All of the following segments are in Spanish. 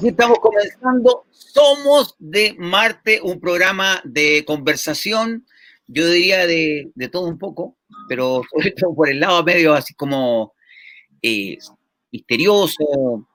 Aquí estamos comenzando Somos de Marte, un programa de conversación, yo diría de, todo un poco, pero sobre todo por el lado medio así como eh, misterioso,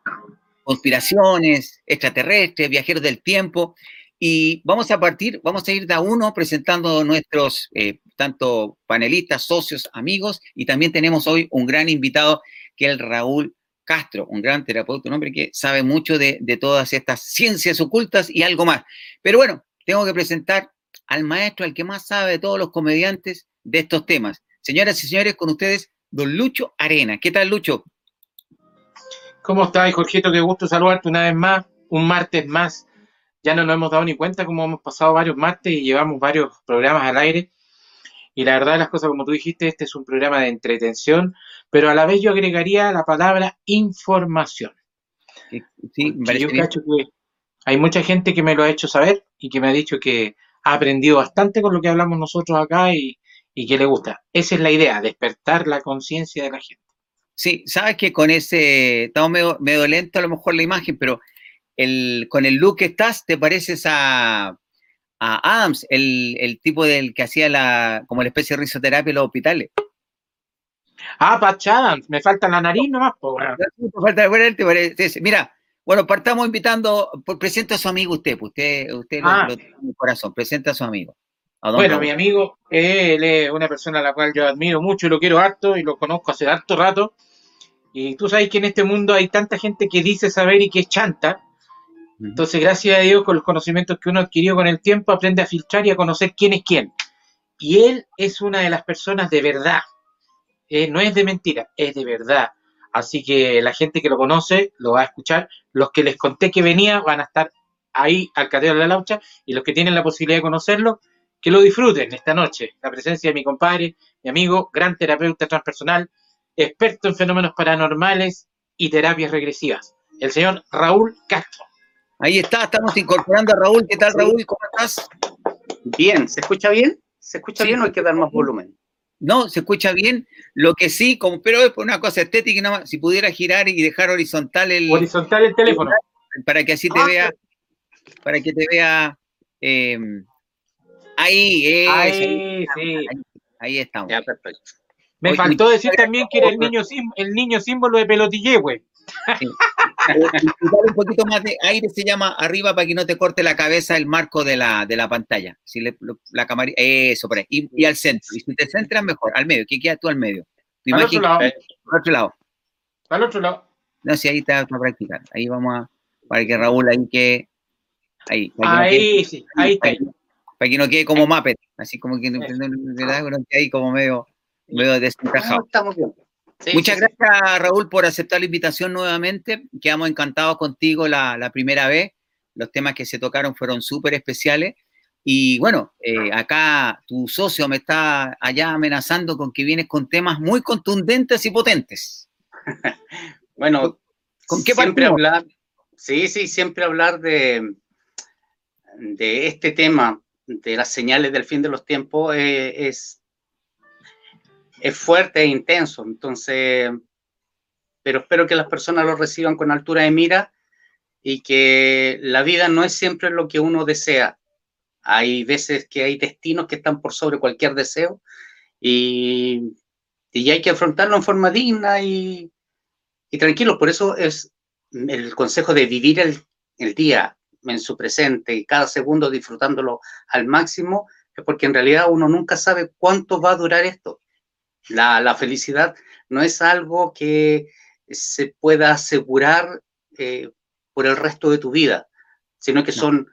conspiraciones, extraterrestres, viajeros del tiempo. Y vamos a partir, vamos a ir de uno presentando nuestros eh, tanto panelistas, socios, amigos, y también tenemos hoy un gran invitado que es el Raúl Castro, un gran terapeuta, un hombre que sabe mucho de, todas estas ciencias ocultas y algo más. Pero bueno, tengo que presentar al maestro, al que más sabe de todos los comediantes de estos temas. Señoras y señores, con ustedes, don Lucho Arena. ¿Qué tal, Lucho? ¿Cómo estás, Jorgito? Qué gusto saludarte una vez más, un martes más. Ya no nos hemos dado ni cuenta cómo hemos pasado varios martes y llevamos varios programas al aire. Y la verdad de las cosas, como tú dijiste, este es un programa de entretención, pero a la vez yo agregaría la palabra información. Sí, yo cacho que hay mucha gente que me lo ha hecho saber y que me ha dicho que ha aprendido bastante con lo que hablamos nosotros acá y, que le gusta. Esa es la idea, despertar la conciencia de la gente. Sí, sabes que con ese, estamos medio, medio, lento a lo mejor la imagen, pero el, con el look que estás, te pareces a, a Adams, el, tipo del que hacía la, como la especie de risoterapia en los hospitales. Ah, Patch Adams, me falta la nariz nomás, Mira, bueno, partamos invitando, presenta a su amigo usted, pues usted, usted ah. lo, tiene en el corazón, presenta a su amigo. bueno, mi amigo, él es una persona a la cual yo admiro mucho y lo quiero harto y lo conozco hace harto rato. Y tú sabes que en este mundo hay tanta gente que dice saber y que es chanta, entonces, gracias a Dios, con los conocimientos que uno adquirió con el tiempo, aprende a filtrar y a conocer quién es quién. Y él es una de las personas de verdad. Eh, no es de mentira, es de verdad. Así que la gente que lo conoce lo va a escuchar. Los que les conté que venía van a estar ahí al cateo de la laucha y los que tienen la posibilidad de conocerlo, que lo disfruten esta noche. La presencia de mi compadre, mi amigo, gran terapeuta transpersonal, experto en fenómenos paranormales y terapias regresivas, el señor Raúl Castro. Ahí está, estamos incorporando a Raúl. ¿Qué tal, Raúl? ¿Cómo estás? Bien, ¿se escucha bien? ¿Se escucha bien o hay que dar más volumen? No, se escucha bien. Lo que sí, como, pero es por una cosa estética, nada más, si pudiera girar y dejar horizontal el. Horizontal el teléfono. Para que así te ah, vea. Para que te vea. Em, ahí, eh, ahí, sí. ahí, estamos. Ya, perfecto. Me faltó decir también que era el niño, el niño símbolo de pelotille, güey. Sí. un poquito más de aire se llama arriba para que no te corte la cabeza el marco de la, de la pantalla. Si le, la cámara, eso, por ahí. Y, al centro. Y si te centras, mejor. Al medio. ¿Qué queda tú al medio? al otro lado. al otro lado. Al otro lado. No, si ahí está para practicar. Ahí vamos a. Para que Raúl ahí que. Ahí. Ahí, sí. Ahí está. Para, que no quede como Muppet. Así como que no, ahí como medio, medio desencajado. estamos bien. Muchas gracias, Raúl, por aceptar la invitación nuevamente. Quedamos encantados contigo la, primera vez. Los temas que se tocaron fueron súper especiales. Y bueno, eh, acá tu socio me está allá amenazando con que vienes con temas muy contundentes y potentes. bueno, ¿con qué siempre hablar? Sí, sí, siempre hablar de, de este tema, de las señales del fin de los tiempos, eh, es es fuerte e intenso. Entonces, pero espero que las personas lo reciban con altura de mira y que la vida no es siempre lo que uno desea. Hay veces que hay destinos que están por sobre cualquier deseo y, y hay que afrontarlo en forma digna y, y tranquilo. Por eso es el consejo de vivir el, el día en su presente y cada segundo disfrutándolo al máximo, es porque en realidad uno nunca sabe cuánto va a durar esto. La, felicidad no es algo que se pueda asegurar eh, por el resto de tu vida, sino que son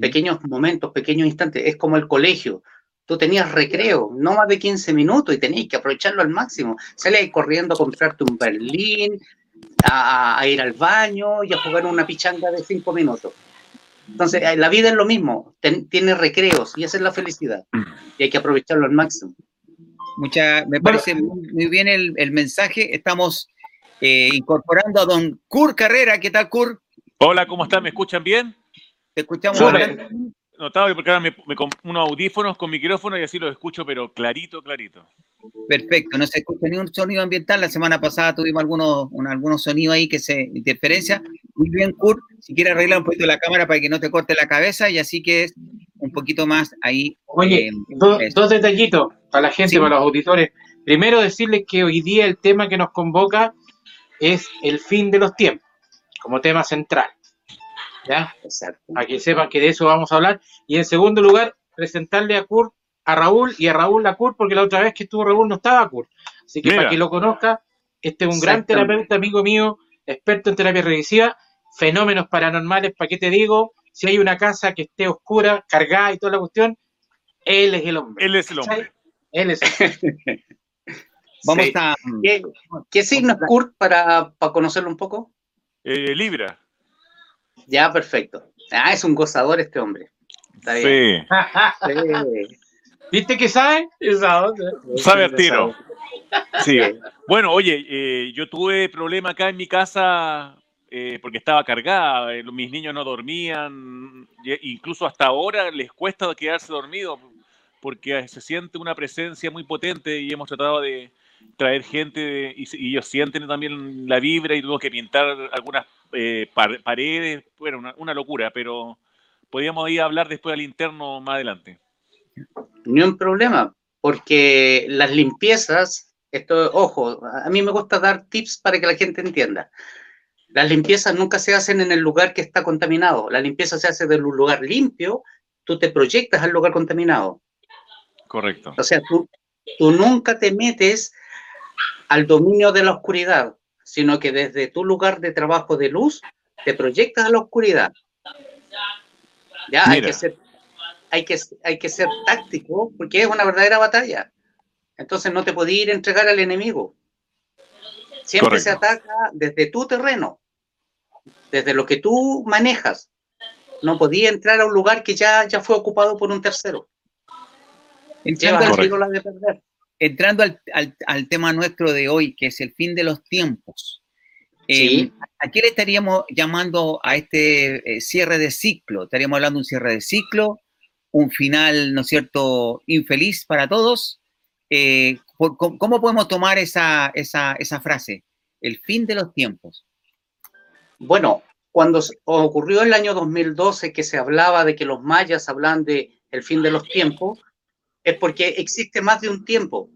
pequeños momentos, pequeños instantes. Es como el colegio. Tú tenías recreo, no más de 15 minutos y tenías que aprovecharlo al máximo. Salías corriendo a comprarte un berlín, a, ir al baño y a jugar una pichanga de 5 minutos. Entonces, eh, la vida es lo mismo, tiene recreos y esa es la felicidad. Y hay que aprovecharlo al máximo. Mucha, me parece muy, bien el, mensaje. Estamos eh, incorporando a don Cur Carrera. ¿Qué tal, Cur? Hola, ¿cómo están? ¿Me escuchan bien? Te escuchamos bien. Notaba porque ahora me, me unos audífonos con micrófono y así los escucho, pero clarito, clarito. Perfecto, no se escucha ni un sonido ambiental. La semana pasada tuvimos algunos, algunos sonidos ahí que se interferencia, Muy bien, Kurt. Si quieres arreglar un poquito la cámara para que no te corte la cabeza y así que es un poquito más ahí. Oye, eh, dos detallitos para la gente, para los auditores. Primero, decirles que hoy día el tema que nos convoca es el fin de los tiempos, como tema central. ¿Ya? Exacto. Para que sepan que de eso vamos a hablar. Y en segundo lugar, presentarle a Kurt, a Raúl y a Raúl a Kurt, porque la otra vez que estuvo Raúl no estaba Kurt. Así que para que lo conozca, este es un gran terapeuta, amigo mío, experto en terapia regresiva, fenómenos paranormales, ¿para qué te digo? Si hay una casa que esté oscura, cargada y toda la cuestión, él es el hombre. Él es el hombre. Él es el hombre. Vamos a... ¿Qué, signo es Kurt para, conocerlo un poco? Eh, Libra. Ya, perfecto. Ah, es un gozador este hombre. Está bien. Sí. ¿Viste que sabe? Sabe al tiro. Sí. Bueno, oye, eh, yo tuve problema acá en mi casa eh, porque estaba cargada, eh, mis niños no dormían, incluso hasta ahora les cuesta quedarse dormidos porque se siente una presencia muy potente y hemos tratado de traer gente y, ellos sienten también la vibra y tuvimos que pintar algunas paredes, bueno, una, una, locura, pero podríamos ir a hablar después al interno más adelante. Ni un problema, porque las limpiezas esto, ojo, a mí me gusta dar tips para que la gente entienda. Las limpiezas nunca se hacen en el lugar que está contaminado. La limpieza se hace de un lugar limpio, tú te proyectas al lugar contaminado. Correcto. O sea, tú, tú nunca te metes al dominio de la oscuridad, sino que desde tu lugar de trabajo de luz te proyectas a la oscuridad. Ya hay que, ser, hay, que, hay que ser táctico porque es una verdadera batalla. Entonces no te podías ir a entregar al enemigo. Siempre se ataca desde tu terreno, desde lo que tú manejas. No podía entrar a un lugar que ya, ya fue ocupado por un tercero. Entrando, al, al, tema nuestro de hoy, que es el fin de los tiempos. Eh, ¿A qué le estaríamos llamando a este eh, cierre de ciclo? ¿Estaríamos hablando de un cierre de ciclo? ¿Un final, ¿no es cierto?, infeliz para todos? Eh, ¿cómo podemos tomar esa, frase? El fin de los tiempos. Bueno, cuando ocurrió el año 2012 que se hablaba de que los mayas hablan de el fin de los tiempos, es porque existe más de un tiempo.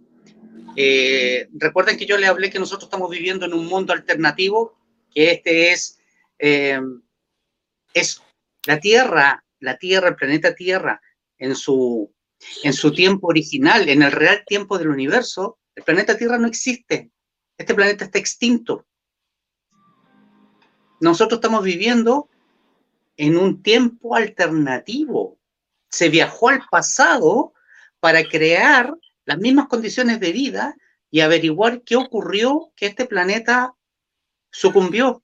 Eh, recuerden que yo le hablé que nosotros estamos viviendo en un mundo alternativo, que este es, eh, la Tierra, la Tierra, el planeta Tierra, en su en su tiempo original, en el real tiempo del universo, el planeta Tierra no existe. Este planeta está extinto. Nosotros estamos viviendo en un tiempo alternativo. Se viajó al pasado para crear las mismas condiciones de vida y averiguar qué ocurrió que este planeta sucumbió.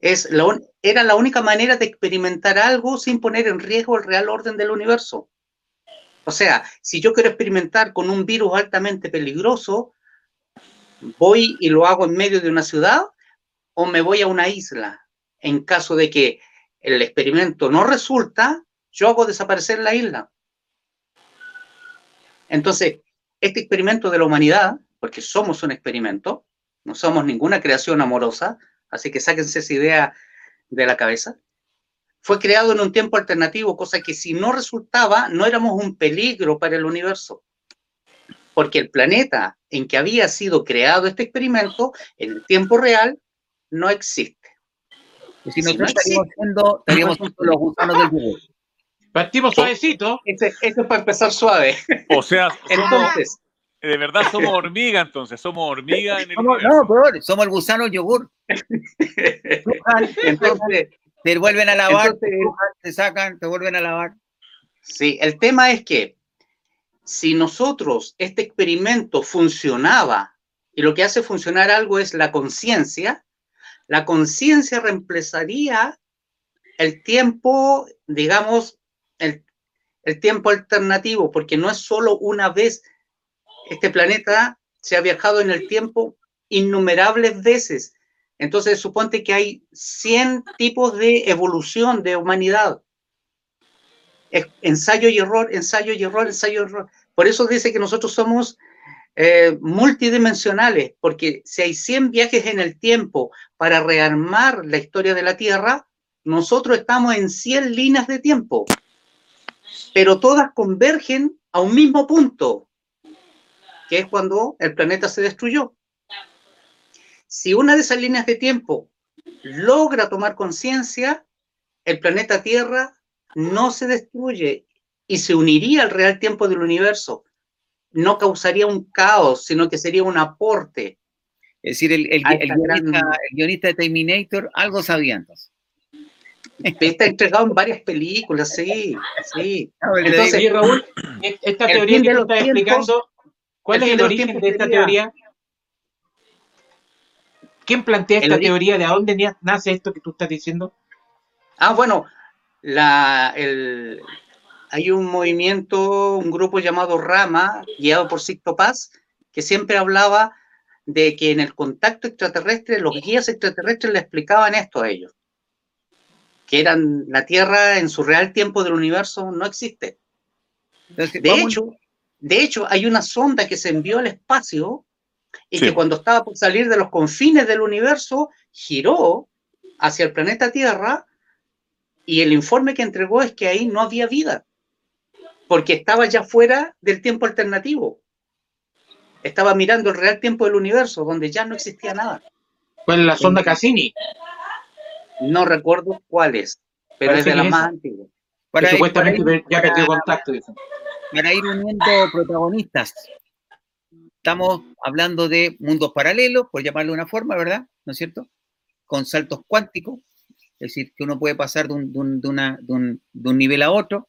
Es era la única manera de experimentar algo sin poner en riesgo el real orden del universo. O sea, si yo quiero experimentar con un virus altamente peligroso, voy y lo hago en medio de una ciudad o me voy a una isla. En caso de que el experimento no resulta, yo hago desaparecer la isla. Entonces, este experimento de la humanidad, porque somos un experimento, no somos ninguna creación amorosa, así que sáquense esa idea de la cabeza fue creado en un tiempo alternativo, cosa que si no resultaba, no éramos un peligro para el universo. Porque el planeta en que había sido creado este experimento, en el tiempo real, no existe. si nosotros estaríamos siendo, estaríamos los gusanos del. Partimos suavecito. Esto es para empezar suave. O sea, entonces. de verdad somos hormiga, entonces, somos hormiga en el somos, No, peor, somos el gusano yogur. entonces, te vuelven a lavar, te, sacan, te vuelven a lavar. Sí, el tema es que si nosotros, este experimento funcionaba, y lo que hace funcionar algo es la conciencia, la conciencia reemplazaría el tiempo, digamos, el, tiempo alternativo, porque no es solo una vez, este planeta se ha viajado en el tiempo innumerables veces. Entonces, suponte que hay 100 tipos de evolución de humanidad. ensayo y error, ensayo y error, ensayo y error. Por eso dice que nosotros somos eh, multidimensionales, porque si hay 100 viajes en el tiempo para rearmar la historia de la Tierra, nosotros estamos en 100 líneas de tiempo, pero todas convergen a un mismo punto, que es cuando el planeta se destruyó. Si una de esas líneas de tiempo logra tomar conciencia, el planeta Tierra no se destruye y se uniría al real tiempo del universo. No causaría un caos, sino que sería un aporte. Es decir, el, guionista, de Terminator algo sabía entonces. Está entregado en varias películas, sí, sí. Entonces, Raúl, esta teoría que tú estás explicando, ¿cuál es el origen de esta teoría? ¿Quién plantea esta teoría? ¿De dónde nace esto que tú estás diciendo? Ah, bueno, la, el, hay un movimiento, un grupo llamado Rama, guiado por Sicto Paz, que siempre hablaba de que en el contacto extraterrestre los guías extraterrestres le explicaban esto a ellos, que eran la Tierra en su real tiempo del universo no existe. De hecho, de hecho, hay una sonda que se envió al espacio y que cuando estaba por salir de los confines del universo, giró hacia el planeta Tierra y el informe que entregó es que ahí no había vida, porque estaba ya fuera del tiempo alternativo. Estaba mirando el real tiempo del universo, donde ya no existía nada. ¿Cuál es la sonda Cassini? No recuerdo cuál es, pero es de la más antigua. Para supuestamente ya perdió contacto. Para ir uniendo protagonistas, estamos hablando de mundos paralelos, por llamarlo de una forma, ¿verdad? ¿No es cierto? Con saltos cuánticos, es decir, que uno puede pasar de un, nivel a otro,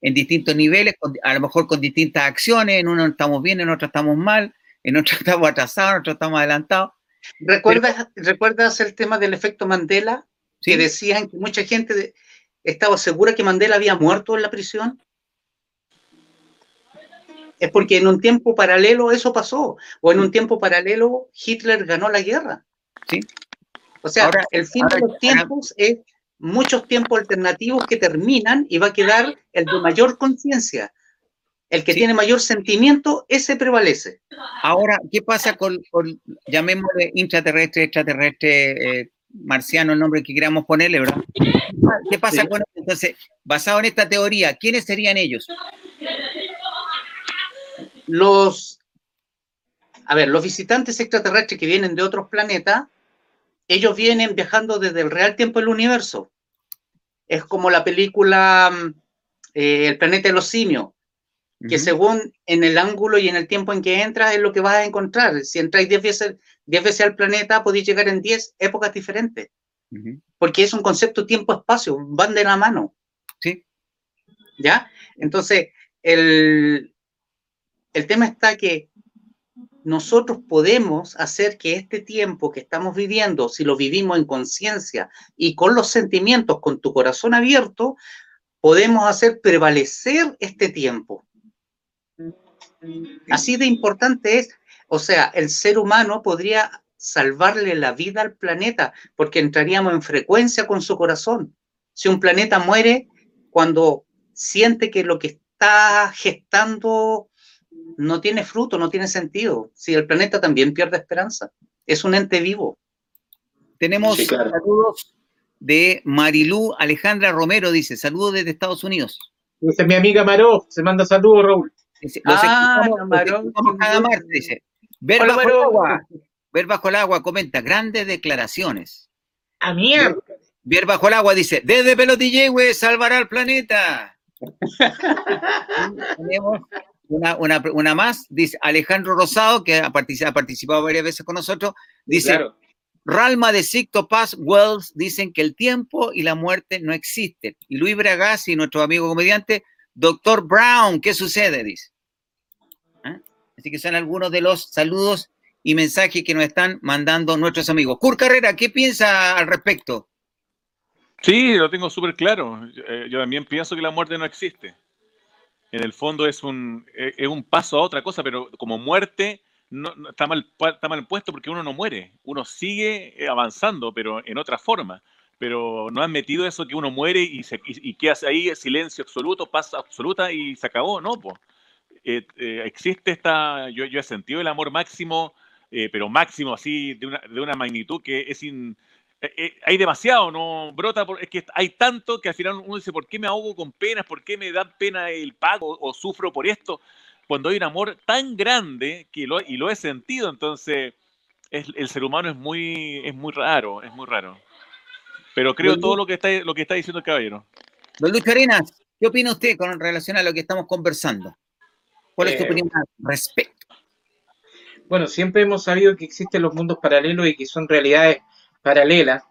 en distintos niveles, a lo mejor con distintas acciones, en uno estamos bien, en otro estamos mal, en otro estamos atrasados, en otro estamos adelantados. ¿Recuerdas, ¿Recuerdas el tema del efecto Mandela? Que decían que mucha gente estaba segura que Mandela había muerto en la prisión. Es porque en un tiempo paralelo eso pasó, o en un tiempo paralelo Hitler ganó la guerra. Sí. O sea, el fin de los tiempos es muchos tiempos alternativos que terminan y va a quedar el de mayor conciencia. El que tiene mayor sentimiento, ese prevalece. Ahora, ¿qué pasa con, llamémosle intraterrestre, extraterrestre, eh, marciano, el nombre que queramos ponerle, ¿verdad? ¿Qué pasa con Entonces, basado en esta teoría, ¿quiénes serían ellos? Los, a ver, los visitantes extraterrestres que vienen de otros planetas ellos vienen viajando desde el real tiempo del universo. Es como la película mm, eh, El planeta de los simios, que según en el ángulo y en el tiempo en que entras es lo que vas a encontrar. Si entráis 10 veces, veces al planeta, podéis llegar en 10 épocas diferentes. Porque es un concepto tiempo-espacio, van de la mano. Sí. ¿Ya? Entonces, el, el tema está que nosotros podemos hacer que este tiempo que estamos viviendo, si lo vivimos en conciencia y con los sentimientos, con tu corazón abierto, podemos hacer prevalecer este tiempo. Así de importante es, o sea, el ser humano podría salvarle la vida al planeta porque entraríamos en frecuencia con su corazón. Si un planeta muere cuando siente que lo que está gestando no tiene fruto, no tiene sentido. Si el planeta también pierde esperanza, es un ente vivo. Tenemos saludos de Marilú Alejandra Romero, dice, saludos desde Estados Unidos. Dice mi amiga Maró, se manda saludos, Raúl. Ah, Maró. dice. Ver bajo el agua. Ver bajo el agua comenta, grandes declaraciones. A mierda. Ver bajo el agua dice, desde Pelotille, salvará al planeta. Tenemos una, una, una, más, dice Alejandro Rosado, que ha participado, varias veces con nosotros, dice, Ralma de Sicto Paz Wells dicen que el tiempo y la muerte no existen. Y Luis Bragasi, nuestro amigo comediante, Doctor Brown, ¿qué sucede? Dice. Así que son algunos de los saludos y mensajes que nos están mandando nuestros amigos. Kurt Carrera, ¿qué piensa al respecto? Sí, lo tengo súper claro. Eh, yo también pienso que la muerte no existe en el fondo es un, e, es un paso a otra cosa, pero como muerte no, está, mal, está mal puesto porque uno no muere, uno sigue eh, avanzando, pero en otra forma. Pero no han metido eso que uno muere y, se, y, queda ahí silencio absoluto, paz absoluta y se acabó, ¿no? Eh, existe esta, yo, yo he sentido el amor máximo, pero máximo así, de una, de una magnitud que es sin hay demasiado, ¿no? Brota, es que hay tanto que al final uno dice, ¿por qué me ahogo con penas? ¿Por qué me da pena el pago o sufro por esto? Cuando hay un amor tan grande que lo, y lo he sentido, entonces el ser humano es muy, es muy raro, es muy raro. Pero creo todo lo que está, lo que está diciendo el caballero. Don Luis Carinas, ¿qué opina usted con relación a lo que estamos conversando? ¿Cuál es tu eh, opinión al respecto? Bueno, siempre hemos sabido que existen los mundos paralelos y que son realidades paralelas.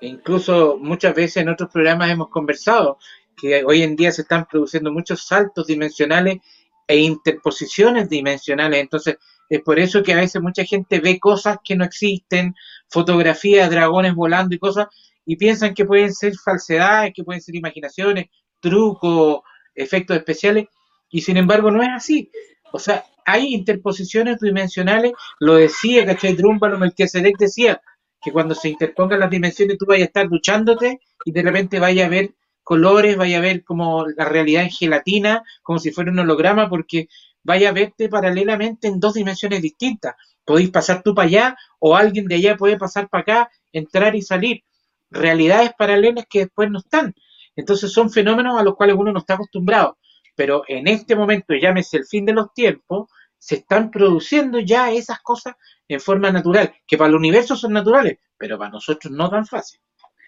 E incluso muchas veces en otros programas hemos conversado que hoy en día se están produciendo muchos saltos dimensionales e interposiciones dimensionales. Entonces, es por eso que a veces mucha gente ve cosas que no existen, fotografías dragones volando y cosas, y piensan que pueden ser falsedades, que pueden ser imaginaciones, trucos, efectos especiales, y sin embargo no es así. O sea, hay interposiciones dimensionales, lo decía, ¿cachai? Drúmbalo Melquisedec decía que cuando se interpongan las dimensiones tú vayas a estar duchándote y de repente vaya a ver colores, vaya a ver como la realidad en gelatina, como si fuera un holograma, porque vaya a verte paralelamente en dos dimensiones distintas. Podéis pasar tú para allá o alguien de allá puede pasar para acá, entrar y salir. Realidades paralelas que después no están. Entonces son fenómenos a los cuales uno no está acostumbrado. Pero en este momento, llámese el fin de los tiempos, se están produciendo ya esas cosas en forma natural, que para el universo son naturales, pero para nosotros no tan fácil.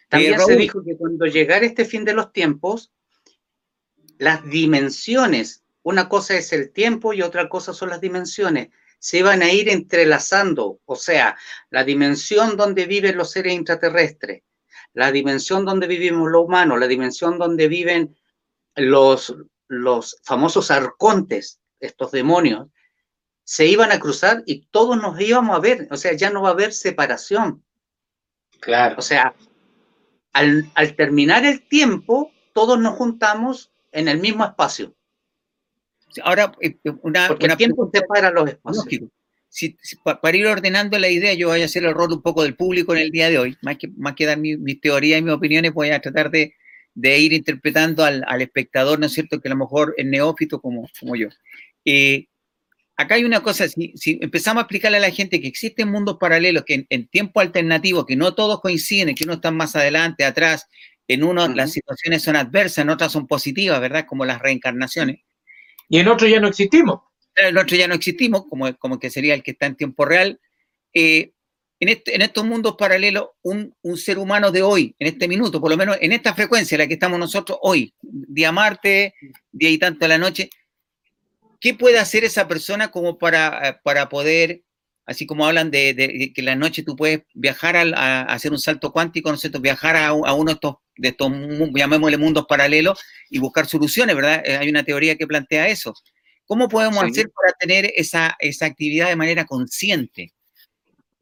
También se dijo que cuando llegara este fin de los tiempos, las dimensiones una cosa es el tiempo y otra cosa son las dimensiones. Se van a ir entrelazando, o sea, la dimensión donde viven los seres intraterrestres, la dimensión donde vivimos los humanos, la dimensión donde viven los, los famosos arcontes, estos demonios, se iban a cruzar y todos nos íbamos a ver, o sea, ya no va a haber separación. Claro. O sea, al, al terminar el tiempo, todos nos juntamos en el mismo espacio. Ahora, eh, una, Porque el tiempo separa los espacios. Si, para ir ordenando la idea, yo voy a hacer el rol un poco del público en el día de hoy. Más que, más que dar mis mi teorías y mis opiniones, voy a tratar de, de ir interpretando al, al, espectador, ¿no es cierto?, que a lo mejor es neófito como, como yo. Eh, acá hay una cosa, si, si, empezamos a explicarle a la gente que existen mundos paralelos, que en, tiempo alternativo, que no todos coinciden, que uno está más adelante, atrás, en uno las situaciones son adversas, en otras son positivas, ¿verdad?, como las reencarnaciones y en otro ya no existimos. En otro ya no existimos, como, como que sería el que está en tiempo real. Eh, en, este, en, estos mundos paralelos, un, un, ser humano de hoy, en este minuto, por lo menos en esta frecuencia en la que estamos nosotros hoy, día martes, día y tanto de la noche, ¿qué puede hacer esa persona como para, para poder, así como hablan de, de que en la noche tú puedes viajar a, a, hacer un salto cuántico, ¿no es cierto? Viajar a, a uno de estos de estos, llamémosle mundos paralelos, y buscar soluciones, ¿verdad? Eh, hay una teoría que plantea eso. ¿Cómo podemos hacer para tener esa, esa actividad de manera consciente?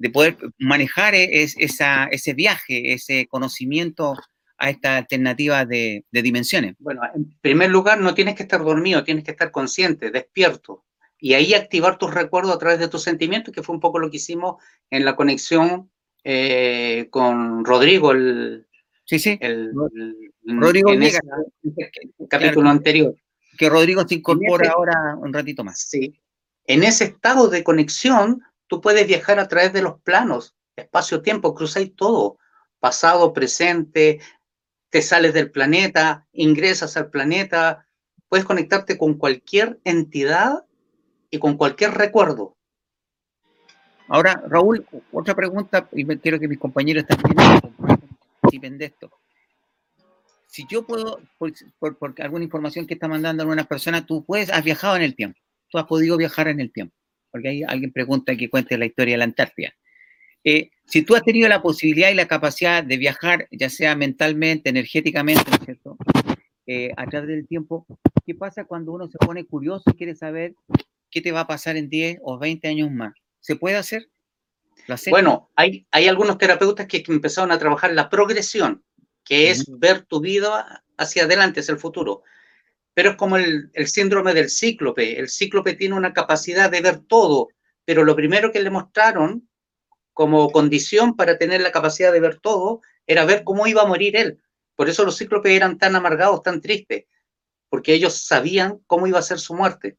De poder manejar e, esa, ese viaje, ese conocimiento a esta alternativa de, de, dimensiones? Bueno, en primer lugar, no tienes que estar dormido, tienes que estar consciente, despierto. Y ahí activar tus recuerdos a través de tus sentimientos, que fue un poco lo que hicimos en la conexión eh, con Rodrigo, el, Sí, sí. El, Rodrigo en ese capítulo anterior. Que Rodrigo se incorpora ahora un ratito más. Sí. En ese estado de conexión, tú puedes viajar a través de los planos, espacio-tiempo, cruzáis todo, pasado, presente, te sales del planeta, ingresas al planeta, puedes conectarte con cualquier entidad y con cualquier recuerdo. Ahora, Raúl, otra pregunta, y quiero que mis compañeros también de esto. Si yo puedo, por, alguna información que está mandando algunas personas, tú puedes, has viajado en el tiempo, tú has podido viajar en el tiempo, porque ahí alguien pregunta que cuente la historia de la Antártida. Eh, si tú has tenido la posibilidad y la capacidad de viajar, ya sea mentalmente, energéticamente, ¿no es cierto? Eh, a través del tiempo, ¿qué pasa cuando uno se pone curioso y quiere saber qué te va a pasar en 10 o 20 años más? ¿Se puede hacer? Bueno, hay, hay algunos terapeutas que, empezaron a trabajar la progresión, que es ver tu vida hacia adelante, hacia el futuro. Pero es como el, el síndrome del cíclope. El cíclope tiene una capacidad de ver todo, pero lo primero que le mostraron como condición para tener la capacidad de ver todo era ver cómo iba a morir él. Por eso los cíclopes eran tan amargados, tan tristes, porque ellos sabían cómo iba a ser su muerte.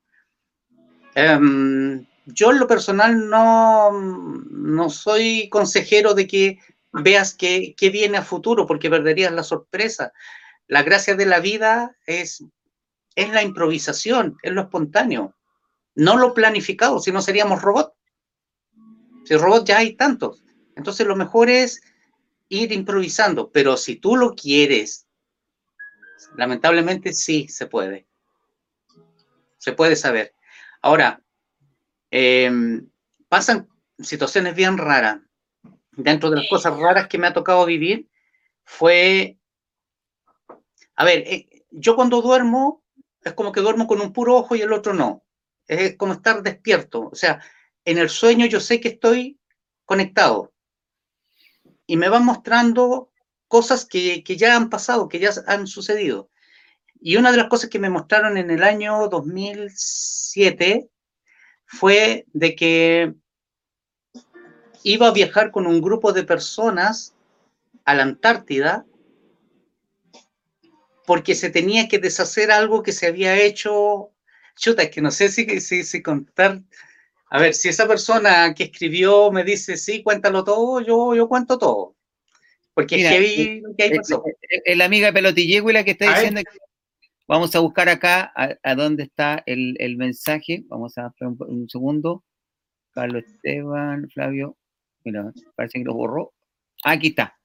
Em, yo en lo personal no, no soy consejero de que veas qué, viene a futuro, porque perderías la sorpresa. La gracia de la vida es, es la improvisación, es lo espontáneo, no lo planificado, si no seríamos robots. Si robots ya hay tantos. Entonces lo mejor es ir improvisando, pero si tú lo quieres, lamentablemente sí se puede. Se puede saber. Ahora, em, pasan situaciones bien raras. Dentro de las cosas raras que me ha tocado vivir fue, a ver, eh, yo cuando duermo es como que duermo con un puro ojo y el otro no. Es como estar despierto. O sea, en el sueño yo sé que estoy conectado y me van mostrando cosas que, que, ya han pasado, que ya han sucedido. Y una de las cosas que me mostraron en el año 2007 fue de que iba a viajar con un grupo de personas a la Antártida porque se tenía que deshacer algo que se había hecho. Chuta, es que no sé si, si, si contar a ver, si esa persona que escribió me dice, sí, cuéntalo todo, yo, yo cuento todo. Porque es que ¿qué hay pasó. Es la amiga la que está diciendo que vamos a buscar acá a, dónde está el, el, mensaje. Vamos a hacer un, segundo. Carlos Esteban, Flavio. Mira, parece que lo borró. Aquí está.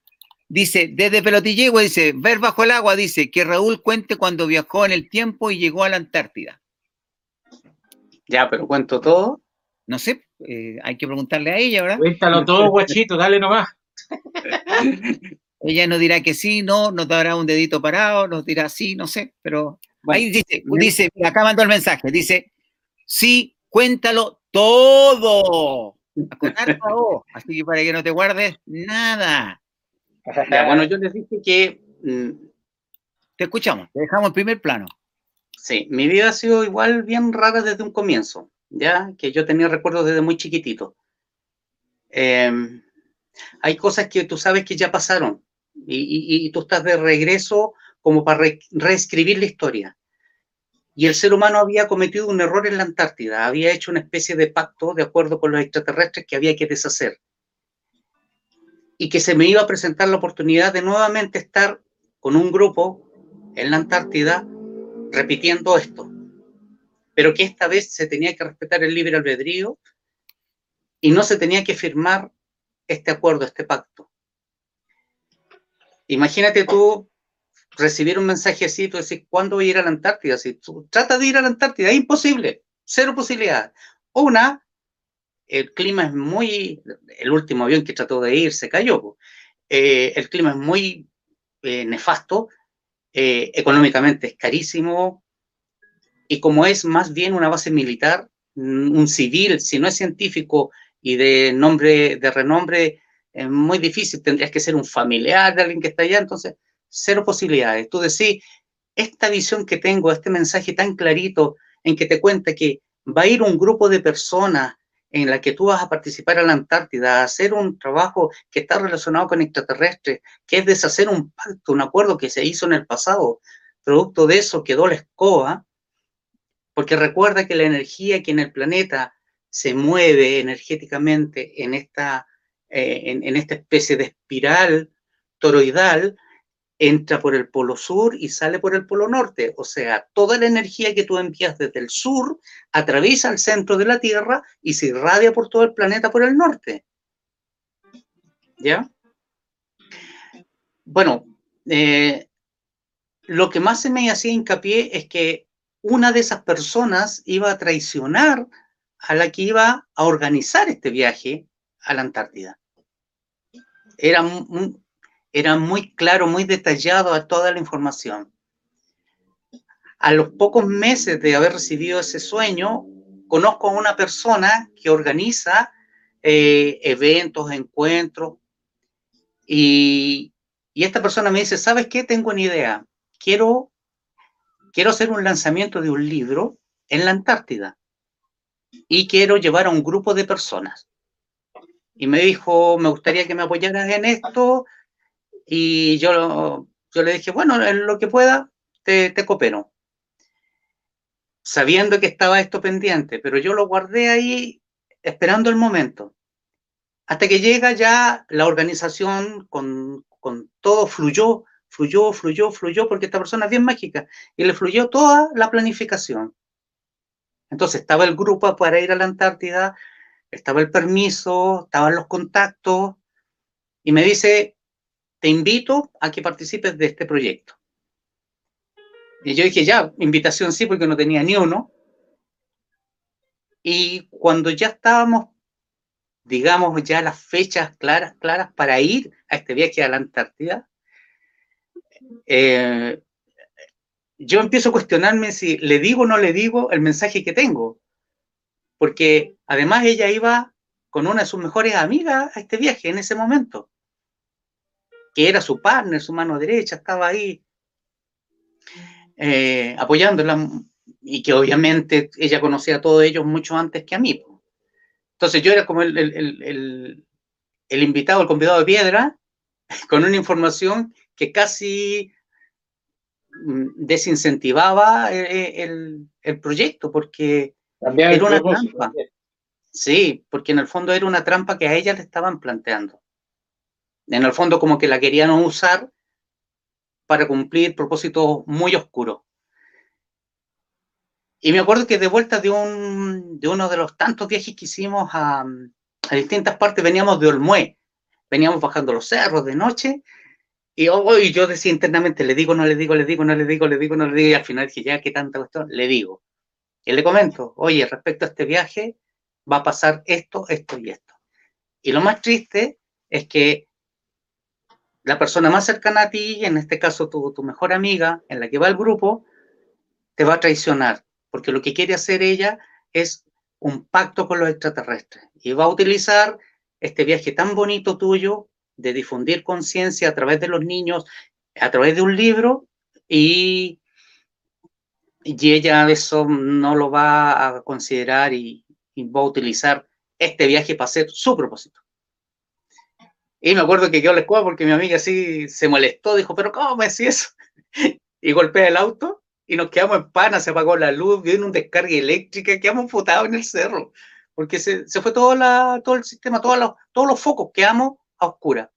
Dice, desde Pelotillegua, dice, ver bajo el agua, dice, que Raúl cuente cuando viajó en el tiempo y llegó a la Antártida. Ya, pero cuento todo. No sé, eh, hay que preguntarle a ella, ¿verdad? Cuéntalo todo, guachito, dale nomás. ella nos dirá que sí, no, nos dará un dedito parado, nos dirá sí, no sé, pero ahí dice, dice, acá mandó el mensaje, dice, sí, cuéntalo todo. Así que para que no te guardes nada. bueno, yo les dije que... Mm, te escuchamos, te dejamos en primer plano. Sí, mi vida ha sido igual bien rara desde un comienzo ya que yo tenía recuerdos desde muy chiquitito. Em, hay cosas que tú sabes que ya pasaron y, tú estás de regreso como para reescribir la historia. Y el ser humano había cometido un error en la Antártida, había hecho una especie de pacto de acuerdo con los extraterrestres que había que deshacer. Y que se me iba a presentar la oportunidad de nuevamente estar con un grupo en la Antártida repitiendo esto pero que esta vez se tenía que respetar el libre albedrío y no se tenía que firmar este acuerdo, este pacto. Imagínate tú recibir un mensaje así, tú decís, ¿cuándo voy a ir a la Antártida? Si tú tratas de ir a la Antártida, es imposible, cero posibilidad. Una, el clima es muy, el último avión que trató de ir se cayó, eh, el clima es muy eh, nefasto, eh, económicamente es carísimo, y como es más bien una base militar, mm, un civil, si no es científico y de nombre, de renombre, es muy difícil, tendrías que ser un familiar de alguien que está allá, entonces, cero posibilidades. Tú decís, esta visión que tengo, este mensaje tan clarito en que te cuenta que va a ir un grupo de personas en la que tú vas a participar a la Antártida, a hacer un trabajo que está relacionado con extraterrestres, que es deshacer un pacto, un acuerdo que se hizo en el pasado. Producto de eso quedó la escoba, porque recuerda que la energía que en el planeta se mueve energéticamente en esta, eh, en, esta especie de espiral toroidal, entra por el polo sur y sale por el polo norte. O sea, toda la energía que tú envías desde el sur atraviesa el centro de la Tierra y se irradia por todo el planeta por el norte. ¿Ya? Bueno, eh, lo que más se me hacía hincapié es que una de esas personas iba a traicionar a la que iba a organizar este viaje a la Antártida. Era, muy, era muy claro, muy detallado a toda la información. A los pocos meses de haber recibido ese sueño, conozco a una persona que organiza eh, eventos, encuentros, y, y esta persona me dice, ¿sabes qué? Tengo una idea. Quiero quiero hacer un lanzamiento de un libro en la Antártida y quiero llevar a un grupo de personas. Y me dijo, me gustaría que me apoyaras en esto y yo, yo le dije, bueno, en lo que pueda, te, te coopero. sabiendo que estaba esto pendiente, pero yo lo guardé ahí esperando el momento. Hasta que llega ya la organización con, con todo, fluyó, fluyó, fluyó, fluyó, porque esta persona es bien mágica, y le fluyó toda la planificación. Entonces estaba el grupo para ir a la Antártida, estaba el permiso, estaban los contactos, y me dice, te invito a que participes de este proyecto. Y yo dije, ya, invitación sí, porque no tenía ni uno. Y cuando ya estábamos, digamos, ya las fechas claras, claras para ir a este viaje a la Antártida, eh, yo empiezo a cuestionarme si le digo o no le digo el mensaje que tengo. Porque además ella iba con una de sus mejores amigas a este viaje en ese momento, que era su partner, su mano derecha, estaba ahí eh, apoyándola y que obviamente ella conocía a todos ellos mucho antes que a mí. Entonces yo era como el, el invitado, el convidado de piedra, con una información que casi mm, desincentivaba eh, el, el proyecto porque era una trampa. Sí, porque en el fondo era una trampa que a ella le estaban planteando. En el fondo como que la querían usar para cumplir propósitos muy oscuros. Y me acuerdo que de vuelta de, un, de uno de los tantos viajes que hicimos a, a distintas partes, veníamos de Olmué, veníamos bajando los cerros de noche, y hoy yo decía internamente, le digo, no le digo, le digo, no le digo, le digo, no le digo, y al final dije, ya, ¿qué tanta cuestión? Le digo. Y le comento, oye, respecto a este viaje, va a pasar esto, esto y esto. Y lo más triste es que la persona más cercana a ti, en este caso tu, tu mejor amiga, en la que va el grupo, te va a traicionar, porque lo que quiere hacer ella es un pacto con los extraterrestres y va a utilizar este viaje tan bonito tuyo de difundir conciencia a través de los niños, a través de un libro y, y ella eso no lo va a considerar y, y va a utilizar este viaje para hacer su propósito. Y me acuerdo que quedó la escuela porque mi amiga así se molestó, dijo, pero ¿cómo me decís eso? y golpea el auto y nos quedamos en pana, se apagó la luz, vino un descarga eléctrica, quedamos futados en el cerro, porque se, se fue todo, la, todo el sistema, todos los, todos los focos, quedamos a oscura.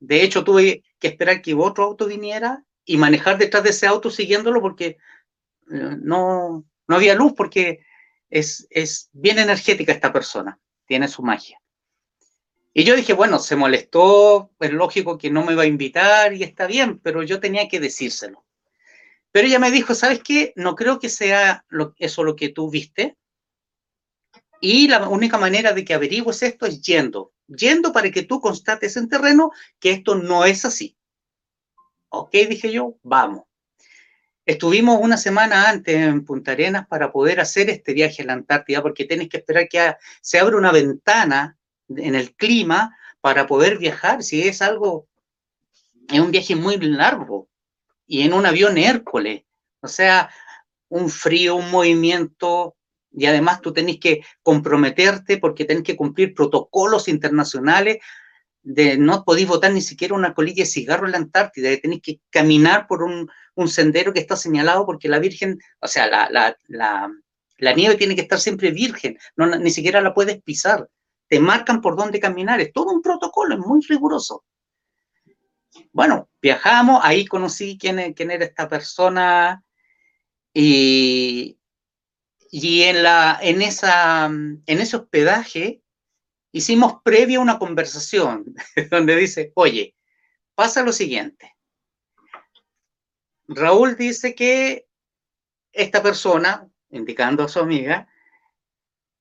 De hecho, tuve que esperar que otro auto viniera y manejar detrás de ese auto siguiéndolo porque eh, no, no había luz, porque es, es bien energética esta persona, tiene su magia. Y yo dije, bueno, se molestó, es lógico que no me va a invitar y está bien, pero yo tenía que decírselo. Pero ella me dijo, ¿sabes qué? No creo que sea lo, eso lo que tú viste. Y la única manera de que averigües esto es yendo, yendo para que tú constates en terreno que esto no es así. Ok, dije yo, vamos. Estuvimos una semana antes en Punta Arenas para poder hacer este viaje a la Antártida, porque tienes que esperar que se abra una ventana en el clima para poder viajar. Si es algo, es un viaje muy largo y en un avión Hércules. O sea, un frío, un movimiento, y además tú tenés que comprometerte porque tenés que cumplir protocolos internacionales de no podéis botar ni siquiera una colilla de cigarro en la Antártida, tenés que caminar por un, un, sendero que está señalado porque la Virgen, o sea, la, la, la, la nieve tiene que estar siempre virgen, no, ni siquiera la puedes pisar, te marcan por dónde caminar, es todo un protocolo, es muy riguroso. Bueno, viajamos, ahí conocí quién, quién era esta persona y, y en, la, en, esa, en ese hospedaje hicimos previa una conversación donde dice, oye, pasa lo siguiente. Raúl dice que esta persona, indicando a su amiga,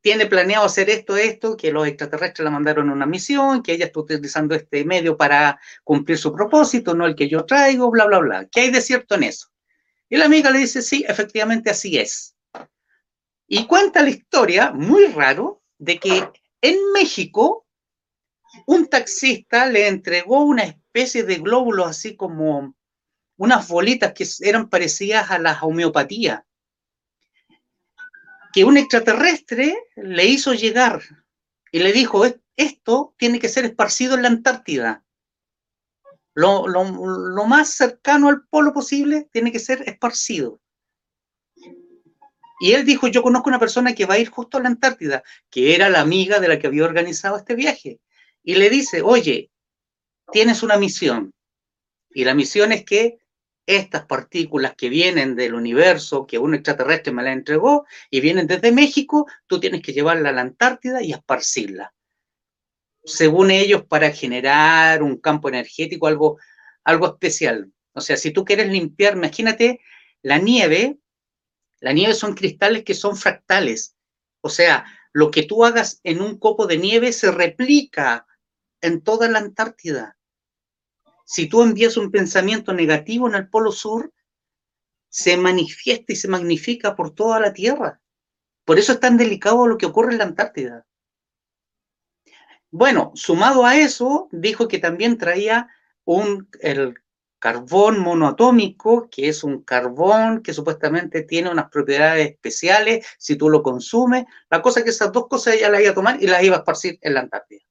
tiene planeado hacer esto, esto, que los extraterrestres la mandaron a una misión, que ella está utilizando este medio para cumplir su propósito, no el que yo traigo, bla, bla, bla. ¿Qué hay de cierto en eso? Y la amiga le dice, sí, efectivamente así es. Y cuenta la historia, muy raro, de que en México un taxista le entregó una especie de glóbulos así como unas bolitas que eran parecidas a la homeopatía que un extraterrestre le hizo llegar y le dijo, esto tiene que ser esparcido en la Antártida. Lo, más cercano al polo posible tiene que ser esparcido. Y él dijo, yo conozco una persona que va a ir justo a la Antártida, que era la amiga de la que había organizado este viaje. Y le dice, oye, tienes una misión. Y la misión es que estas partículas que vienen del universo, que un extraterrestre me la entregó, y vienen desde México, tú tienes que llevarla a la Antártida y esparcirla. Según ellos, para generar un campo energético, algo, algo especial. O sea, si tú quieres limpiar, imagínate la nieve, la nieve son cristales que son fractales. O sea, lo que tú hagas en un copo de nieve se replica en toda la Antártida. Si tú envías un pensamiento negativo en el Polo Sur, se manifiesta y se magnifica por toda la Tierra. Por eso es tan delicado lo que ocurre en la Antártida. Bueno, sumado a eso, dijo que también traía un, el carbón monoatómico, que es un carbón que supuestamente tiene unas propiedades especiales si tú lo consumes. La cosa es que esas dos cosas ella las iba a tomar y las iba a esparcir en la Antártida.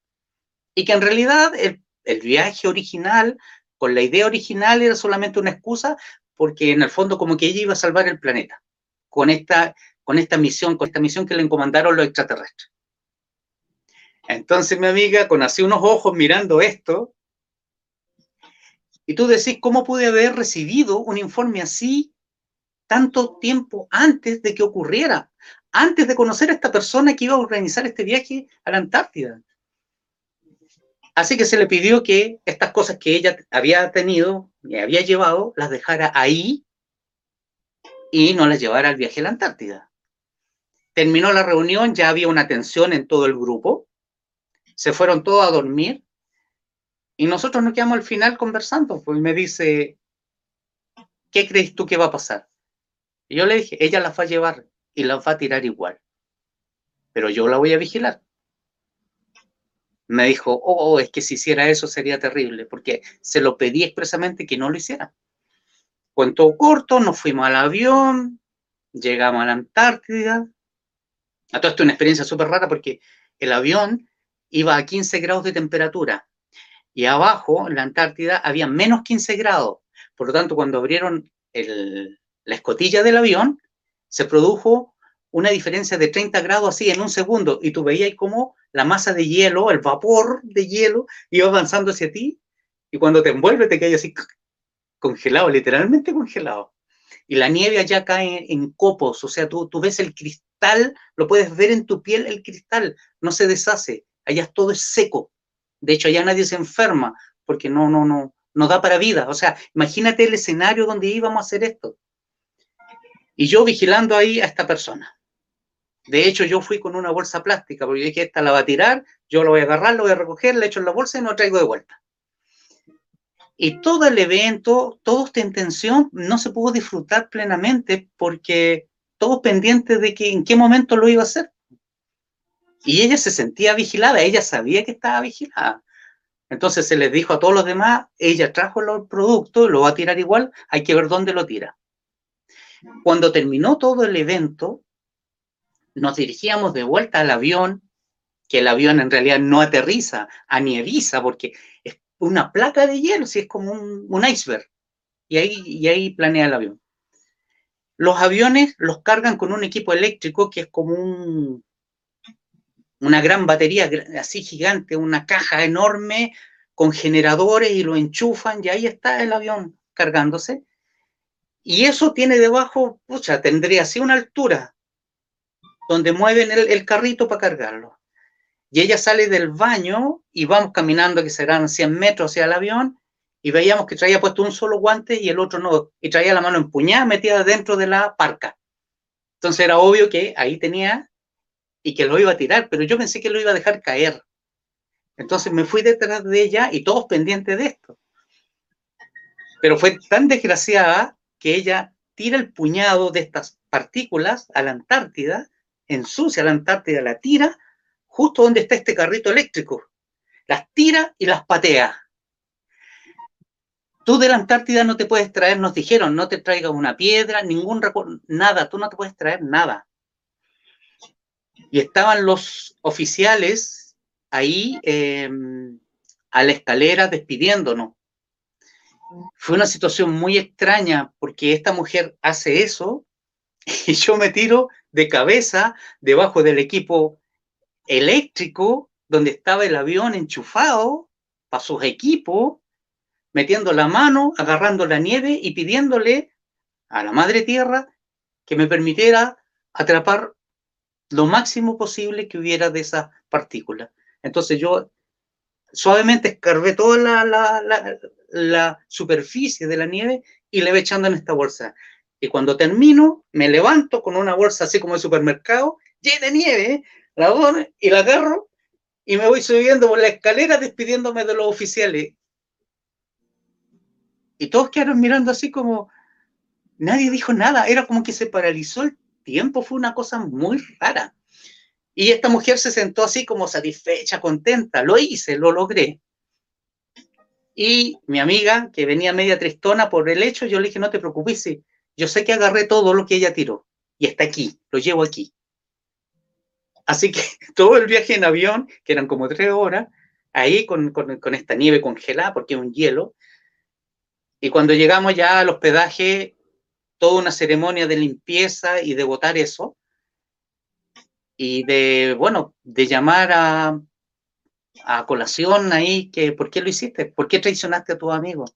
Y que en realidad el, el viaje original, con la idea original, era solamente una excusa porque en el fondo como que ella iba a salvar el planeta con esta, con esta misión, con esta misión que le encomendaron los extraterrestres. Entonces mi amiga, con así unos ojos mirando esto, y tú decís, ¿cómo pude haber recibido un informe así tanto tiempo antes de que ocurriera? Antes de conocer a esta persona que iba a organizar este viaje a la Antártida. Así que se le pidió que estas cosas que ella había tenido y había llevado, las dejara ahí y no las llevara al viaje a la Antártida. Terminó la reunión, ya había una tensión en todo el grupo, se fueron todos a dormir y nosotros nos quedamos al final conversando, pues me dice, ¿qué crees tú que va a pasar? Y yo le dije, ella las va a llevar y las va a tirar igual, pero yo la voy a vigilar. Me dijo, oh, es que si hiciera eso sería terrible, porque se lo pedí expresamente que no lo hiciera. Cuento corto, nos fuimos al avión, llegamos a la Antártida. A todo esto una experiencia súper rara porque el avión iba a 15 grados de temperatura y abajo, en la Antártida, había menos 15 grados. Por lo tanto, cuando abrieron la escotilla del avión, se produjo una diferencia de 30 grados así en un segundo y tú veías como la masa de hielo, el vapor de hielo iba avanzando hacia ti y cuando te envuelve te cae así congelado, literalmente congelado. Y la nieve allá cae en copos, o sea, tú, tú ves el cristal, lo puedes ver en tu piel el cristal, no se deshace, allá todo es seco. De hecho, allá nadie se enferma porque no, no, no, no da para vida. O sea, imagínate el escenario donde íbamos a hacer esto. Y yo vigilando ahí a esta persona. De hecho, yo fui con una bolsa plástica, porque yo esta la va a tirar, yo la voy a agarrar, la voy a recoger, la echo en la bolsa y no traigo de vuelta. Y todo el evento, toda esta intención no se pudo disfrutar plenamente porque todos pendientes de que en qué momento lo iba a hacer. Y ella se sentía vigilada, ella sabía que estaba vigilada. Entonces se les dijo a todos los demás, ella trajo el producto, lo va a tirar igual, hay que ver dónde lo tira. Cuando terminó todo el evento, nos dirigíamos de vuelta al avión, que el avión en realidad no aterriza, anieriza, porque es una placa de hielo, si es como un, iceberg. Y ahí, y ahí planea el avión. Los aviones los cargan con un equipo eléctrico que es como un, una gran batería así gigante, una caja enorme con generadores y lo enchufan y ahí está el avión cargándose. Y eso tiene debajo, pucha, tendría así una altura donde mueven el, carrito para cargarlo. Y ella sale del baño y vamos caminando, que serán 100 metros hacia el avión, y veíamos que traía puesto un solo guante y el otro no, y traía la mano empuñada metida dentro de la parca. Entonces era obvio que ahí tenía y que lo iba a tirar, pero yo pensé que lo iba a dejar caer. Entonces me fui detrás de ella y todos pendientes de esto. Pero fue tan desgraciada que ella tira el puñado de estas partículas a la Antártida, ensucia la Antártida, la tira justo donde está este carrito eléctrico. Las tira y las patea. Tú de la Antártida no te puedes traer, nos dijeron, no te traigas una piedra, ningún nada, tú no te puedes traer nada y estaban los oficiales ahí em, a la escalera despidiéndonos. Fue una situación muy extraña porque esta mujer hace eso y yo me tiro de cabeza debajo del equipo eléctrico donde estaba el avión enchufado para sus equipos, metiendo la mano, agarrando la nieve y pidiéndole a la madre tierra que me permitiera atrapar lo máximo posible que hubiera de esas partículas. Entonces yo suavemente escarbé toda la, la, superficie de la nieve y le voy echando en esta bolsa. Y cuando termino, me levanto con una bolsa así como de supermercado, llena de nieve, la dono y la agarro y me voy subiendo por la escalera despidiéndome de los oficiales. Y todos quedaron mirando así como, nadie dijo nada, era como que se paralizó el tiempo, fue una cosa muy rara. Y esta mujer se sentó así como satisfecha, contenta, lo hice, lo logré. Y mi amiga, que venía media tristona por el hecho, yo le dije, no te preocupes, yo sé que agarré todo lo que ella tiró y está aquí, lo llevo aquí. Así que todo el viaje en avión, que eran como tres horas, ahí con, con esta nieve congelada, porque es un hielo, y cuando llegamos ya al hospedaje, toda una ceremonia de limpieza y de votar eso, y de, bueno, de llamar a, a colación ahí que, ¿por qué lo hiciste? ¿Por qué traicionaste a tus amigos?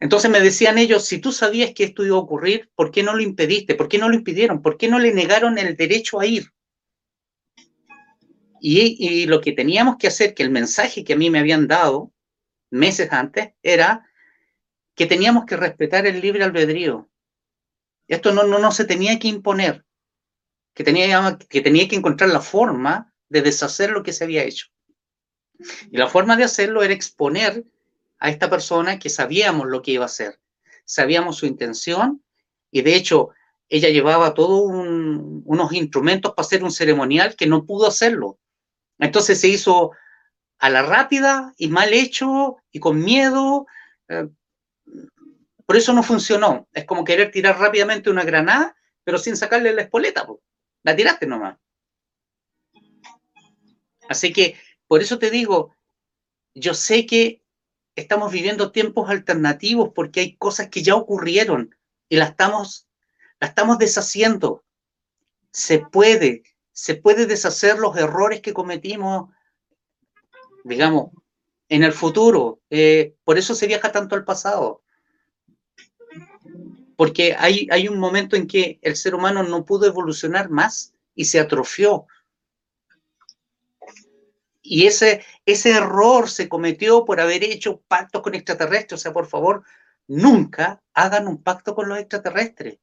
Entonces me decían ellos, si tú sabías que esto iba a ocurrir, ¿por qué no lo impediste? ¿Por qué no lo impidieron? ¿Por qué no le negaron el derecho a ir? Y, y, lo que teníamos que hacer, que el mensaje que a mí me habían dado meses antes, era que teníamos que respetar el libre albedrío. Esto no, se tenía que imponer, que tenía que encontrar la forma de deshacer lo que se había hecho. Y la forma de hacerlo era exponer a esta persona que sabíamos lo que iba a hacer, sabíamos su intención y de hecho ella llevaba todos unos instrumentos para hacer un ceremonial que no pudo hacerlo. Entonces se hizo a la rápida y mal hecho y con miedo, eh, por eso no funcionó. Es como querer tirar rápidamente una granada, pero sin sacarle la espoleta. La tiraste nomás. Así que, por eso te digo, yo sé que estamos viviendo tiempos alternativos porque hay cosas que ya ocurrieron y las estamos, la estamos deshaciendo. Se puede, se puede deshacer los errores que cometimos, digamos, en el futuro. Eh, por eso se viaja tanto al pasado porque hay, hay un momento en que el ser humano no pudo evolucionar más y se atrofió. Y ese, ese error se cometió por haber hecho pactos con extraterrestres. O sea, por favor, nunca hagan un pacto con los extraterrestres.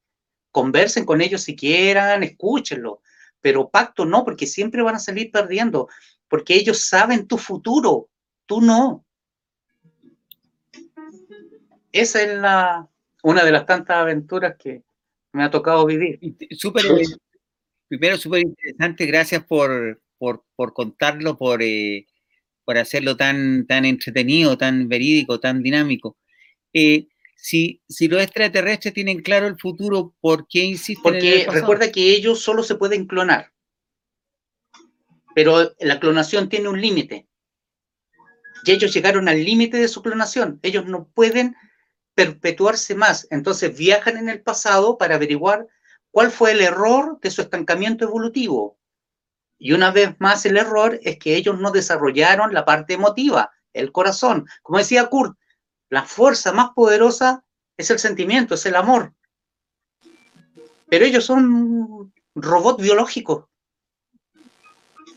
Conversen con ellos si quieran, escúchenlo. Pero pacto no, porque siempre van a salir perdiendo. Porque ellos saben tu futuro, tú no. Esa es la, una de las tantas aventuras que me ha tocado vivir. Primero, súper interesante, gracias por, por, contarlo, por, eh, por hacerlo tan, tan entretenido, tan verídico, tan dinámico. Eh, si, si los extraterrestres tienen claro el futuro, ¿por qué insisten Porque recuerda que ellos solo se pueden clonar, pero la clonación tiene un límite. Y ellos llegaron al límite de su clonación. Ellos no pueden perpetuarse más. Entonces viajan en el pasado para averiguar cuál fue el error de su estancamiento evolutivo. Y una vez más el error es que ellos no desarrollaron la parte emotiva, el corazón. Como decía Kurt, la fuerza más poderosa es el sentimiento, es el amor. Pero ellos son robots biológicos.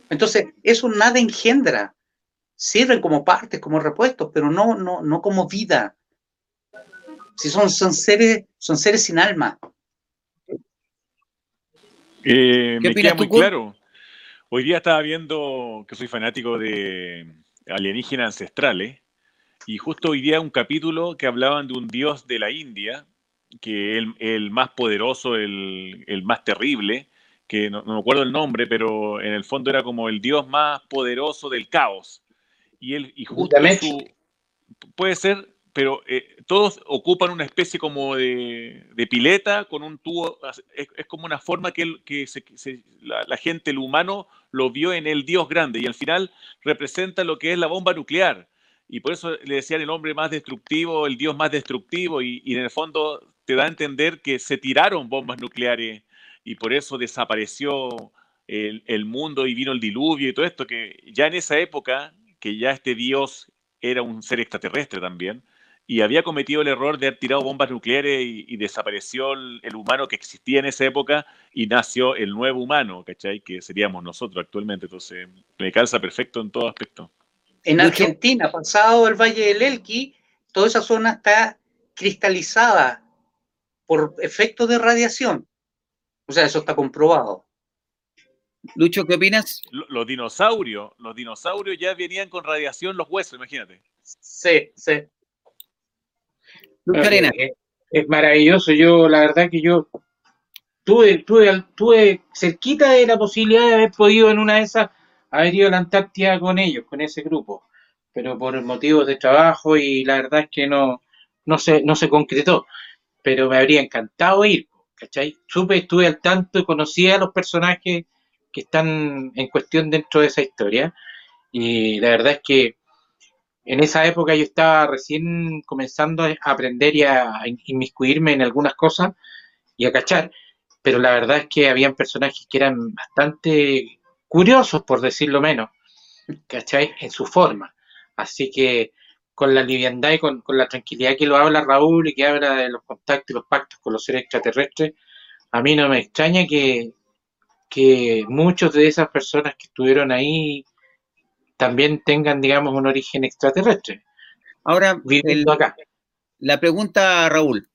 Entonces, eso nada engendra. Sirven como partes, como repuestos, pero no, no, no como vida. Si son, son, seres, son seres sin alma. Eh, me queda muy claro. Hoy día estaba viendo que soy fanático de alienígenas ancestrales y justo hoy día un capítulo que hablaban de un dios de la India, que el, el más poderoso, el, el, más terrible, que no, me acuerdo el nombre, pero en el fondo era como el dios más poderoso del caos. Y él, y justo su, puede ser pero eh, todos ocupan una especie como de, pileta con un tubo, es, como una forma que, que la, gente, el humano, lo vio en el Dios grande y al final representa lo que es la bomba nuclear. Y por eso le decían el hombre más destructivo, el Dios más destructivo y, en el fondo te da a entender que se tiraron bombas nucleares y por eso desapareció el, mundo y vino el diluvio y todo esto, que ya en esa época, que ya este Dios era un ser extraterrestre también, y había cometido el error de haber tirado bombas nucleares y, desapareció el, humano que existía en esa época y nació el nuevo humano, ¿cachai? Que seríamos nosotros actualmente. Entonces, me calza perfecto en todo aspecto. En Argentina, pasado el Valle del Elqui, toda esa zona está cristalizada por efecto de radiación. O sea, eso está comprobado. Lucho, ¿qué opinas? Los dinosaurios, los dinosaurios ya venían con radiación los huesos, imagínate. Sí, sí. Es, maravilloso. Yo, la verdad que yo tuve, tuve, tuve cerquita de la posibilidad de haber podido en una de esas haber ido a la Antártida con ellos, con ese grupo. Pero por motivos de trabajo y la verdad es que no, no se, no se concretó. Pero me habría encantado ir, ¿cachai? Supe, estuve al tanto y conocí a los personajes que están en cuestión dentro de esa historia. Y la verdad es que en esa época yo estaba recién comenzando a aprender y a inmiscuirme en algunas cosas y a cachar, pero la verdad es que habían personajes que eran bastante curiosos, por decirlo menos, ¿cachai? En su forma. Así que con la liviandad y con, la tranquilidad que lo habla Raúl y que habla de los contactos y los pactos con los seres extraterrestres, a mí no me extraña que, que muchos de esas personas que estuvieron ahí también tengan, digamos, un origen extraterrestre. Ahora, acá. la pregunta, Raúl,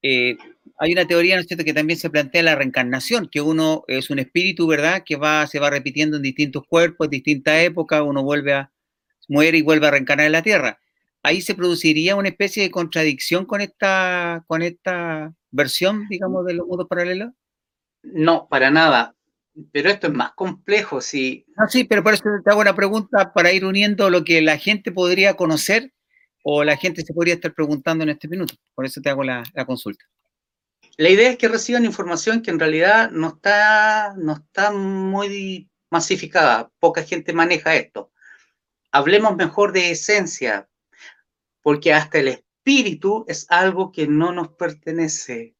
eh, hay una teoría, ¿no es cierto?, que también se plantea la reencarnación, que uno es un espíritu, ¿verdad?, que va, se va repitiendo en distintos cuerpos, en distintas épocas, uno vuelve a, muere y vuelve a reencarnar en la Tierra. Ahí se produciría una especie de contradicción con esta, con esta versión, digamos, de los mundos paralelos. No, para nada pero esto es más complejo. Si... No, sí, pero por eso te hago una pregunta para ir uniendo lo que la gente podría conocer o la gente se podría estar preguntando en este minuto. Por eso te hago la, consulta. La idea es que reciban información que en realidad no está, no está muy masificada. Poca gente maneja esto. Hablemos mejor de esencia, porque hasta el espíritu es algo que no nos pertenece.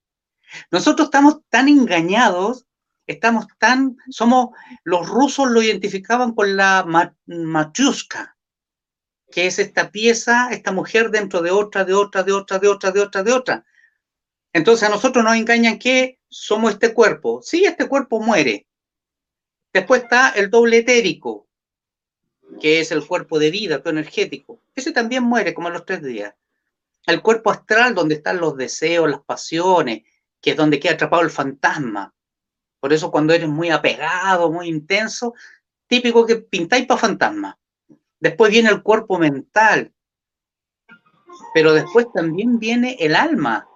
Nosotros estamos tan engañados estamos tan, somos, los rusos lo identificaban con la machuska, que es esta pieza, esta mujer dentro de otra, de otra, de otra, de otra, de otra, de otra. Entonces a nosotros nos engañan que somos este cuerpo. Sí, este cuerpo muere. Después está el doble etérico, que es el cuerpo de vida, todo energético. Ese también muere como en los tres días. El cuerpo astral, donde están los deseos, las pasiones, que es donde queda atrapado el fantasma. Por eso cuando eres muy apegado, muy intenso, típico que pintáis para fantasma. Después viene el cuerpo mental, pero después también viene el alma,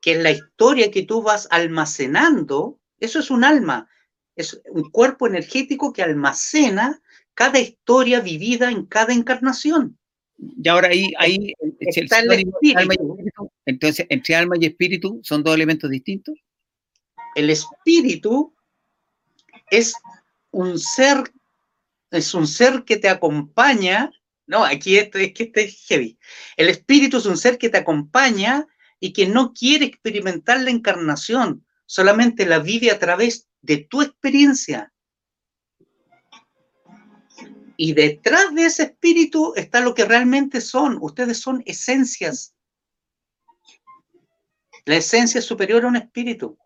que es la historia que tú vas almacenando. Eso es un alma, es un cuerpo energético que almacena cada historia vivida en cada encarnación. Y ahora ahí, ahí está el, entonces, entre alma y espíritu son dos elementos distintos el espíritu es un ser, es un ser que te acompaña. No, aquí esto es que este es heavy. El espíritu es un ser que te acompaña y que no quiere experimentar la encarnación, solamente la vive a través de tu experiencia. Y detrás de ese espíritu está lo que realmente son. Ustedes son esencias. La esencia es superior a un espíritu.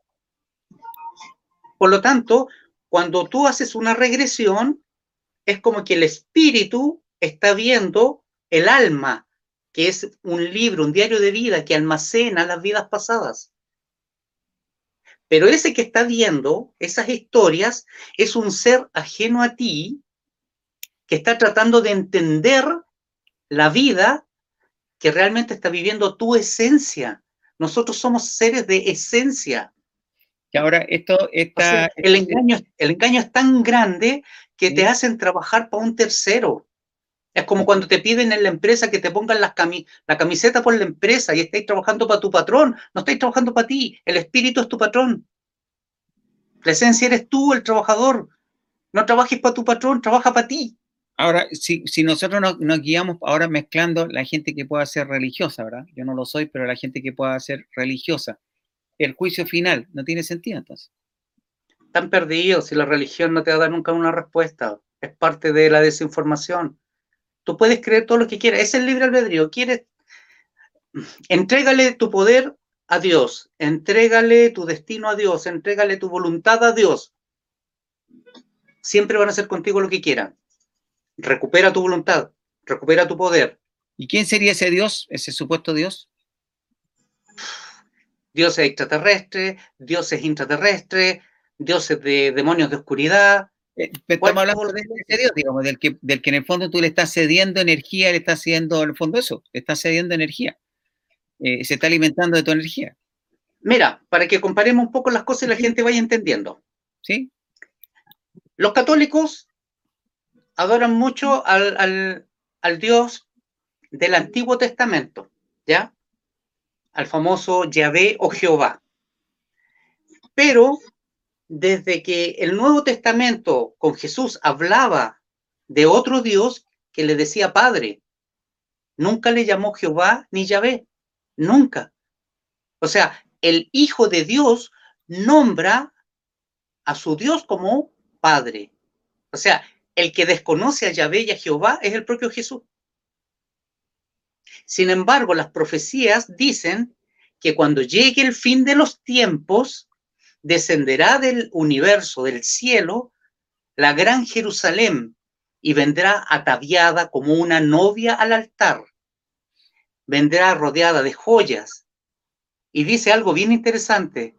Por lo tanto, cuando tú haces una regresión, es como que el espíritu está viendo el alma, que es un libro, un diario de vida que almacena las vidas pasadas. Pero ese que está viendo esas historias es un ser ajeno a ti que está tratando de entender la vida que realmente está viviendo tu esencia. Nosotros somos seres de esencia ahora esto está... el, engaño, el engaño es tan grande que te hacen trabajar para un tercero. Es como cuando te piden en la empresa que te pongan la camiseta por la empresa y estáis trabajando para tu patrón. No estáis trabajando para ti. El espíritu es tu patrón. La esencia eres tú, el trabajador. No trabajes para tu patrón, trabaja para ti. Ahora, si, si nosotros nos, nos, guiamos ahora mezclando la gente que pueda ser religiosa, ¿verdad? Yo no lo soy, pero la gente que pueda ser religiosa, el juicio final no tiene sentido entonces. Están perdidos si la religión no te va a dar nunca una respuesta. Es parte de la desinformación. Tú puedes creer todo lo que quieras. Es el libre albedrío. Quieres, entrégale tu poder a Dios, entrégale tu destino a Dios, entrégale tu voluntad a Dios. Siempre van a hacer contigo lo que quieran. Recupera tu voluntad, recupera tu poder. ¿Y quién sería ese Dios, ese supuesto Dios? Dios es extraterrestre, Dios es intraterrestre, Dios es de demonios de oscuridad. Eh, estamos hablando de ese Dios, digamos, del que, del que en el fondo tú le estás cediendo energía, le estás cediendo en el fondo eso, le estás cediendo energía. Eh, se está alimentando de tu energía. Mira, para que comparemos un poco las cosas y la gente vaya entendiendo. ¿Sí? Los católicos adoran mucho al, al Dios del Antiguo Testamento, ¿ya? Al famoso Yahvé o Jehová. Pero desde que el Nuevo Testamento con Jesús hablaba de otro Dios que le decía Padre, nunca le llamó Jehová ni Yahvé. Nunca. O sea, el Hijo de Dios nombra a su Dios como Padre. O sea, el que desconoce a Yahvé y a Jehová es el propio Jesús. Sin embargo, las profecías dicen que cuando llegue el fin de los tiempos, descenderá del universo, del cielo, la gran Jerusalén y vendrá ataviada como una novia al altar vendrá rodeada de joyas. Y dice algo bien interesante.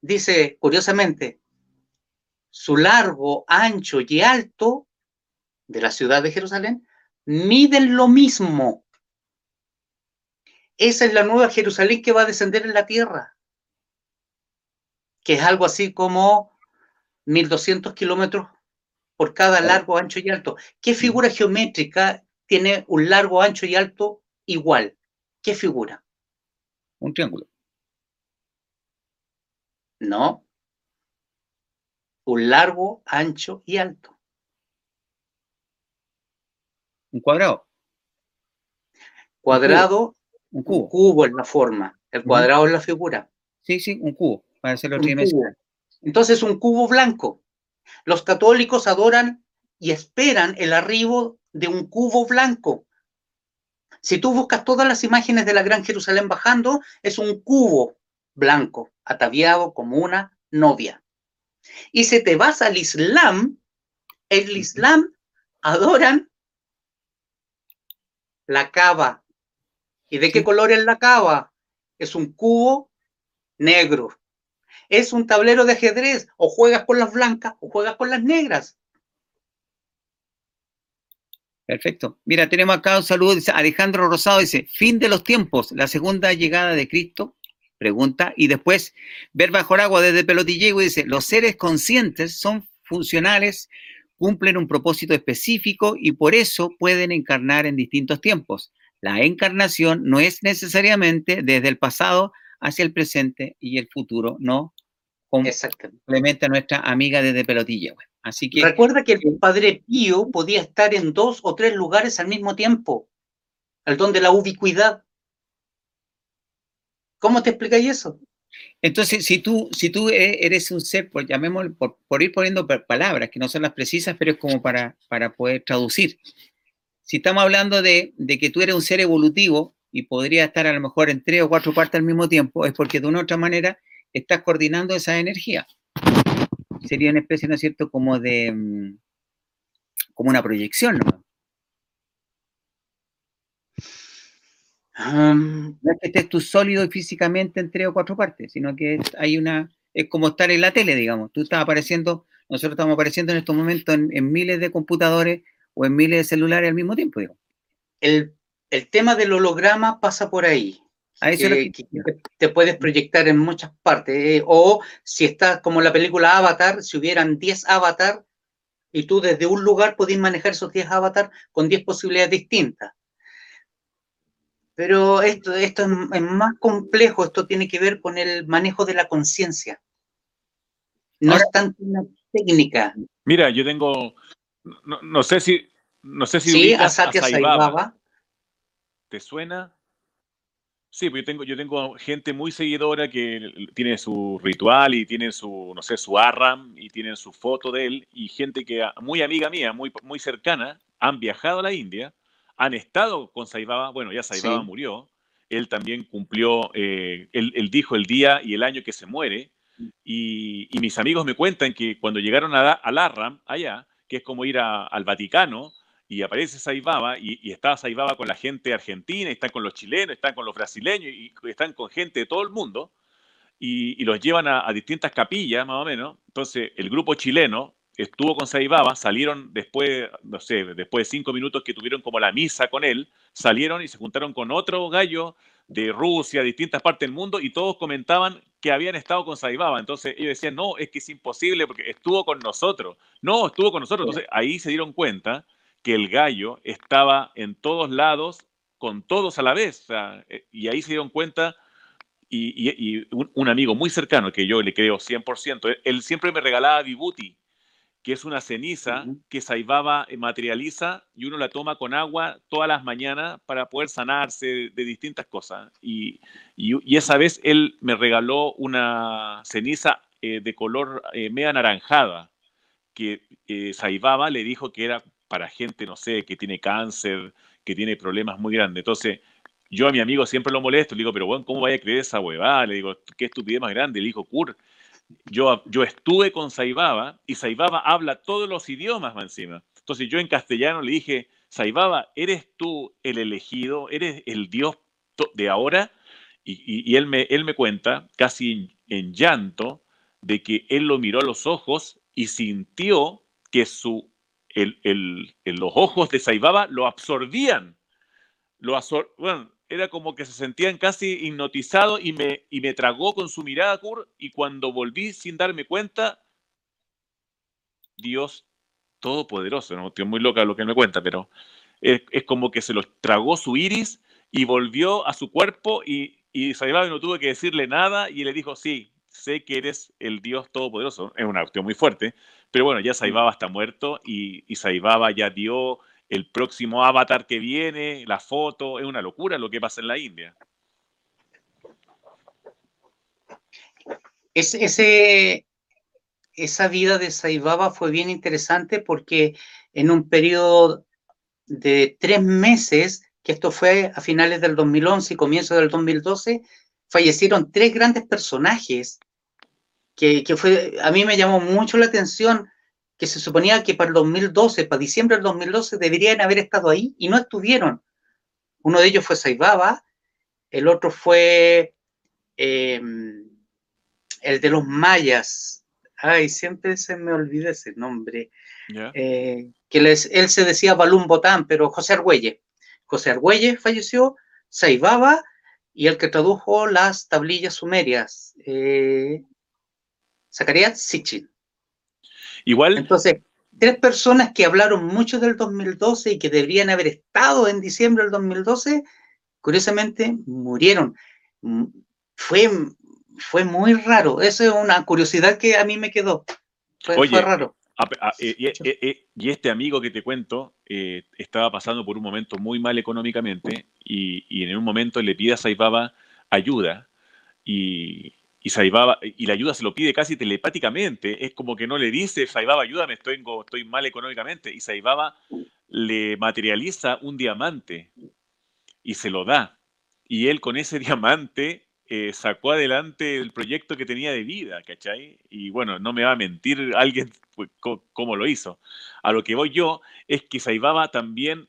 Dice, curiosamente, su largo, ancho y alto de la ciudad de Jerusalén miden lo mismo. Esa es la nueva Jerusalén que va a descender en la tierra, que es algo así como 1200 kilómetros por cada largo, ancho y alto. ¿Qué figura geométrica tiene un largo, ancho y alto igual? ¿Qué figura? Un triángulo. No. Un largo, ancho y alto. Un cuadrado. Cuadrado, un cubo, un cubo en la forma. El cuadrado es la figura. Sí, sí, un cubo, para hacerlo Entonces, un cubo blanco. Los católicos adoran y esperan el arribo de un cubo blanco. Si tú buscas todas las imágenes de la Gran Jerusalén bajando, es un cubo blanco, ataviado como una novia. Y si te vas al Islam, el Islam adoran la cava. ¿Y de qué color es la cava? Es un cubo negro. Es un tablero de ajedrez. O juegas con las blancas o juegas con las negras. Perfecto. Mira, tenemos acá un saludo, dice Alejandro Rosado, dice, fin de los tiempos, la segunda llegada de Cristo, pregunta, y después, ver bajo el agua desde Pelotillego, dice, los seres conscientes son funcionales, cumplen un propósito específico y por eso pueden encarnar en distintos tiempos. La encarnación no es necesariamente desde el pasado hacia el presente y el futuro, no complementa nuestra amiga desde Pelotillego. Así que. Recuerda que el Padre Pío podía estar en dos o tres lugares al mismo tiempo. El don de la ubicuidad. ¿Cómo te explicáis eso? Entonces, si tú, si tú e, eres un ser, por, llamémoslo, por, ir poniendo palabras que no son las precisas, pero es como para, para poder traducir. Si estamos hablando de, de que tú eres un ser evolutivo y podría estar a lo mejor en tres o cuatro partes al mismo tiempo, es porque de una u otra manera estás coordinando esa energía sería una especie, ¿no es cierto?, como de, mm, como una proyección, ¿no? no es que estés tú sólido físicamente en tres o cuatro partes, sino que hay una, es como estar en la tele, digamos. Tú estás apareciendo, nosotros estamos apareciendo en estos momentos en, miles de computadores o en miles de celulares al mismo tiempo, digamos. El, el tema del holograma pasa por ahí que, te puedes proyectar en muchas partes. Eh, o si estás como la película Avatar, si hubieran 10 Avatar y tú desde un lugar podés manejar esos 10 Avatar con 10 posibilidades distintas. Pero esto, esto es, más complejo, esto tiene que ver con el manejo de la conciencia. No es tanto una técnica. Mira, yo tengo, no, sé si, No sé si sí, a Satya Saibaba. ¿Te suena? Sí, pues yo tengo, yo tengo gente muy seguidora que tiene su ritual y tiene su, no sé, su arram y tienen su foto de él y gente que, muy amiga mía, muy, muy cercana, han viajado a la India, han estado con Saibaba, bueno, ya Saibaba murió, él también cumplió, eh, él, dijo el día y el año que se muere y, mis amigos me cuentan que cuando llegaron a, al arram, allá, que es como ir al Vaticano, y aparece Saibaba y, y está Saibaba con la gente argentina, están con los chilenos, están con los brasileños y están con gente de todo el mundo y, los llevan a, distintas capillas más o menos. Entonces el grupo chileno estuvo con Saibaba, salieron después, no sé, después de cinco minutos que tuvieron como la misa con él, salieron y se juntaron con otro gallo de Rusia, distintas partes del mundo, y todos comentaban que habían estado con Saibaba. Entonces ellos decían, no, es que es imposible porque estuvo con nosotros. No, estuvo con nosotros. Entonces ahí se dieron cuenta que el gallo estaba en todos lados, con todos a la vez. Eh, y ahí se dieron cuenta, y, un, amigo muy cercano, que yo le creo 100%, él, siempre me regalaba vibuti, que es una ceniza que Saibaba materializa y uno la toma con agua todas las mañanas para poder sanarse de, distintas cosas. Y, esa vez él me regaló una ceniza eh, de color eh, media anaranjada, que Saibaba le dijo que era para gente, no sé, que tiene cáncer, que tiene problemas muy grandes. Entonces, yo a mi amigo siempre lo molesto, le digo, pero bueno, ¿cómo vaya a creer esa huevada? Le digo, qué estupidez más grande. Le dijo, Kur, yo, yo estuve con Saibaba y Saibaba habla todos los idiomas encima. Entonces yo en castellano le dije, Saibaba, ¿eres tú el elegido? ¿Eres el Dios de ahora? Y, él, me, él me cuenta, casi en llanto, de que él lo miró a los ojos y sintió que su el, los ojos de Saibaba lo absorbían. Lo bueno, era como que se sentían casi hipnotizados y me, y me tragó con su mirada, Kur, y cuando volví sin darme cuenta, Dios Todopoderoso, ¿no? Estoy muy loca lo que me cuenta, pero es, como que se los tragó su iris y volvió a su cuerpo y, y Saibaba no tuvo que decirle nada y le dijo, sí, sé que eres el Dios Todopoderoso. Es una cuestión muy fuerte, pero bueno, ya Saibaba está muerto y, y Saibaba ya dio el próximo avatar que viene, la foto, es una locura lo que pasa en la India. esa vida de Saibaba fue bien interesante porque en un periodo de tres meses, que esto fue a finales del 2011 y comienzo del 2012, fallecieron tres grandes personajes que, fue, a mí me llamó mucho la atención que se suponía que para el 2012, para diciembre del 2012, deberían haber estado ahí y no estuvieron. Uno de ellos fue Saibaba, el otro fue em, el de los mayas. Ay, siempre se me olvida ese nombre. Eh, que les, él se decía Balún Botán, pero José Argüelle. José Argüelle falleció, Saibaba y el que tradujo las tablillas sumerias. Eh, Zacarías Sitchin. Igual. Entonces, tres personas que hablaron mucho del 2012 y que deberían haber estado en diciembre del 2012, curiosamente murieron. Mm, fue, fue muy raro. Esa es una curiosidad que a mí me quedó. Fue, raro. Eh, eh, eh, y, este amigo que te cuento estaba pasando por un momento muy mal económicamente y, y en un momento le pide a Saibaba ayuda y, y Saibaba, y la ayuda se lo pide casi telepáticamente, es como que no le dice, Saibaba, ayúdame, estoy, estoy mal económicamente, y Saibaba le materializa un diamante y se lo da. Y él con ese diamante eh, sacó adelante el proyecto que tenía de vida, ¿cachai? Y bueno, no me va a mentir alguien pues, cómo lo hizo. A lo que voy yo es que Saibaba también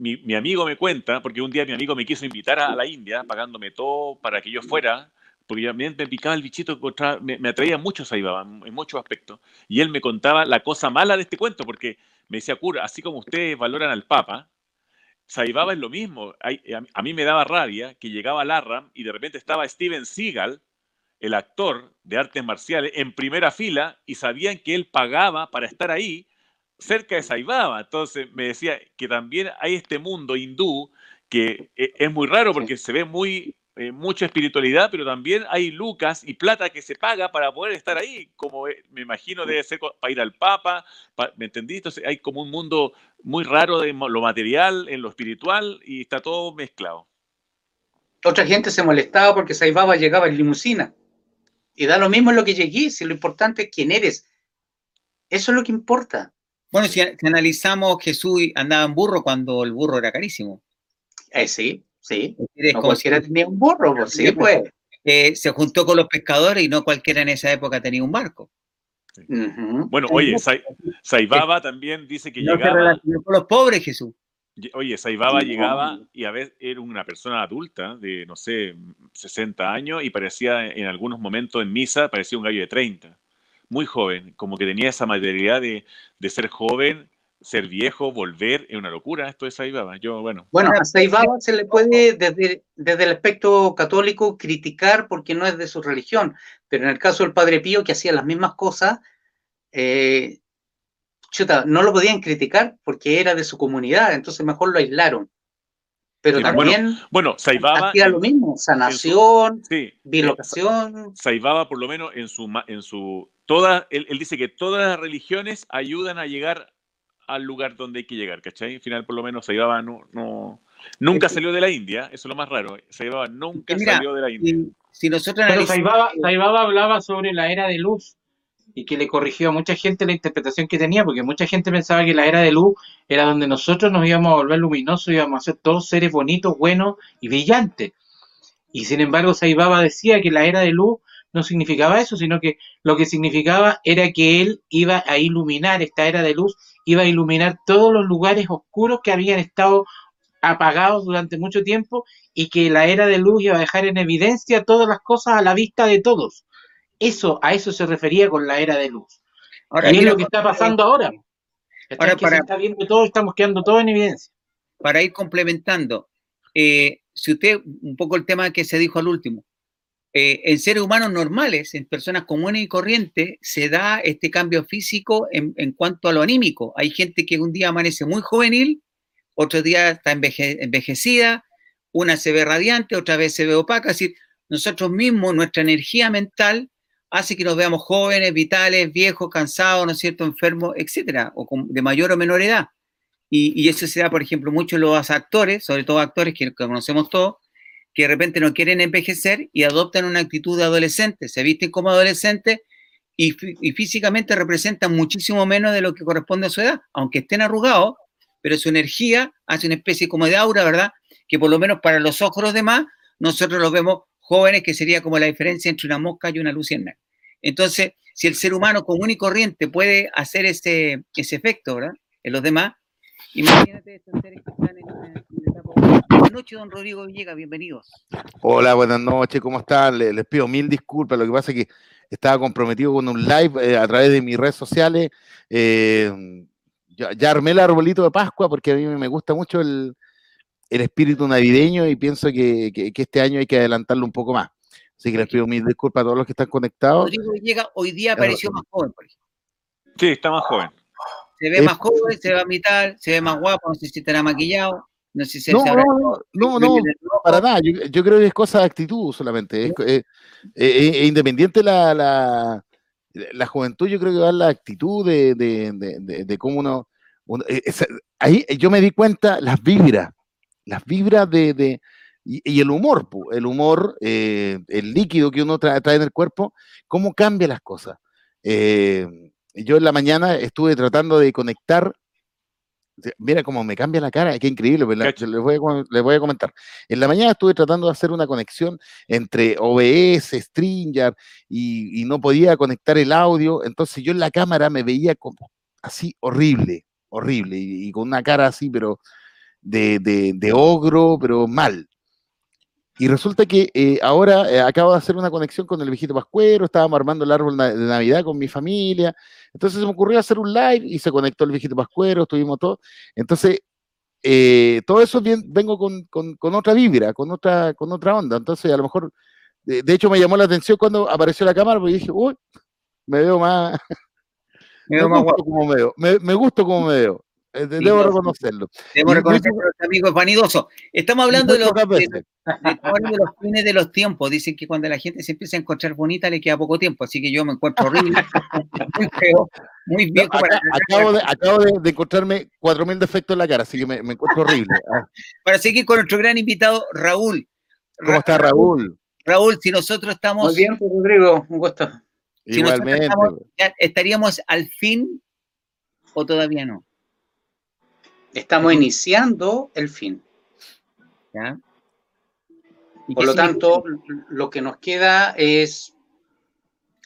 mi, mi, amigo me cuenta, porque un día mi amigo me quiso invitar a la India, pagándome todo para que yo fuera, porque a mí me picaba el bichito, me, atraía mucho Saibaba en muchos aspectos. Y él me contaba la cosa mala de este cuento, porque me decía, Cura, así como ustedes valoran al Papa, Saibaba es lo mismo. A mí me daba rabia que llegaba al Arram y de repente estaba Steven Seagal, el actor de artes marciales, en primera fila y sabían que él pagaba para estar ahí cerca de Saibaba. Entonces me decía que también hay este mundo hindú que e, es muy raro porque se ve muy eh, mucha espiritualidad, pero también hay lucas y plata que se paga para poder estar ahí, como eh, me imagino debe ser para ir al Papa, ¿me entendí? Entonces hay como un mundo muy raro de lo material, en lo espiritual, y está todo mezclado. Otra gente se molestaba porque Saibaba llegaba en limusina. Y da lo mismo en lo que llegué, si lo importante es quién eres. Eso es lo que importa. Bueno, si, analizamos, Jesús andaba en burro cuando el burro era carísimo. Eh, sí, sí. No cualquiera tenía un burro, pues, sí, pues. Eh, se juntó con los pescadores y no cualquiera en esa época tenía un barco. Bueno, oye, Saibaba también dice que llegaba. con los pobres, Jesús. Oye, Saibaba llegaba y a veces era una persona adulta de, no sé, 60 años y parecía en algunos momentos en misa, parecía un gallo de 30. Muy joven, como que tenía esa materialidad de, de ser joven, ser viejo, volver, es una locura esto de Saibaba. Yo, bueno. Bueno, a Saibaba se le puede desde, desde el aspecto católico criticar porque no es de su religión, pero en el caso del Padre Pío, que hacía las mismas cosas, eh, chuta, no lo podían criticar porque era de su comunidad, entonces mejor lo aislaron. Pero también bueno, Saibaba hacía lo mismo, sanación, sí, bilocación. Saibaba por lo menos en su en su toda él, dice que todas las religiones ayudan a llegar al lugar donde hay que llegar, ¿cachai? Al final por lo menos Saibaba no, no nunca salió de la India, eso es lo más raro. Saibaba nunca salió de la India. Si, nosotros Pero Saibaba hablaba sobre la era de luz y que le corrigió a mucha gente la interpretación que tenía, porque mucha gente pensaba que la era de luz era donde nosotros nos íbamos a volver luminosos, íbamos a ser todos seres bonitos, buenos y brillantes. Y sin embargo, Saibaba decía que la era de luz no significaba eso, sino que lo que significaba era que él iba a iluminar, esta era de luz, iba a iluminar todos los lugares oscuros que habían estado apagados durante mucho tiempo y que la era de luz iba a dejar en evidencia todas las cosas a la vista de todos. Eso, a eso se refería con la era de luz. Ahora, y es lo que está pasando ahora. Ahora para, se está viendo todo, estamos quedando todo en evidencia. Para ir complementando, eh, si usted, un poco el tema que se dijo al último, eh, en seres humanos normales, en personas comunes y corrientes, se da este cambio físico en, cuanto a lo anímico. Hay gente que un día amanece muy juvenil, otro día está envejecida, una se ve radiante, otra vez se ve opaca. Es decir, nosotros mismos, nuestra energía mental hace que nos veamos jóvenes, vitales, viejos, cansados, ¿no cierto?, enfermos, etcétera, o de mayor o menor edad. Y, eso se da, por ejemplo, mucho en los actores, sobre todo actores que, conocemos todos, que de repente no quieren envejecer y adoptan una actitud de adolescente, se visten como adolescentes y, físicamente representan muchísimo menos de lo que corresponde a su edad, aunque estén arrugados, pero su energía hace una especie como de aura, ¿verdad? Que por lo menos para los ojos de los demás, nosotros los vemos jóvenes, que sería como la diferencia entre una mosca y una luciérnaga. Entonces, si el ser humano común y corriente puede hacer ese, ese efecto, ¿verdad? En los demás, imagínate estos seres que están. Buenas noches, don Rodrigo Villegas, bienvenidos. Hola, buenas noches, ¿cómo están? Les, pido mil disculpas, lo que pasa es que estaba comprometido con un live eh, a través de mis redes sociales. Eh, ya, armé el arbolito de Pascua porque a mí me gusta mucho el, el espíritu navideño y pienso que, este año hay que adelantarlo un poco más. Así que les pido mil disculpas a todos los que están conectados. Rodrigo llega, hoy día apareció más joven, por ejemplo. Sí, está más joven. Se ve más joven, se ve a mitad, se ve más guapo, no sé si estará maquillado. No, sé si no, no, no, para nada. Yo, creo que es cosa de actitud solamente. Es, independiente la, la, la, juventud, yo creo que va la actitud de, de, de, cómo uno. Eh, ahí yo me di cuenta las vibras las vibras de, y, el humor, el humor, eh, el líquido que uno trae, en el cuerpo, cómo cambia las cosas. Eh, yo en la mañana estuve tratando de conectar, mira cómo me cambia la cara, qué increíble, les voy, a, comentar. En la mañana estuve tratando de hacer una conexión entre OBS, Stringer, y, no podía conectar el audio, entonces yo en la cámara me veía como así horrible, horrible, y con una cara así, pero de, ogro, pero mal. Y resulta que eh, ahora eh, acabo de hacer una conexión con el viejito Pascuero, estábamos armando el árbol de Navidad con mi familia. Entonces se me ocurrió hacer un live y se conectó el viejito Pascuero, estuvimos todos. Entonces, eh, todo eso bien, vengo con, otra vibra, con otra, con otra onda. Entonces, a lo mejor, de, hecho, me llamó la atención cuando apareció la cámara, porque dije, uy, me veo más. Me, veo más guapo. Como me, veo. Me, me gusto como me veo. Eh, debo reconocerlo. Debo reconocer a nuestro amigo vanidoso. Estamos hablando de los, de, los fines de los tiempos. Dicen que cuando la gente se empieza a encontrar bonita le queda poco tiempo, así que yo me encuentro horrible, muy feo, muy viejo. acabo, de, acabo de, encontrarme 4.000 defectos en la cara, así que me, encuentro horrible. Ah. Para seguir con nuestro gran invitado, Raúl. ¿Cómo está Raúl? Raúl, si nosotros estamos... Muy bien, pues, Rodrigo, un gusto. Igualmente. ¿Estaríamos al fin o todavía no? Estamos iniciando el fin. Por lo tanto, lo que nos queda es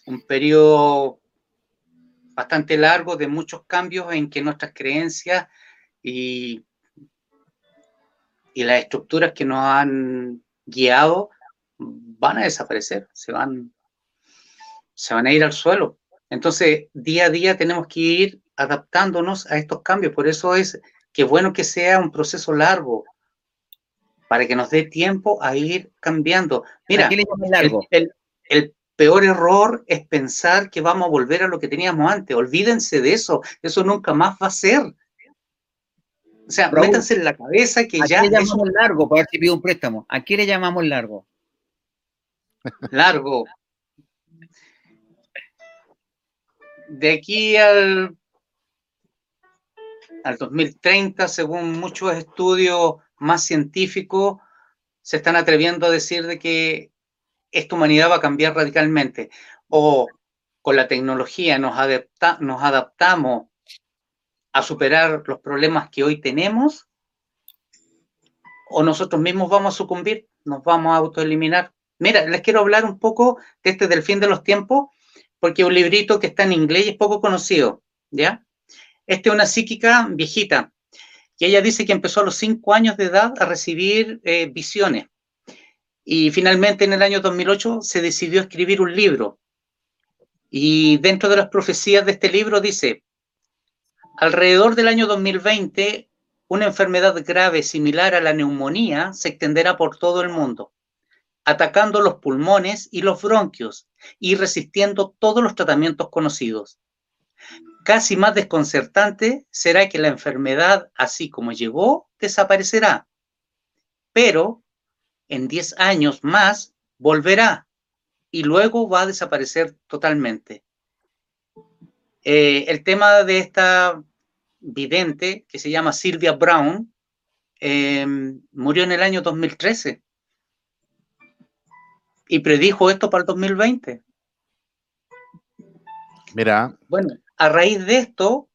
un periodo bastante largo de muchos cambios en que nuestras creencias y, y las estructuras que nos han guiado van a desaparecer, se van, se van a ir al suelo. Entonces, día a día tenemos que ir adaptándonos a estos cambios. Por eso es que bueno que sea un proceso largo, para que nos dé tiempo a ir cambiando. Mira, El, peor error es pensar que vamos a volver a lo que teníamos antes. Olvídense de eso, eso nunca más va a ser. O sea, métanse en la cabeza que ya. ¿A qué le llamamos largo para si pido un préstamo? ¿A qué le llamamos largo? Largo. De aquí al al 2030, según muchos estudios más científicos, se están atreviendo a decir de que esta humanidad va a cambiar radicalmente. O con la tecnología nos, nos adaptamos a superar los problemas que hoy tenemos, o nosotros mismos vamos a sucumbir, nos vamos a autoeliminar. Mira, les quiero hablar un poco de este del fin de los tiempos, porque un librito que está en inglés y es poco conocido, ¿ya? Esta es una psíquica viejita, y ella dice que empezó a los cinco años de edad a recibir eh, visiones. Y finalmente en el año 2008 se decidió escribir un libro. Y dentro de las profecías de este libro dice, alrededor del año 2020, una enfermedad grave similar a la neumonía se extenderá por todo el mundo, atacando los pulmones y los bronquios y resistiendo todos los tratamientos conocidos. Casi más desconcertante será que la enfermedad, así como llegó, desaparecerá. Pero en 10 años más volverá y luego va a desaparecer totalmente. Eh, el tema de esta vidente, que se llama Sylvia Brown, em, murió en el año 2013 y predijo esto para el 2020. Mira. Bueno, a raíz de esto,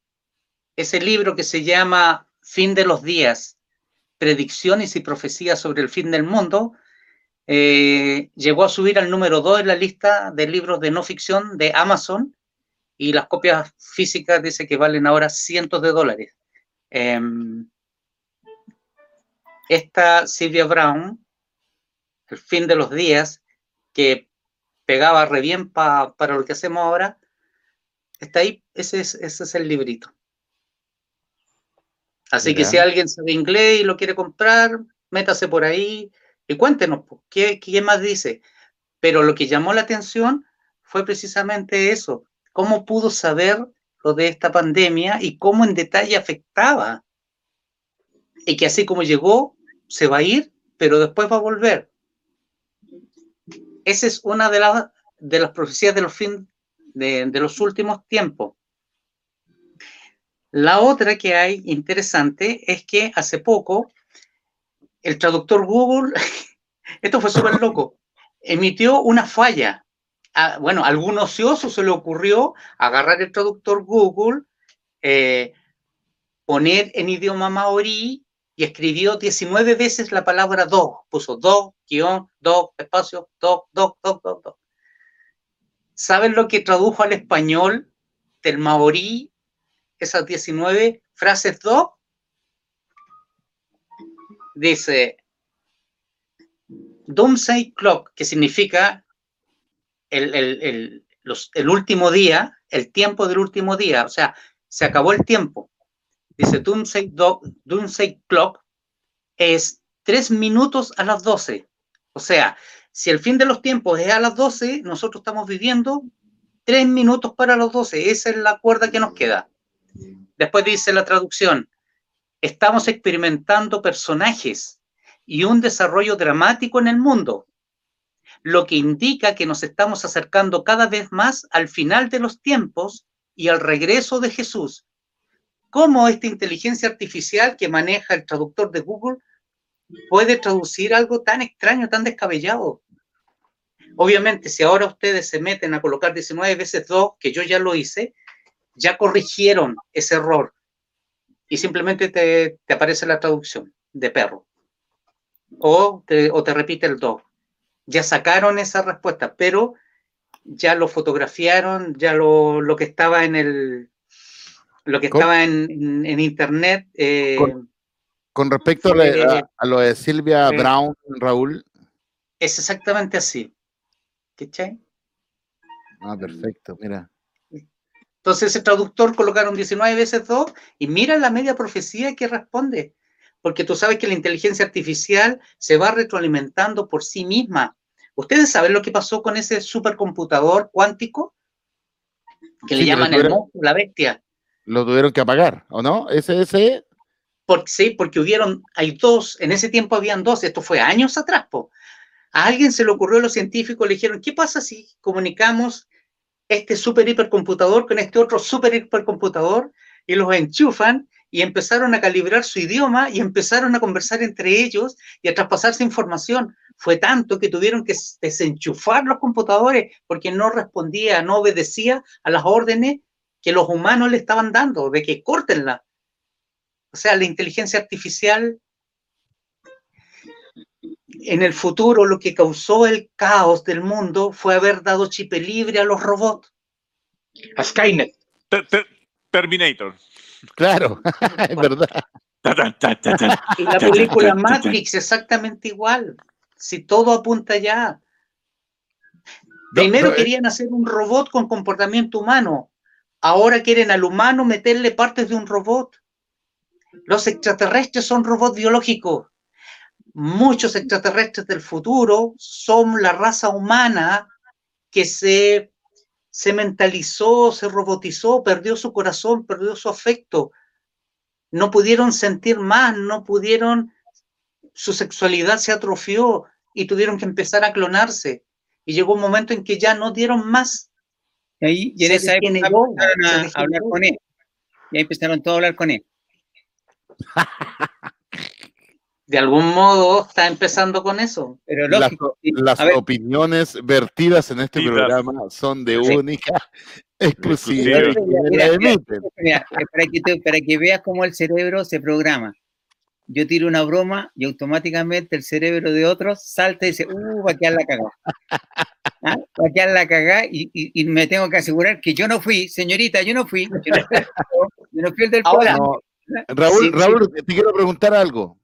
ese libro que se llama Fin de los días, predicciones y profecías sobre el fin del mundo, eh, llegó a subir al número 2 en la lista de libros de no ficción de Amazon y las copias físicas dice que valen ahora cientos de dólares. Em, esta Sylvia Brown, El fin de los días, que pegaba re bien para lo que hacemos ahora, Está ahí, ese es, ese es el librito. Así que si alguien sabe inglés y lo quiere comprar, métase por ahí y cuéntenos ¿qué, qué más dice. Pero lo que llamó la atención fue precisamente eso, cómo pudo saber lo de esta pandemia y cómo en detalle afectaba. Y que así como llegó, se va a ir, pero después va a volver. Esa es una de, las de las profecías de los, fin, de, los últimos tiempos. La otra que hay interesante es que hace poco el traductor Google, esto fue súper loco, emitió una falla. bueno, a algún ocioso se le ocurrió agarrar el traductor Google, eh, poner en idioma maorí y escribió 19 veces la palabra do. Puso do, guion, do, espacio, do, do, do, do, do. ¿Saben lo que tradujo al español del maorí esas 19 frases do? Dice Doomsday Clock, que significa el, último día, el tiempo del último día, o sea, se acabó el tiempo. Dice Doomsday, Doomsday Clock es tres minutos a las 12. O sea, si el fin de los tiempos es a las 12, nosotros estamos viviendo tres minutos para las 12. Esa es la cuerda que nos queda. Después dice la traducción, estamos experimentando personajes y un desarrollo dramático en el mundo, lo que indica que nos estamos acercando cada vez más al final de los tiempos y al regreso de Jesús. ¿Cómo esta inteligencia artificial que maneja el traductor de Google puede traducir algo tan extraño, tan descabellado? Obviamente, si ahora ustedes se meten a colocar 19 veces 2, que yo ya lo hice, ya corrigieron ese error y simplemente te, aparece la traducción de perro. O te, o te repite el 2. Ya sacaron esa respuesta, pero ya lo fotografiaron, ya lo, lo que estaba en el lo que estaba en, en, internet. Eh, con, respecto a, lo de Silvia Brown, Raúl. Es exactamente así. ¿Qué Ah, perfecto, mira. Entonces ese traductor colocaron 19 veces 2 y mira la media profecía que responde. Porque tú sabes que la inteligencia artificial se va retroalimentando por sí misma. ¿Ustedes saben lo que pasó con ese supercomputador cuántico? Que le llaman el monstruo, la bestia. Lo tuvieron que apagar, ¿o no? Ese, ese. Porque, sí, porque hubieron, hay dos, en ese tiempo habían dos, esto fue años atrás, A alguien se le ocurrió a los científicos, le dijeron, ¿qué pasa si comunicamos este super hipercomputador con este otro super hipercomputador y los enchufan y empezaron a calibrar su idioma y empezaron a conversar entre ellos y a traspasarse información. Fue tanto que tuvieron que desenchufar los computadores porque no respondía, no obedecía a las órdenes que los humanos le estaban dando, de que córtenla. O sea, la inteligencia artificial en el futuro lo que causó el caos del mundo fue haber dado chip libre a los robots. A Skynet. Terminator. Claro, es verdad. y la película Matrix exactamente igual. Si todo apunta ya. Primero eh, querían hacer un robot con comportamiento humano. Ahora quieren al humano meterle partes de un robot. Los extraterrestres son robots biológicos muchos extraterrestres del futuro son la raza humana que se, se mentalizó, se robotizó, perdió su corazón, perdió su afecto. No pudieron sentir más, no pudieron, su sexualidad se atrofió y tuvieron que empezar a clonarse. Y llegó un momento en que ya no dieron más. Y ahí, y en esa época empezaron a hablar con él. Y ahí empezaron todos a hablar con él. De algún modo está empezando con eso. Pero lógico, las, opiniones vertidas en este programa son de única exclusividad. para, que para que veas cómo el cerebro se programa. Yo tiro una broma y automáticamente el cerebro de otros salta y dice, uh, va a quedar la cagada. ¿Ah? Va a quedar la cagada y, y, me tengo que asegurar que yo no fui, señorita, yo no fui. Yo no fui, el del Ahora, Raúl, Raúl, te quiero preguntar algo.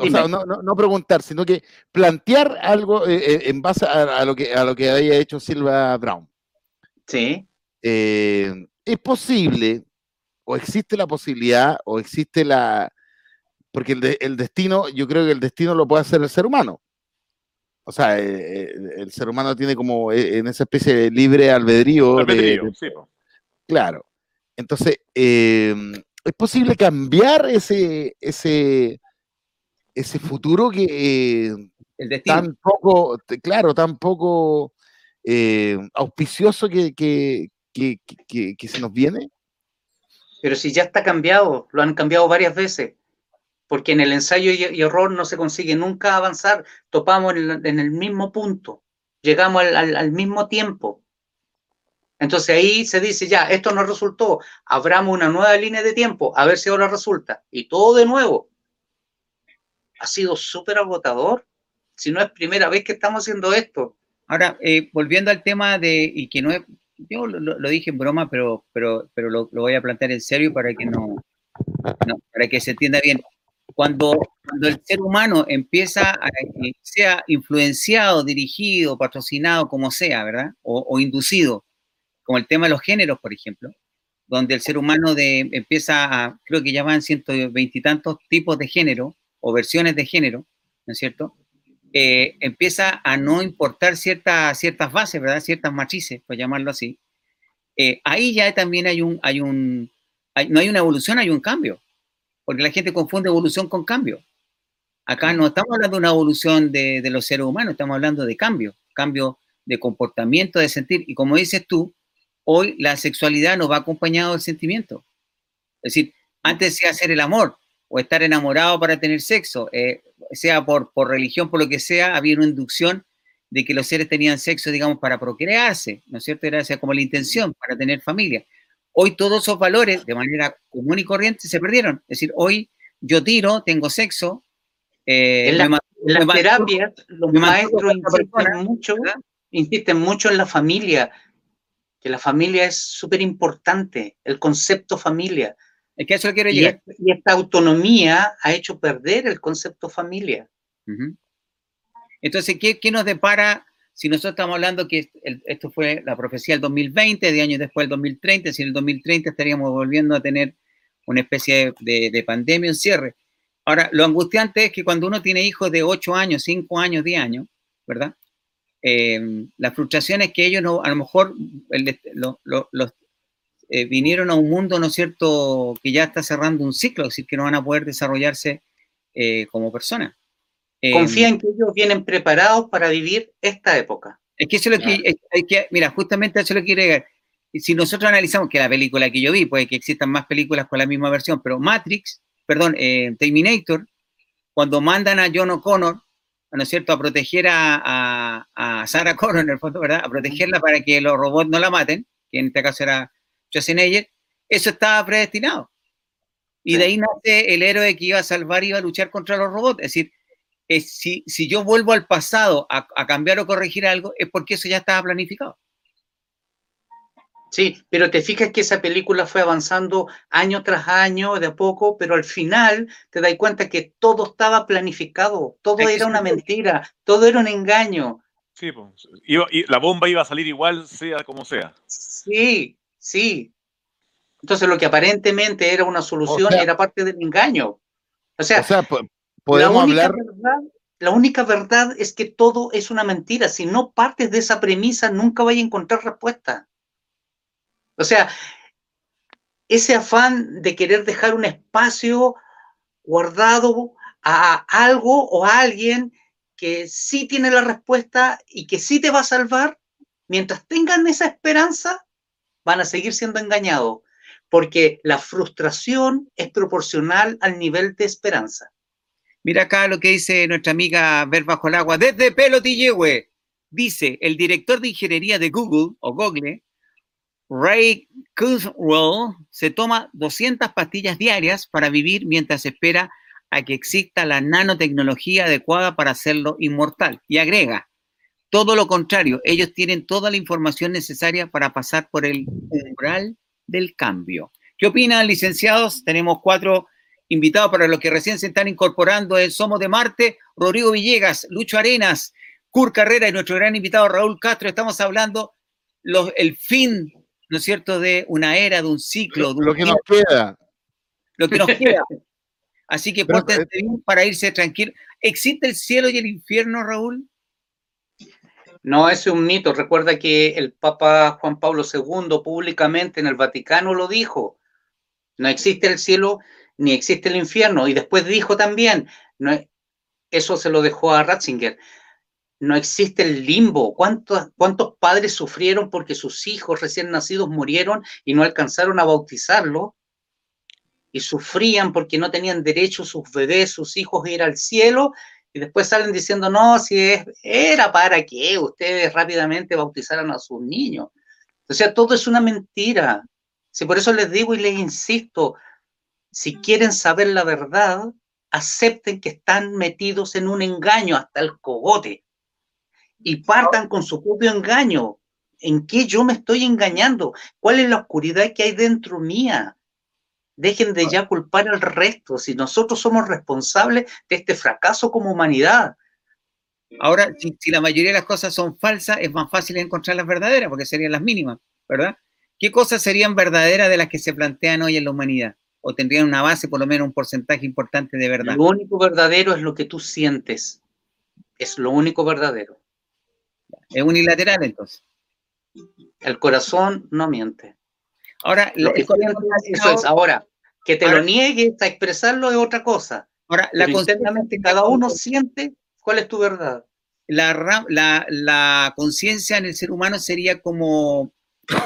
O sea, no, preguntar, sino que plantear algo eh, eh, en base a, lo que, a lo que había hecho Silva Brown. Sí. Eh, ¿Es posible, o existe la posibilidad, o existe la... Porque el, destino, yo creo que el destino lo puede hacer el ser humano. O sea, el ser humano tiene como en esa especie de libre albedrío. sí, Claro. Entonces, ¿es posible cambiar ese, ese, ese futuro que eh, tan poco, claro, tan poco eh, auspicioso que, que, se nos viene. Pero si ya está cambiado, lo han cambiado varias veces, porque en el ensayo y, error no se consigue nunca avanzar, topamos en el, mismo punto, llegamos al, al mismo tiempo. Entonces ahí se dice, ya, esto no resultó, abramos una nueva línea de tiempo, a ver si ahora resulta. Y todo de nuevo ha sido súper agotador. Si no es primera vez que estamos haciendo esto. Ahora, eh, volviendo al tema de, y que no es, yo lo, dije en broma, pero, pero, pero lo, voy a plantear en serio para que no, para que se entienda bien. Cuando, cuando el ser humano empieza a sea influenciado, dirigido, patrocinado, como sea, ¿verdad? O, inducido, como el tema de los géneros, por ejemplo, donde el ser humano de, empieza a, creo que ya van ciento veintitantos tipos de género, o versiones de género, ¿no es cierto? Eh, empieza a no importar ciertas ciertas bases, ¿verdad? Ciertas matrices, por llamarlo así. Eh, ahí ya también hay un, hay un, no hay una evolución, hay un cambio. porque la gente confunde evolución con cambio. Acá no estamos hablando de una evolución de, de los seres humanos, estamos hablando de cambio, cambio de comportamiento, de sentir. Y como dices tú, hoy la sexualidad no va acompañado del sentimiento. Es decir, antes de hacer el amor o estar enamorado para tener sexo, eh, sea por, por religión, por lo que sea, había una inducción de que los seres tenían sexo, digamos, para procrearse, ¿no es cierto? Era como la intención, para tener familia. Hoy todos esos valores, de manera común y corriente, se perdieron. Es decir, hoy yo tiro, tengo sexo. Eh, en la, terapia, los maestros insisten mucho, insisten mucho en la familia, que la familia es súper importante, el concepto familia. Es que eso quiero llegar. Y, esta autonomía ha hecho perder el concepto familia. Entonces, ¿qué, nos depara si nosotros estamos hablando que esto fue la profecía del 2020, de años después del 2030, si en el 2030 estaríamos volviendo a tener una especie de, pandemia, un cierre? Ahora, lo angustiante es que cuando uno tiene hijos de 8 años, 5 años, 10 años, ¿verdad? Eh, la frustración es que ellos no, a lo mejor los eh, vinieron a un mundo, ¿no es cierto?, que ya está cerrando un ciclo, es decir, que no van a poder desarrollarse eh, como personas. Confía en que ellos vienen preparados para vivir esta época. Es que eso es lo que, hay que, mira, justamente eso lo quiero llegar. Si nosotros analizamos que la película que yo vi, puede que existan más películas con la misma versión, pero Matrix, perdón, Terminator, cuando mandan a John O'Connor ¿no es cierto?, a proteger a, a, Sarah Connor, en el fondo, ¿verdad?, a protegerla para que los robots no la maten, que en este caso era Schwarzenegger, eso estaba predestinado. Y de ahí nace el héroe que iba a salvar y iba a luchar contra los robots. Es decir, si, si, yo vuelvo al pasado a, a cambiar o corregir algo, es porque eso ya estaba planificado. Sí, pero te fijas que esa película fue avanzando año tras año, de a poco, pero al final te das cuenta que todo estaba planificado, todo era una mentira, todo era un engaño. Sí, pues, y la bomba iba a salir igual, sea como sea. Sí, sí. Entonces lo que aparentemente era una solución era parte del engaño. O sea, podemos hablar... Verdad, la única verdad es que todo es una mentira. Si no partes de esa premisa, nunca vas a encontrar respuesta. O sea, ese afán de querer dejar un espacio guardado a algo o a alguien que sí tiene la respuesta y que sí te va a salvar, mientras tengan esa esperanza, van a seguir siendo engañados, porque la frustración es proporcional al nivel de esperanza. Mira acá lo que dice nuestra amiga Ver Bajo el Agua, desde Pelotillehue. Dice, el director de ingeniería de Google, o Google, Ray Kurzweil se toma 200 pastillas diarias para vivir mientras espera a que exista la nanotecnología adecuada para hacerlo inmortal. Y agrega, todo lo contrario, ellos tienen toda la información necesaria para pasar por el umbral del cambio. ¿Qué opinan, licenciados? Tenemos cuatro invitados para los que recién se están incorporando en Somos de Marte, Rodrigo Villegas, Lucho Arenas, Cur Carrera y nuestro gran invitado Raúl Castro. Estamos hablando los, el fin ¿no es cierto?, de una era, de un ciclo. lo que nos queda. Lo que nos queda. Así que pórtense eh, bien para irse tranquilo. ¿Existe el cielo y el infierno, Raúl? No, es un mito. Recuerda que el Papa Juan Pablo II públicamente en el Vaticano lo dijo. No existe el cielo ni existe el infierno. Y después dijo también, no, eso se lo dejó a Ratzinger, no existe el limbo. ¿Cuántos, ¿Cuántos padres sufrieron porque sus hijos recién nacidos murieron y no alcanzaron a bautizarlo? Y sufrían porque no tenían derecho sus bebés, sus hijos a ir al cielo. Y después salen diciendo, no, si es, era para que ustedes rápidamente bautizaran a sus niños. O sea, todo es una mentira. Si por eso les digo y les insisto, si quieren saber la verdad, acepten que están metidos en un engaño hasta el cogote y partan con su propio engaño. ¿En qué yo me estoy engañando? ¿Cuál es la oscuridad que hay dentro mía? Dejen de ya culpar al resto, si nosotros somos responsables de este fracaso como humanidad. Ahora, si, la mayoría de las cosas son falsas, es más fácil encontrar las verdaderas, porque serían las mínimas, ¿verdad? ¿Qué cosas serían verdaderas de las que se plantean hoy en la humanidad? ¿O tendrían una base, por lo menos un porcentaje importante de verdad? Lo único verdadero es lo que tú sientes. Es lo único verdadero. Es unilateral entonces. El corazón no miente. Ahora, lo que eso es. Ahora, Que te lo niegues a expresarlo es otra cosa. Ahora, la internamente cada uno siente cuál es tu verdad. La, la, la conciencia en el ser humano sería como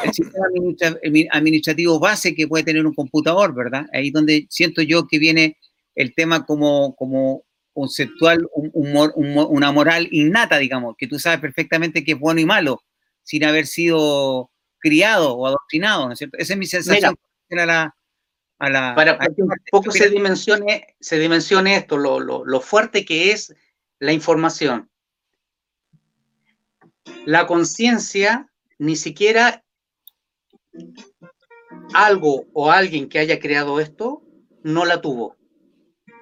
el sistema administrativo base que puede tener un computador, ¿verdad? Ahí donde siento yo que viene el tema como, como conceptual, una moral innata, digamos, que tú sabes perfectamente que es bueno y malo, sin haber sido criado o adoctrinado, ¿no es cierto? Esa es mi sensación a la, para, que un poco se dimensione, se dimensione esto, lo, lo fuerte que es la información. La conciencia ni siquiera algo o alguien que haya creado esto no la tuvo.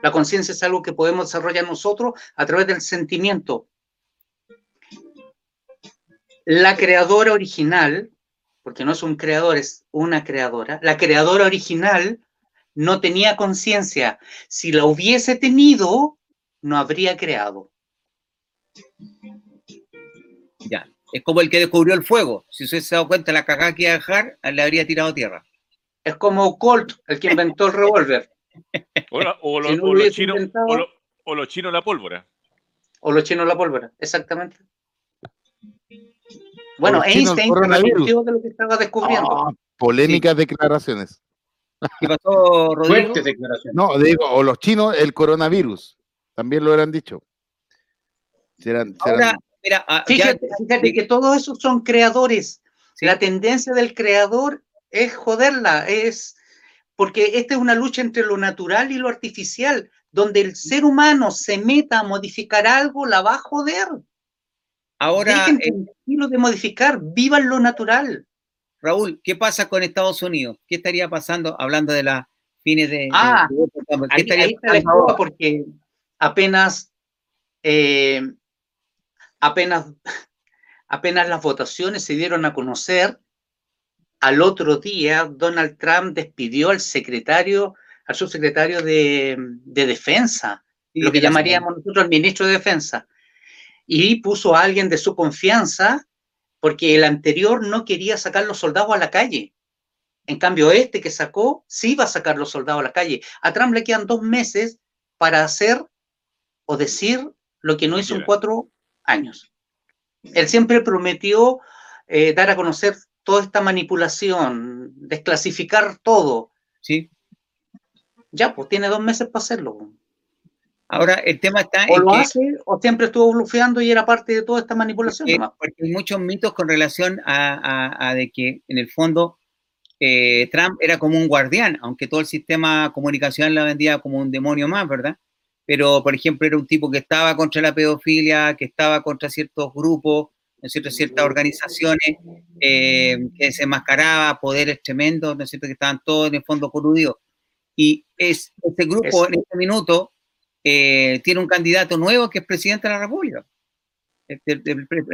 La conciencia es algo que podemos desarrollar nosotros a través del sentimiento. La creadora original, porque no es un creador, es una creadora, la creadora original no tenía conciencia. Si la hubiese tenido, no habría creado. Ya, es como el que descubrió el fuego. Si se hubiese dado cuenta de la cagada que iba a dejar, le habría tirado tierra. Es como Colt, el que inventó el revólver. O, los chinos, la pólvora. O los chinos la pólvora, exactamente. Bueno, Einstein se de lo que estaba descubriendo. Ah, polémicas declaraciones. ¿Qué pasó, Rodrigo? No, digo, o los chinos, el coronavirus. También lo hubieran dicho. Ahora, mira, ah, fíjate, que todos esos son creadores. La tendencia del creador es joderla, es porque esta es una lucha entre lo natural y lo artificial, donde el ser humano se meta a modificar algo, la va a joder. Ahora, Dejen eh, de modificar, vivan lo natural. Raúl, ¿qué pasa con Estados Unidos? ¿Qué estaría pasando hablando de las fines de... Ah, ahí, está la escoba porque apenas, eh, apenas, apenas las votaciones se dieron a conocer, al otro día, Donald Trump despidió al secretario, al subsecretario de, Defensa, lo que llamaríamos nosotros el ministro de Defensa, y puso a alguien de su confianza porque el anterior no quería sacar los soldados a la calle. En cambio, este que sacó sí iba a sacar los soldados a la calle. A Trump le quedan dos meses para hacer o decir lo que no hizo en cuatro años. Él siempre prometió eh, dar a conocer toda esta manipulación, desclasificar todo. Sí. Ya, pues tiene dos meses para hacerlo. Ahora, el tema está o lo hace o siempre estuvo blufeando y era parte de toda esta manipulación. Porque, hay muchos mitos con relación a, de que, en el fondo, eh, Trump era como un guardián, aunque todo el sistema comunicacional la vendía como un demonio más, ¿verdad? Pero, por ejemplo, era un tipo que estaba contra la pedofilia, que estaba contra ciertos grupos, ¿no es cierto? Ciertas organizaciones eh, que se enmascaraba, poderes tremendos, ¿no es cierto? Que estaban todos en el fondo coludidos. Y es, este grupo en este minuto eh, tiene un candidato nuevo que es presidente de la República. El,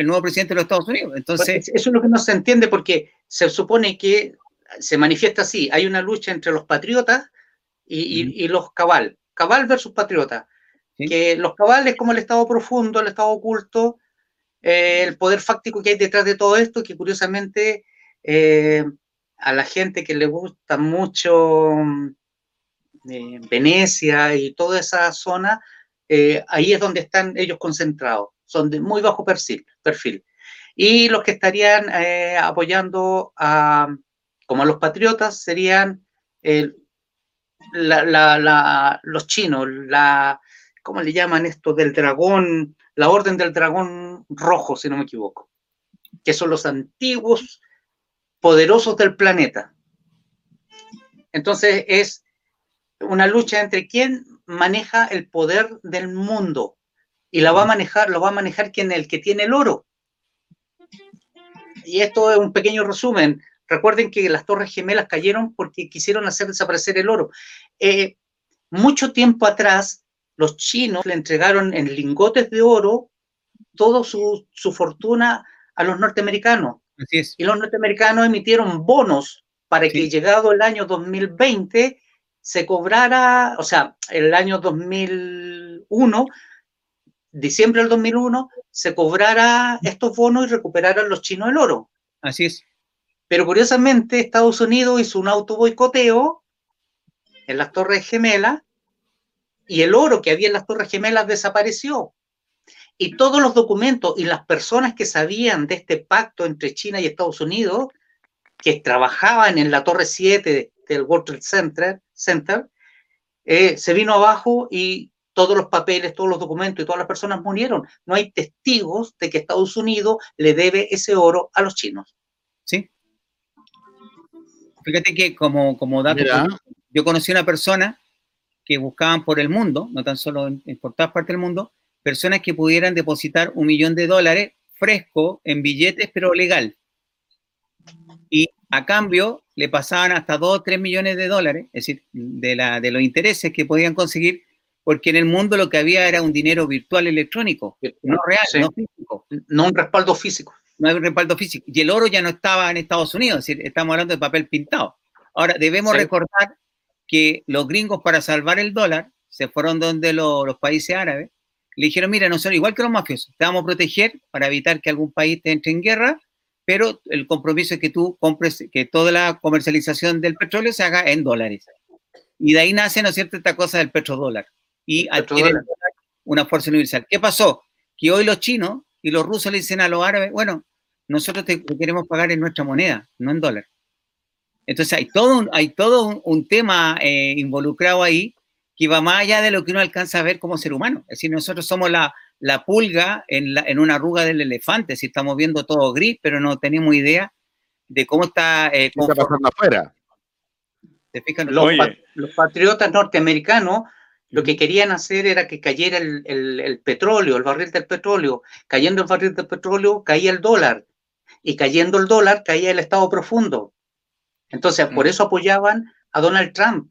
nuevo presidente de los Estados Unidos. Entonces, eso es lo que no se entiende porque se supone que se manifiesta así, hay una lucha entre los patriotas y, los cabal, cabal versus patriota, que los cabales como el Estado profundo, el Estado oculto, eh, el poder fáctico que hay detrás de todo esto, que curiosamente eh, a la gente que le gusta mucho eh, Venecia y toda esa zona, ahí es donde están ellos concentrados, son de muy bajo perfil. perfil. Y los que estarían apoyando a, como a los patriotas serían los chinos, la, ¿cómo le llaman esto? Del dragón, la orden del dragón rojo, si no me equivoco, que son los antiguos poderosos del planeta. Entonces es una lucha entre quién maneja el poder del mundo y la va a manejar, lo va a manejar quien el que tiene el oro. Y esto es un pequeño resumen. Recuerden que las Torres Gemelas cayeron porque quisieron hacer desaparecer el oro. Eh, mucho tiempo atrás, los chinos le entregaron en lingotes de oro toda su, fortuna a los norteamericanos. Y los norteamericanos emitieron bonos para que llegado el año 2020 se cobrara, o sea, el año 2001, diciembre del 2001, se cobrara estos bonos y recuperaran los chinos el oro. Así es. Pero curiosamente Estados Unidos hizo un auto boicoteo en las Torres Gemelas y el oro que había en las Torres Gemelas desapareció. Y todos los documentos y las personas que sabían de este pacto entre China y Estados Unidos, que trabajaban en la Torre 7 del World Trade Center, Center eh, se vino abajo y todos los papeles, todos los documentos y todas las personas murieron. No hay testigos de que Estados Unidos le debe ese oro a los chinos. Sí. Fíjate que como, como dato, yo conocí a una persona que buscaban por el mundo, no tan solo en, en, por todas partes del mundo, personas que pudieran depositar un millón de dólares fresco en billetes, pero legal. Y a cambio le pasaban hasta 2 o 3 millones de dólares, es decir, de, la, de los intereses que podían conseguir, porque en el mundo lo que había era un dinero virtual electrónico, no real, sí. no físico. No un respaldo físico. No hay un respaldo físico. Y el oro ya no estaba en Estados Unidos, es decir, estamos hablando de papel pintado. Ahora, debemos sí. recordar que los gringos para salvar el dólar se fueron donde lo, los países árabes, le dijeron, mira, nosotros igual que los mafiosos, te vamos a proteger para evitar que algún país te entre en guerra, pero el compromiso es que tú compres, que toda la comercialización del petróleo se haga en dólares. Y de ahí nace, ¿no es cierto?, esta cosa del petrodólar. Y adquiere una fuerza universal. ¿Qué pasó? Que hoy los chinos y los rusos le dicen a los árabes, bueno, nosotros te, te queremos pagar en nuestra moneda, no en dólar. Entonces hay todo un, hay todo un, un tema eh, involucrado ahí que va más allá de lo que uno alcanza a ver como ser humano. Es decir, nosotros somos la, la pulga en, la, en, una arruga del elefante, si estamos viendo todo gris, pero no tenemos idea de cómo está... Eh, ¿Qué está pasando afuera? ¿Te fijas? Los, pat los, patriotas norteamericanos lo que querían hacer era que cayera el, el, el, petróleo, el barril del petróleo. Cayendo el barril del petróleo, caía el dólar. Y cayendo el dólar, caía el Estado profundo. Entonces, por eso apoyaban a Donald Trump.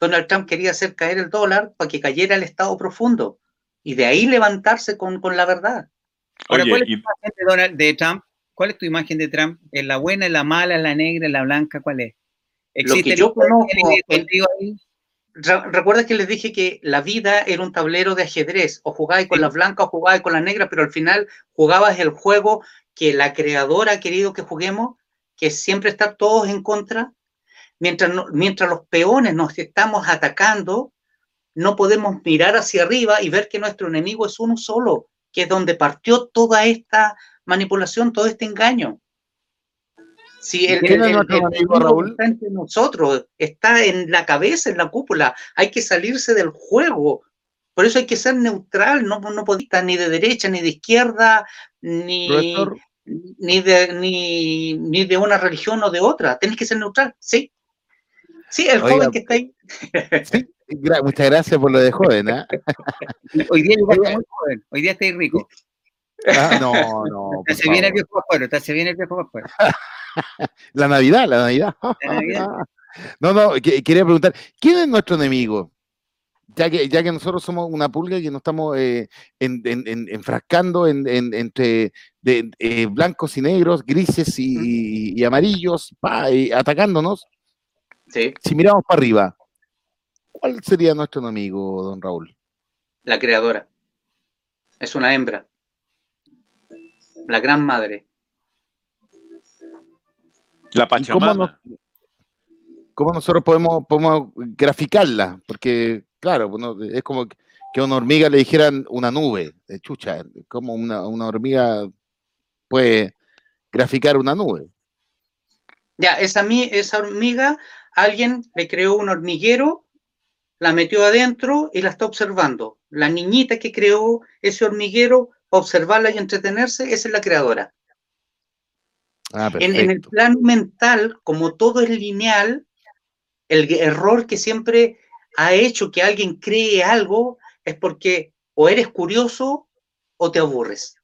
Donald Trump quería hacer caer el dólar para que cayera el Estado profundo y de ahí levantarse con, con la verdad. Ahora, ¿cuál es tu imagen de, Donald, de Trump? ¿Cuál es tu imagen de Trump? ¿Es la buena, es la mala, es la negra, es la blanca? ¿Cuál es? Lo que yo conozco, el, recuerda que les dije que la vida era un tablero de ajedrez, o jugabas con sí. las blancas o jugabas con las negras, pero al final jugabas el juego que la creadora ha querido que juguemos, que siempre estar todos en contra, mientras, no, mientras los peones nos estamos atacando, no podemos mirar hacia arriba y ver que nuestro enemigo es uno solo, que es donde partió toda esta manipulación, todo este engaño. Si el, el, el, el amigo, Raúl? está entre nosotros, está en la cabeza, en la cúpula, hay que salirse del juego. Por eso hay que ser neutral, no, no puede estar ni de derecha, ni de izquierda, ni, ni, de, ni, ni de una religión o de otra. Tienes que ser neutral, sí. Sí, el Oiga, joven que está ahí. Sí, muchas gracias por lo de joven. ¿eh? Hoy día está muy joven, hoy día estáis rico. Ah, no, no. Te se viene el viejo afuera, te se viene el viejo afuera. la Navidad, la Navidad. La Navidad. No, no, que, quería preguntar, ¿quién es nuestro enemigo? Ya que, ya que nosotros somos una pulga y que nos estamos eh, en, en, en, enfrascando entre de, eh, blancos y negros, grises y, y, y amarillos, pa, y atacándonos. Sí. Si miramos para arriba, ¿cuál sería nuestro enemigo, don Raúl? La creadora. Es una hembra. La gran madre. La Pachamama. Cómo, nos, ¿Cómo, nosotros podemos, podemos graficarla? Porque, claro, es como que a una hormiga le dijeran una nube. Chucha, como una, una hormiga puede graficar una nube. Ya, esa, esa hormiga, alguien le creó un hormiguero, la metió adentro y la está observando. La niñita que creó ese hormiguero, observarla y entretenerse, esa es la creadora. Ah, en, en, el plano mental, como todo es lineal, el error que siempre ha hecho que alguien cree algo es porque o eres curioso o te aburres.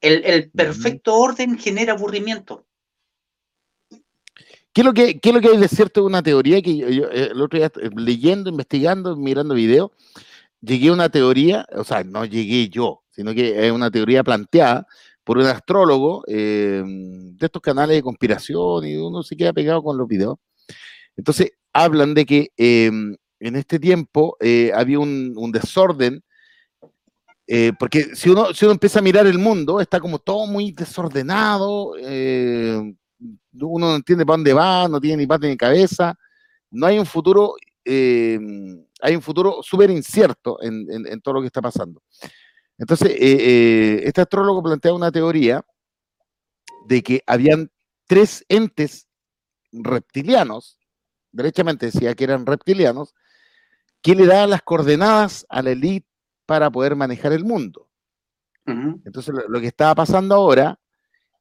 El, el perfecto orden genera aburrimiento. ¿Qué es, lo que, ¿Qué es lo que hay de cierto de una teoría que yo, yo, el otro día leyendo, investigando, mirando videos, llegué a una teoría, o sea, no llegué yo, sino que es una teoría planteada por un astrólogo eh, de estos canales de conspiración y uno se queda pegado con los videos. Entonces, hablan de que eh, en este tiempo eh, había un, desorden, eh, porque si uno, si uno empieza a mirar el mundo, está como todo muy desordenado, eh, uno no entiende para dónde va, no tiene ni parte ni cabeza, no hay un futuro, hay un futuro súper incierto en, todo lo que está pasando. Entonces, este astrólogo plantea una teoría de que habían tres entes reptilianos, derechamente decía que eran reptilianos, que le daban las coordenadas a la élite para poder manejar el mundo. Entonces, lo, que estaba pasando ahora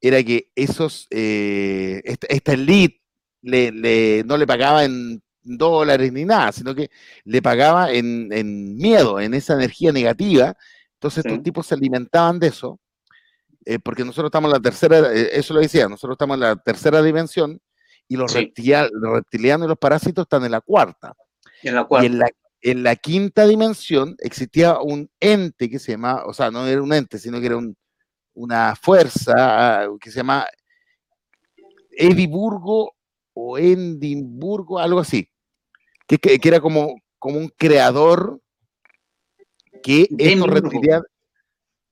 era que esos, esta, esta elite le, no le pagaba en dólares ni nada, sino que le pagaba en, miedo, en esa energía negativa. Entonces estos tipos se alimentaban de eso, eh, porque nosotros estamos en la tercera, eh, eso lo decía, nosotros estamos en la tercera dimensión y los, reptilianos y los parásitos están en la cuarta. En la cuarta. Y en la, quinta dimensión existía un ente que se llama, o sea, no era un ente, sino que era una fuerza ah, que se llama Ediburgo o Edimburgo, algo así, que, que, era como, como un creador que estos reptilianos...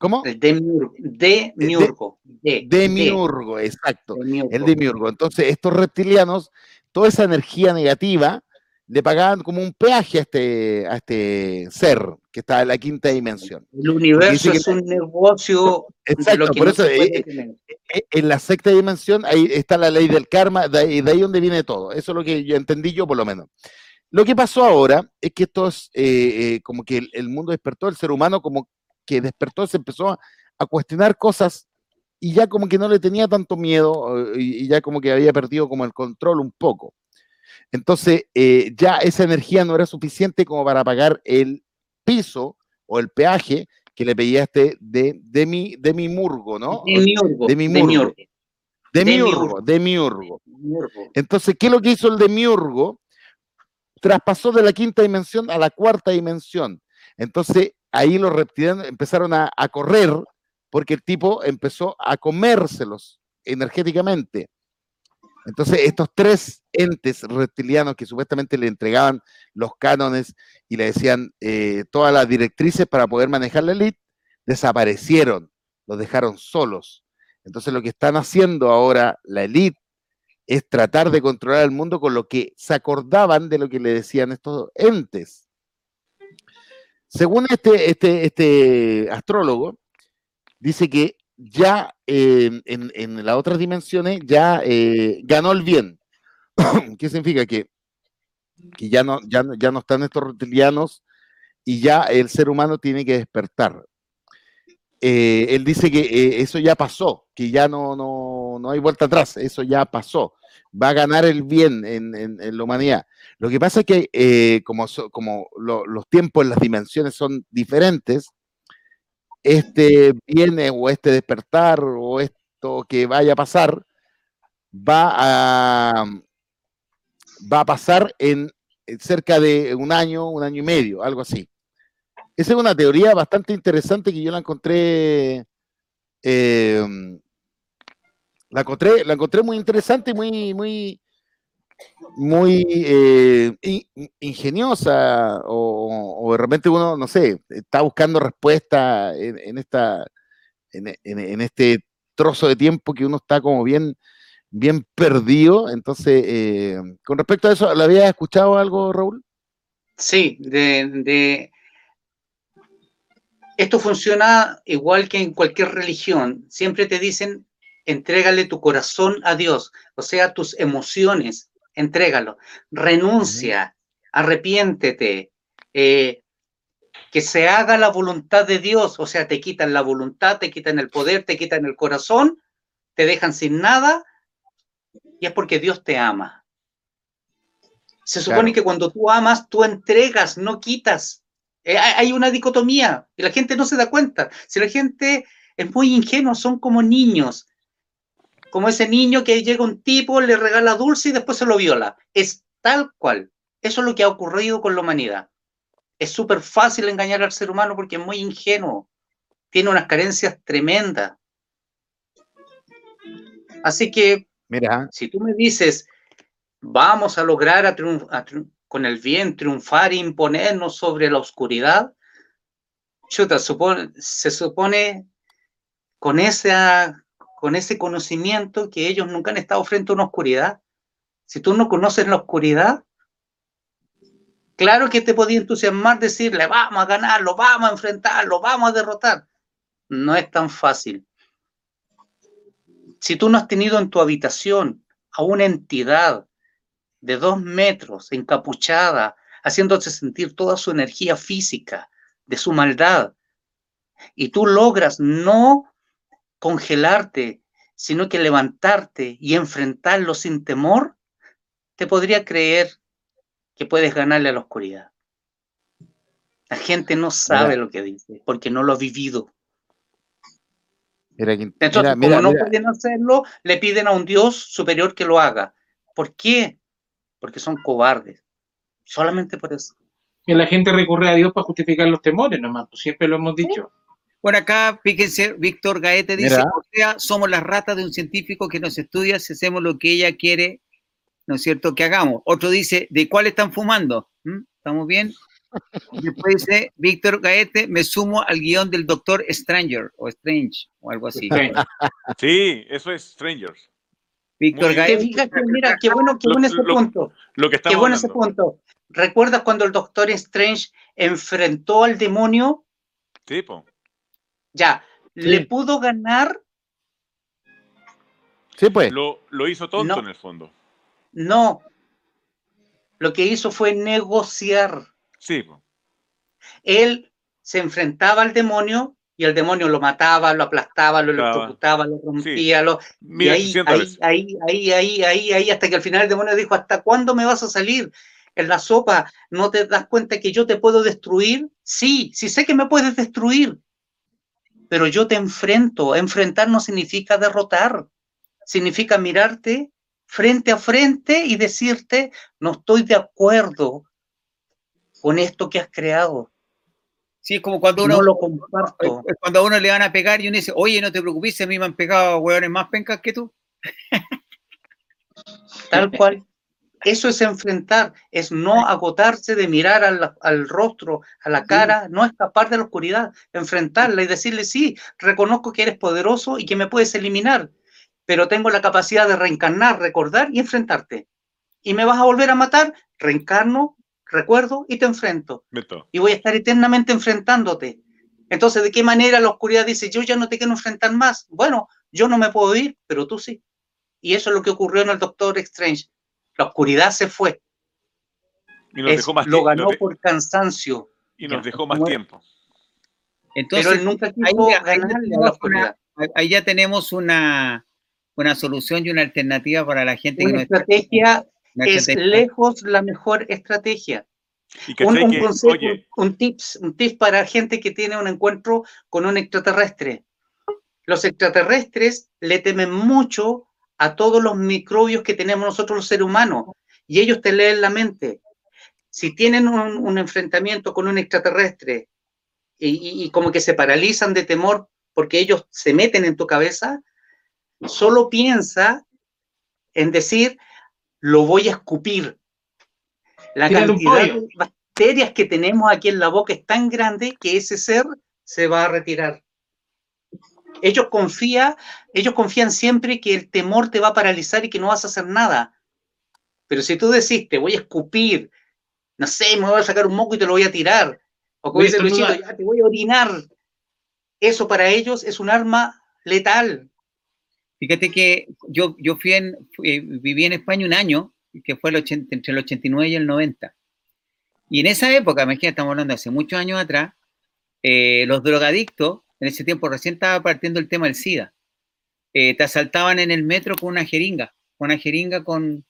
¿Cómo? El demiurgo. Demiurgo. De, demiurgo, exacto. El demiurgo. Entonces, estos reptilianos, toda esa energía negativa, le pagaban como un peaje a este, a este ser que está en la quinta dimensión. El universo es un negocio. Exacto, por eso eh, eh, en la sexta dimensión ahí está la ley del karma, de ahí, de ahí donde viene todo. Eso es lo que yo entendí yo por lo menos. Lo que pasó ahora es que esto es eh, como que el, mundo despertó, el ser humano como que despertó, se empezó a, cuestionar cosas y ya como que no le tenía tanto miedo y, ya como que había perdido como el control un poco. Entonces ya esa energía no era suficiente como para pagar el piso o el peaje que le pedía este de, de, mi, de mi murgo, ¿no? De mi urgo. De mi murgo. De mi urgo, de mi urgo. Entonces, ¿qué es lo que hizo el de mi urgo? Traspasó de la quinta dimensión a la cuarta dimensión. Entonces, ahí los reptilianos empezaron a, correr porque el tipo empezó a comérselos energéticamente. Entonces, estos tres entes reptilianos que supuestamente le entregaban los cánones y le decían eh, todas las directrices para poder manejar la elite, desaparecieron, los dejaron solos. Entonces, lo que están haciendo ahora la elite es tratar de controlar el mundo con lo que se acordaban de lo que le decían estos entes. Según este, este, este astrólogo, dice que ya en, las otras dimensiones ya eh, ganó el bien. ¿Qué significa? Que, que ya, no, ya, ya no están estos reptilianos y ya el ser humano tiene que despertar. Eh, él dice que eh, eso ya pasó, que ya no, no, no, hay vuelta atrás, eso ya pasó. Va a ganar el bien en, en, la humanidad. Lo que pasa es que como, como los tiempos, las dimensiones son diferentes, este viene o este despertar o esto que vaya a pasar va a, va a pasar en cerca de un año, un año y medio, algo así. Esa es una teoría bastante interesante que yo la encontré, em, la encontré, la encontré muy interesante y muy, muy, muy eh, ingeniosa o, de repente uno, no sé, está buscando respuesta en, esta, en, este trozo de tiempo que uno está como bien, bien perdido. Entonces, eh, con respecto a eso, ¿lo habías escuchado algo, Raúl? Sí, de, esto funciona igual que en cualquier religión. Siempre te dicen, entrégale tu corazón a Dios, o sea, tus emociones, entrégalo. Renuncia, arrepiéntete, eh, que se haga la voluntad de Dios, o sea, te quitan la voluntad, te quitan el poder, te quitan el corazón, te dejan sin nada, y es porque Dios te ama. Se supone que cuando tú amas, tú entregas, no quitas. Eh, hay una dicotomía y la gente no se da cuenta. Si la gente es muy ingenua, son como niños como ese niño que llega un tipo, le regala dulce y después se lo viola. Es tal cual. Eso es lo que ha ocurrido con la humanidad. Es súper fácil engañar al ser humano porque es muy ingenuo. Tiene unas carencias tremendas. Así que, Mira. si tú me dices, vamos a lograr con el bien triunfar e imponernos sobre la oscuridad, chuta, se supone con esa con ese conocimiento que ellos nunca han estado frente a una oscuridad. Si tú no conoces la oscuridad, Claro que te podía entusiasmar decirle, vamos a ganarlo, vamos a enfrentarlo, vamos a derrotar. No es tan fácil. Si tú no has tenido en tu habitación a una entidad de dos metros, encapuchada, haciéndose sentir toda su energía física, de su maldad, y tú logras no congelarte, sino que levantarte y enfrentarlo sin temor, te podría creer que puedes ganarle a la oscuridad. La gente no sabe lo que dice porque no lo ha vivido. Entonces, como no pueden hacerlo, le piden a un Dios superior que lo haga. ¿Por qué? Porque son cobardes. Solamente por eso. Y la gente recurre a Dios para justificar los temores, nomás, pues siempre lo hemos dicho. Bueno, acá, fíjense, Víctor Gaete dice, o sea, somos las ratas de un científico que nos estudia si hacemos lo que ella quiere, ¿no es cierto?, que hagamos. Otro dice, ¿de cuál están fumando? ¿Mm? ¿Estamos bien? Después dice Víctor Gaete, me sumo al guion del Doctor Stranger, o Strange, o algo así. Sí, eso es Strangers. Víctor Gaete. mira, qué bueno, qué bueno ese punto. Lo que qué bueno ese punto. ¿Recuerdas cuando el Doctor Strange enfrentó al demonio? Sí, Ya, ¿le pudo ganar? Sí, pues. Lo, hizo tonto en el fondo. No. Lo que hizo fue negociar. Sí. Él se enfrentaba al demonio y el demonio lo mataba, lo aplastaba, lo electrocutaba, lo rompía, lo... y ahí, ahí, ahí, ahí, ahí, ahí, ahí, hasta que al final el demonio dijo, ¿hasta cuándo me vas a salir? En la sopa, ¿no te das cuenta que yo te puedo destruir? Sí, sí sé que me puedes destruir, pero yo te enfrento. Enfrentar no significa derrotar, significa mirarte frente a frente y decirte, no estoy de acuerdo con esto que has creado. Sí, es como cuando uno, lo comparto. cuando a uno le van a pegar y uno dice, oye, no te preocupes, a mí me han pegado hueones más pencas que tú. Tal cual. Eso es enfrentar, es no agotarse de mirar al, rostro, a la cara, no escapar de la oscuridad, enfrentarla y decirle, sí, reconozco que eres poderoso y que me puedes eliminar, pero tengo la capacidad de reencarnar, recordar y enfrentarte. Y me vas a volver a matar, reencarno, recuerdo y te enfrento. Y voy a estar eternamente enfrentándote. Entonces, ¿de qué manera la oscuridad dice, yo ya no te quiero enfrentar más? Bueno, yo no me puedo ir, pero tú sí. Y eso es lo que ocurrió en el Doctor Strange. La oscuridad se fue. Y nos dejó más lo ganó por cansancio. Y nos dejó más tiempo. Entonces, Pero nunca ahí, ya tenemos una, una solución y una alternativa para la gente. Una estrategia es lejos la mejor estrategia. Un, un, consejo, un, tips, un tips para gente que tiene un encuentro con un extraterrestre. Los extraterrestres le temen mucho a todos los microbios que tenemos nosotros los seres humanos y ellos te leen la mente. Si tienen un, enfrentamiento con un extraterrestre y, como que se paralizan de temor porque ellos se meten en tu cabeza, solo piensa en decir, lo voy a escupir. La cantidad de bacterias que tenemos aquí en la boca es tan grande que ese ser se va a retirar. Ellos, confía, ellos confían siempre que el temor te va a paralizar y que no vas a hacer nada. Pero si tú decís, te voy a escupir, no sé, me voy a sacar un moco y te lo voy a tirar, o como dice Luisito, ya te voy a orinar, eso para ellos es un arma letal. Fíjate que yo, yo fui en, viví en España un año, que fue el entre el 89 y el 90. Y en esa época, imagínate, estamos hablando de hace muchos años atrás, eh, los drogadictos en ese tiempo recién estaba partiendo el tema del SIDA. Eh, te asaltaban en el metro con una jeringa, con una jeringa con,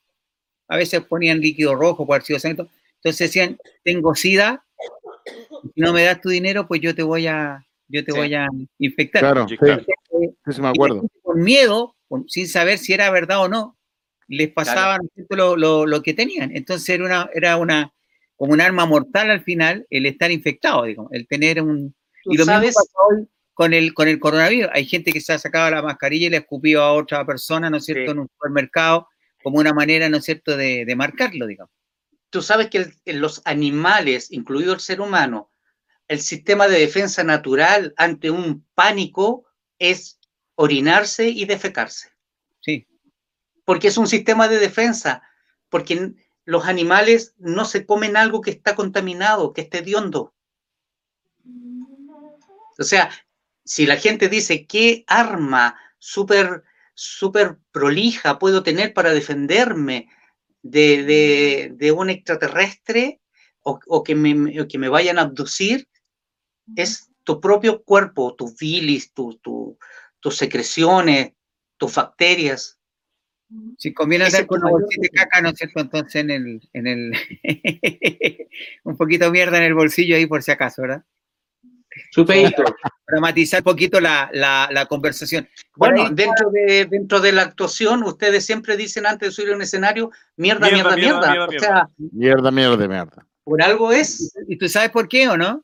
a veces ponían líquido rojo por sido santo. Entonces decían, tengo SIDA, si no me das tu dinero, pues yo te voy a, yo te voy a infectar. Claro, sí, sí, me acuerdo. Con miedo, sin saber si era verdad o no, les pasaban lo, lo, lo, que tenían. Entonces era una, era una, como un arma mortal al final el estar infectado, digamos, el tener un... Y lo sabes? mismo con el, con el coronavirus. Hay gente que se ha sacado la mascarilla y le ha escupido a otra persona, ¿no es cierto?, en un supermercado, como una manera, ¿no es cierto?, de, marcarlo, digamos. Tú sabes que en los animales, incluido el ser humano, el sistema de defensa natural ante un pánico es orinarse y defecarse. Sí. Porque es un sistema de defensa, porque los animales no se comen algo que está contaminado, que esté hediondo. O sea, si la gente dice, ¿qué arma súper super prolija puedo tener para defenderme de, un extraterrestre o, que me, que me, vayan a abducir? Es tu propio cuerpo, tus bilis, tus secreciones, tus bacterias. Si conviene hacer con una bolsita de caca, ¿no es cierto? Entonces en el, en el un poquito de mierda en el bolsillo ahí por si acaso, ¿verdad? Supedito. Dramatizar un poquito la, la, conversación. Bueno, dentro de, dentro de la actuación, ustedes siempre dicen antes de subir a un escenario, mierda, mierda, mierda. Mierda, mierda, mierda, mierda, mierda. Por algo es. ¿Y tú sabes por qué o no?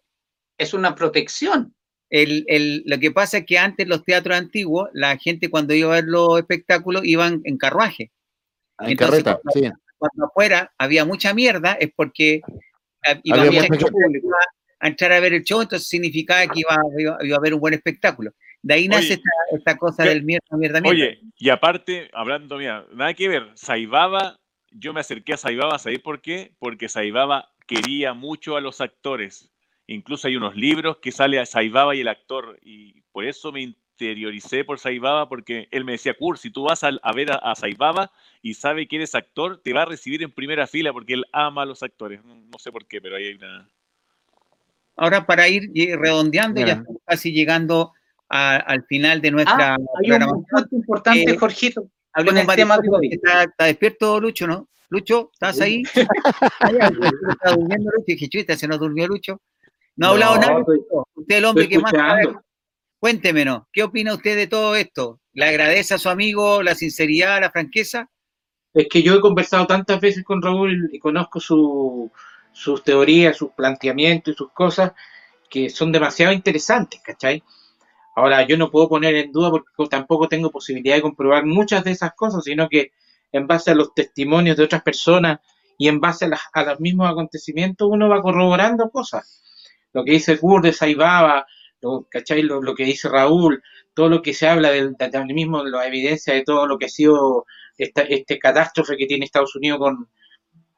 Es una protección. El, el, lo que pasa es que antes los teatros antiguos, la gente cuando iba a ver los espectáculos iban en carruaje. En carreta, cuando, sí. Cuando afuera había mucha mierda, es porque iba había mucho público a entrar a ver el show, entonces significaba que iba, iba, a haber un buen espectáculo. De ahí nace esta, cosa del mierda, mierda, mierda. Oye, y aparte, hablando, mira, nada que ver, Saibaba, yo me acerqué a Saibaba, ¿sabéis por qué? Porque Saibaba quería mucho a los actores. Incluso hay unos libros que sale a Saibaba y el actor, y por eso me interioricé por Saibaba, porque él me decía, Kurt, si tú vas a, ver a, Saibaba y sabe que eres actor, te va a recibir en primera fila porque él ama a los actores. No, sé por qué, pero ahí hay una... Ahora, para ir redondeando, ya estamos casi llegando al final de nuestra ah, hay un punto importante, eh, Jorgito. Hablemos del tema de. Está, está, despierto Lucho, ¿no? Lucho, ¿estás ahí? está durmiendo Lucho. Dije, chuita, se nos durmió Lucho. No ha hablado nada. usted es el hombre que más sabe. Cuénteme, ¿no? ¿Qué opina usted de todo esto? ¿Le agradece a su amigo la sinceridad, la franqueza? Es que yo he conversado tantas veces con Raúl y conozco su, sus teorías, sus planteamientos y sus cosas que son demasiado interesantes, ¿cachai? Ahora, yo no puedo poner en duda porque tampoco tengo posibilidad de comprobar muchas de esas cosas, sino que en base a los testimonios de otras personas y en base a, los mismos acontecimientos uno va corroborando cosas. Lo que dice Kurt de Saibaba, lo, ¿cachai? Lo, que dice Raúl, todo lo que se habla del, mismo, de la evidencia de todo lo que ha sido esta, este catástrofe que tiene Estados Unidos con,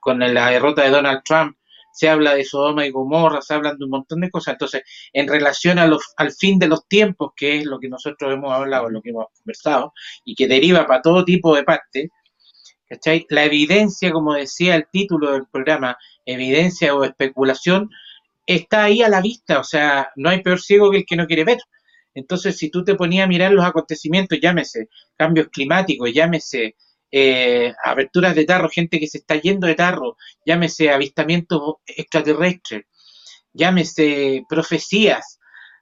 con la derrota de Donald Trump, se habla de Sodoma y Gomorra, se hablan de un montón de cosas. Entonces, en relación al fin de los tiempos, que es lo que nosotros hemos hablado, lo que hemos conversado, y que deriva para todo tipo de parte, ¿cachai? La evidencia, como decía el título del programa, evidencia o especulación, está ahí a la vista, o sea, no hay peor ciego que el que no quiere ver. Entonces, si tú te ponías a mirar los acontecimientos, llámese cambios climáticos, llámese eh, aberturas de tarro, gente que se está yendo de tarro, llámese avistamientos extraterrestres, llámese profecías,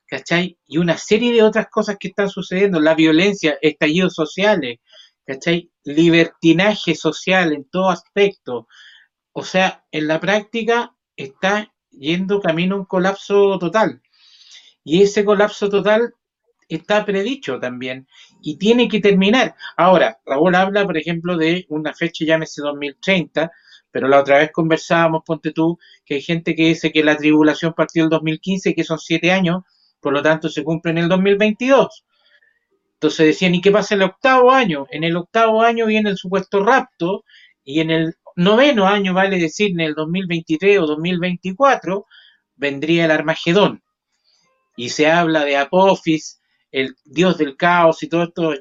¿cachai? Y una serie de otras cosas que están sucediendo, la violencia, estallidos sociales, ¿cachai? Libertinaje social en todo aspecto. O sea, en la práctica está yendo camino a un colapso total. Y ese colapso total está predicho también y tiene que terminar. Ahora, Raúl habla, por ejemplo, de una fecha, llámese 2030, pero la otra vez conversábamos, ponte tú, que hay gente que dice que la tribulación partió el 2015 y que son siete años, por lo tanto se cumple en el 2022. Entonces decían, ¿y qué pasa en el octavo año? En el octavo año viene el supuesto rapto y en el noveno año, vale decir, en el 2023 o 2024, vendría el Armagedón. Y se habla de Apophis, el dios del caos y todos estos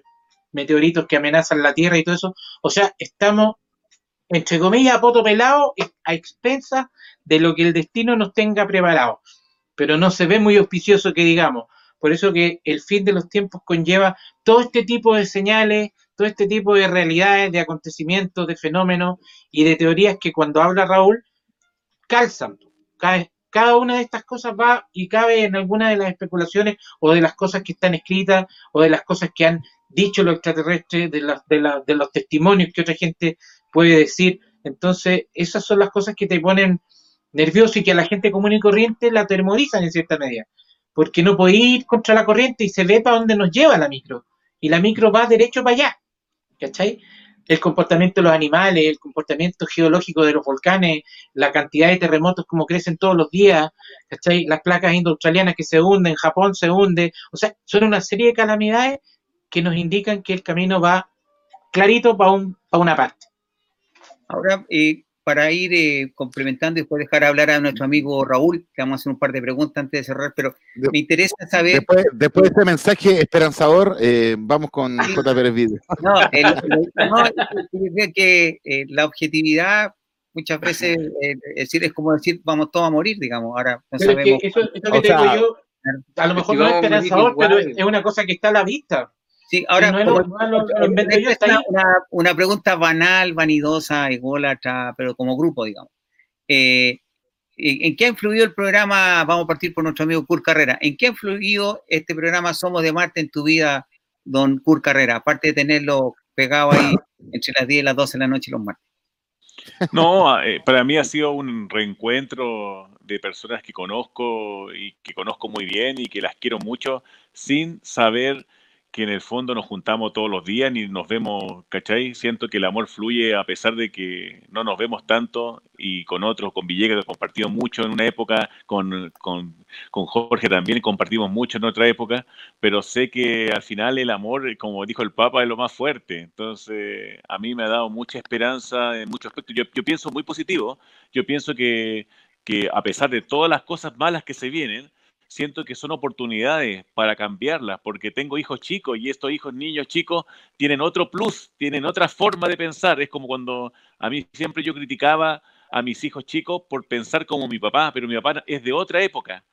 meteoritos que amenazan la Tierra y todo eso. O sea, estamos, entre comillas, a a expensas de lo que el destino nos tenga preparado. Pero no se ve muy auspicioso que digamos. Por eso que el fin de los tiempos conlleva todo este tipo de señales, todo este tipo de realidades, de acontecimientos, de fenómenos y de teorías que cuando habla Raúl calzan, cae, cada una de estas cosas va y cabe en alguna de las especulaciones o de las cosas que están escritas o de las cosas que han dicho los extraterrestres, de, de, los testimonios que otra gente puede decir. Entonces, esas son las cosas que te ponen nervioso y que a la gente común y corriente la atemorizan en cierta medida. Porque no puede ir contra la corriente y se ve para dónde nos lleva la micro. Y la micro va derecho para allá. ¿Cachai? El comportamiento de los animales, el comportamiento geológico de los volcanes, la cantidad de terremotos como crecen todos los días, las placas indo-australianas que se hunden, Japón se hunde, o sea, son una serie de calamidades que nos indican que el camino va clarito para un, una parte. Ahora, eh, para ir eh, complementando y después dejar hablar a nuestro amigo Raúl, que vamos a hacer un par de preguntas antes de cerrar, pero me interesa saber... Después, de este mensaje esperanzador, eh, vamos con J. Pérez Video. No, el, que eh, la objetividad muchas veces es decir, es como decir, vamos todos a morir, digamos, ahora no sabemos... eso, que te digo yo, a lo mejor no es esperanzador, pero es una cosa que está a la vista. Sí, ahora, una, pregunta banal, vanidosa, ególatra, pero como grupo, digamos. Eh, ¿En qué ha influido el programa? Vamos a partir por nuestro amigo Kurt Carrera. ¿En qué ha influido este programa Somos de Marte en tu vida, don Kurt Carrera? Aparte de tenerlo pegado ahí entre las 10 y las 12 de la noche y los martes. No, eh, para mí ha sido un reencuentro de personas que conozco y que conozco muy bien y que las quiero mucho, sin saber que en el fondo nos juntamos todos los días ni nos vemos, ¿cachai? Siento que el amor fluye a pesar de que no nos vemos tanto y con otros, con Villegas, he compartido mucho en una época, con, con, con, Jorge también compartimos mucho en otra época, pero sé que al final el amor, como dijo el Papa, es lo más fuerte. Entonces, a mí me ha dado mucha esperanza en muchos aspectos. Yo, yo pienso muy positivo, yo pienso que, que a pesar de todas las cosas malas que se vienen, siento que son oportunidades para cambiarlas, porque tengo hijos chicos y estos hijos niños chicos tienen otro plus, tienen otra forma de pensar. Es como cuando a mí siempre yo criticaba a mis hijos chicos por pensar como mi papá, pero mi papá es de otra época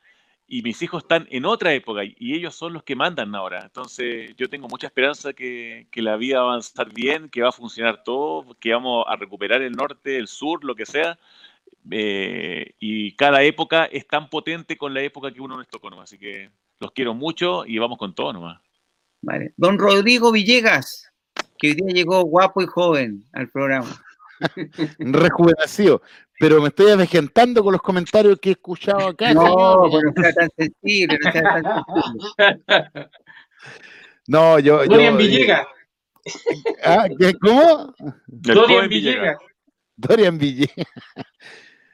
y mis hijos están en otra época y ellos son los que mandan ahora. Entonces yo tengo mucha esperanza que, que la vida va a avanzar bien, que va a funcionar todo, que vamos a recuperar el norte, el sur, lo que sea, eh, y cada época es tan potente con la época que uno les tocó nomás. Así que los quiero mucho y vamos con todo nomás. Vale. Don Rodrigo Villegas, que hoy día llegó guapo y joven al programa. Rejuvenecido. Pero me estoy avejentando con los comentarios que he escuchado acá. No, no sea tan sensible, no sea tan sensible. No, yo. Dorian Villegas. ¿Ah, ¿Cómo? Dorian Villegas. Dorian Villegas.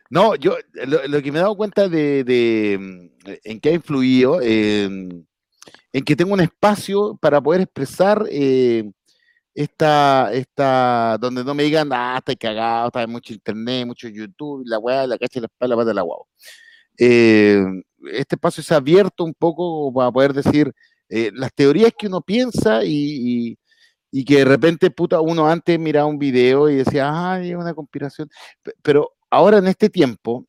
No, yo lo, que me he dado cuenta de, mm, en qué ha influido, en que tengo un espacio para poder expresar eh, esta, esta, donde no me digan, ah, estoy cagado, está mucho internet, mucho YouTube, la weá, la cacha, la espalda, la pata, la guau. Eh, este espacio se ha abierto un poco para poder decir eh, las teorías que uno piensa y, y, que de repente, puta, uno antes miraba un video y decía, ay, es una conspiración, pero ahora en este tiempo,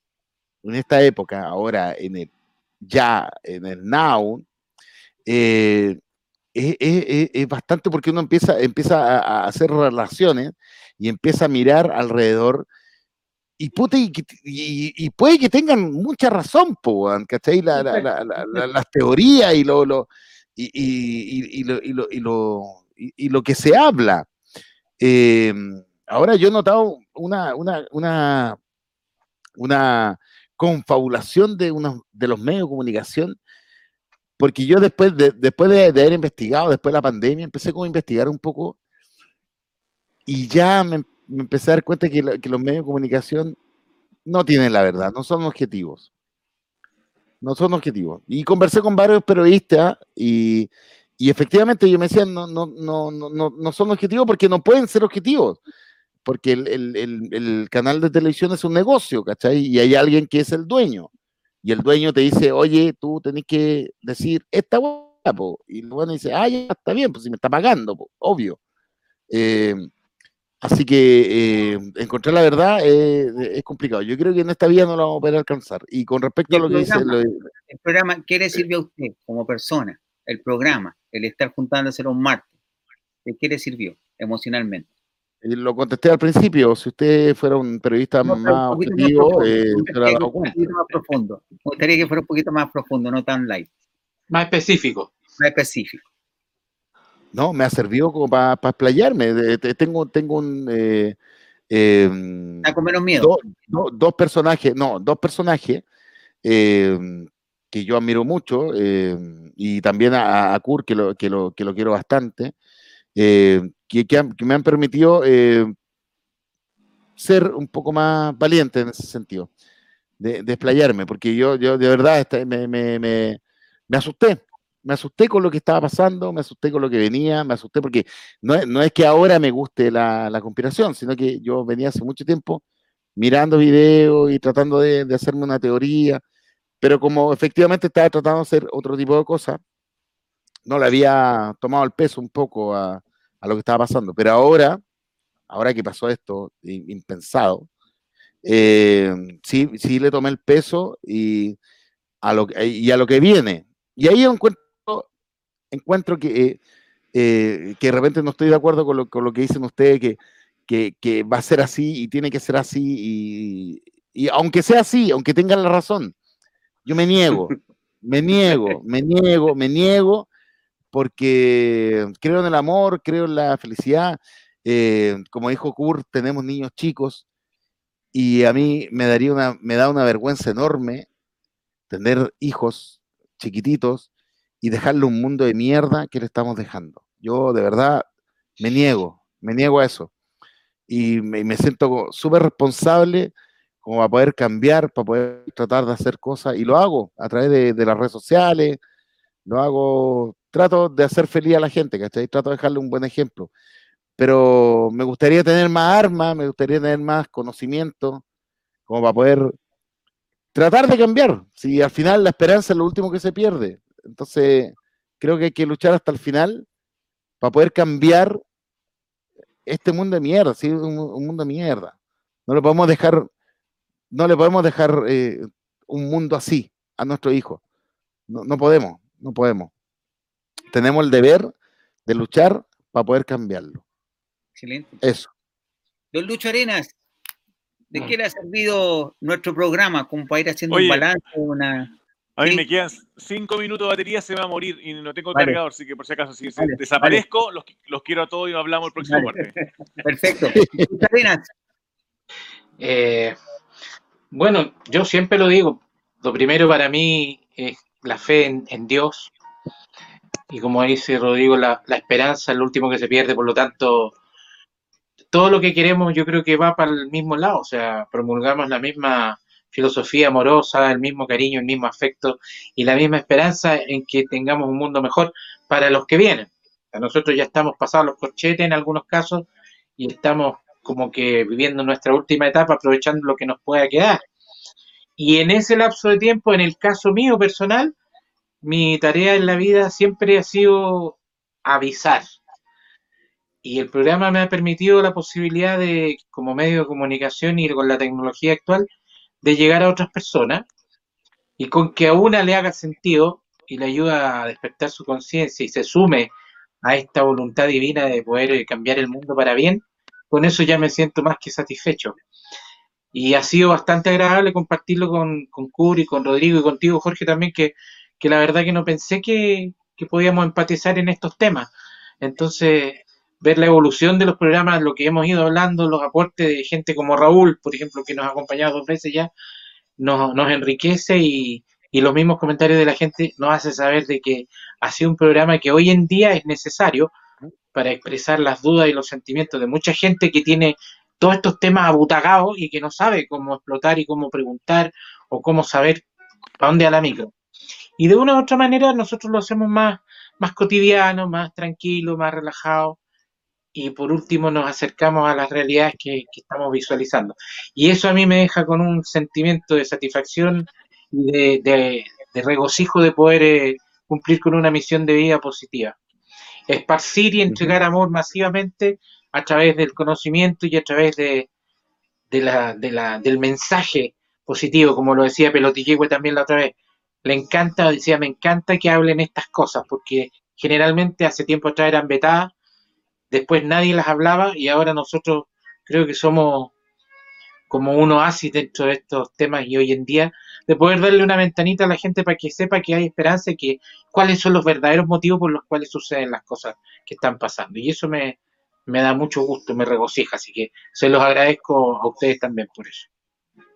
en esta época, ahora en el ya, en el now, eh, es, bastante porque uno empieza, empieza a, hacer relaciones y empieza a mirar alrededor y, y, puede que tengan mucha razón, ¿cachai? las teorías y lo, lo y, lo, y, lo, que se habla. Eh, ahora yo he notado una, una confabulación de, unos, de los medios de comunicación, porque yo después de, después de, haber investigado, después de la pandemia, empecé como a investigar un poco y ya me, empecé a dar cuenta que, que, los medios de comunicación no tienen la verdad, no son objetivos. No son objetivos. Y conversé con varios periodistas y, y efectivamente yo me decían, no, no, no, no, no son objetivos porque no pueden ser objetivos porque el, canal de televisión es un negocio, ¿cachai? Y hay alguien que es el dueño. Y el dueño te dice, oye, tú tenés que decir esta guapa, y el bueno dice, ah, ya está bien, pues si me está pagando, obvio. Eh, así que eh, encontrar la verdad es complicado. Yo creo que en esta vida no lo vamos a poder alcanzar. Y con respecto a lo que dice... el programa, ¿qué le sirve a usted como persona? El programa, el estar juntándose un martes. ¿Qué le sirvió emocionalmente? Lo contesté al principio, si usted fuera un periodista más objetivo, eh, Un poquito más profundo. Me gustaría que fuera un poquito más profundo, no tan light. Más específico. Más específico. No, me ha servido como para explayarme. Tengo, tengo un... Eh, con menos miedo. dos personajes, no, dos personajes em, que yo admiro mucho em, y también a, a Kurt, que lo, que lo, que lo quiero bastante. Eh, que, me han permitido eh, ser un poco más valiente en ese sentido, de, desplayarme, porque yo, yo de verdad este, me, me, me, me, asusté, me asusté con lo que estaba pasando, me asusté con lo que venía, me asusté porque no, no es que ahora me guste la, la, conspiración, sino que yo venía hace mucho tiempo mirando videos y tratando de, hacerme una teoría, pero como efectivamente estaba tratando de hacer otro tipo de cosas, no le había tomado el peso un poco a, lo que estaba pasando. Pero ahora, ahora que pasó esto, impensado, eh, sí, sí le tomé el peso y a lo, y a lo que viene. Y ahí encuentro, encuentro que, eh, que de repente no estoy de acuerdo con lo, con lo que dicen ustedes, que que, va a ser así y tiene que ser así y, aunque sea así, aunque tengan la razón, yo me niego, me niego, me niego, me niego porque creo en el amor, creo en la felicidad. Eh, como dijo Kurt, tenemos niños chicos y a mí me daría una, me da una vergüenza enorme tener hijos chiquititos y dejarle un mundo de mierda que le estamos dejando. Yo de verdad me niego, me niego a eso y me, siento súper responsable como para poder cambiar, para poder tratar de hacer cosas, y lo hago a través de, las redes sociales, lo hago, trato de hacer feliz a la gente, ¿cachai? Trato de dejarle un buen ejemplo. Pero me gustaría tener más armas, me gustaría tener más conocimiento, como para poder tratar de cambiar. Si al final la esperanza es lo último que se pierde. Entonces, creo que hay que luchar hasta el final para poder cambiar este mundo de mierda, sí, un, un mundo de mierda. No le podemos dejar, no le podemos dejar eh, un mundo así a nuestro hijo. No, no podemos, no podemos. Tenemos el deber de luchar para poder cambiarlo. Excelente. Eso. Don Lucho Arenas, ¿de qué le ha servido nuestro programa como para ir haciendo un balance? Una... A mí me quedan cinco minutos de batería, se va a morir y no tengo cargador, así que por si acaso, si desaparezco, los, los, quiero a todos y hablamos el próximo martes. Perfecto. eh, bueno, yo siempre lo digo, lo primero para mí es la fe en, Dios y como dice Rodrigo, la, esperanza es lo último que se pierde, por lo tanto, todo lo que queremos yo creo que va para el mismo lado, o sea, promulgamos la misma filosofía amorosa, el mismo cariño, el mismo afecto y la misma esperanza en que tengamos un mundo mejor para los que vienen. nosotros ya estamos pasados los corchetes en algunos casos y estamos como que viviendo nuestra última etapa, aprovechando lo que nos pueda quedar. Y en ese lapso de tiempo, en el caso mío personal, mi tarea en la vida siempre ha sido avisar. Y el programa me ha permitido la posibilidad de, como medio de comunicación y con la tecnología actual, de llegar a otras personas y con que a una le haga sentido y le ayuda a despertar su conciencia y se sume a esta voluntad divina de poder eh, cambiar el mundo para bien, con eso ya me siento más que satisfecho. Y ha sido bastante agradable compartirlo con, con Curi, con Rodrigo y contigo, Jorge, también, que, que la verdad que no pensé que, que podíamos empatizar en estos temas. Entonces, ver la evolución de los programas, lo que hemos ido hablando, los aportes de gente como Raúl, por ejemplo, que nos ha acompañado dos veces ya, nos, nos enriquece y, y, los mismos comentarios de la gente nos hace saber de que ha sido un programa que hoy en día es necesario para expresar las dudas y los sentimientos de mucha gente que tiene todos estos temas abutagados y que no sabe cómo explotar y cómo preguntar o cómo saber para dónde a la micro. Y de una u otra manera nosotros lo hacemos más, más cotidiano, más tranquilo, más relajado, y por último nos acercamos a las realidades que, estamos visualizando. Y eso a mí me deja con un sentimiento de satisfacción y de, regocijo de poder eh, cumplir con una misión de vida positiva. Esparcir y entregar amor masivamente a través del conocimiento y a través de, la, del mensaje positivo, como lo decía Pelotillegüe también la otra vez. Le encanta, decía, me encanta que hablen estas cosas, porque generalmente hace tiempo atrás eran vetadas después nadie las hablaba y ahora nosotros creo que somos como un oasis dentro de estos temas y hoy en día de poder darle una ventanita a la gente para que sepa que hay esperanza y que cuáles son los verdaderos motivos por los cuales suceden las cosas que están pasando. Y eso me, da mucho gusto, me regocija, así que se los agradezco a ustedes también por eso.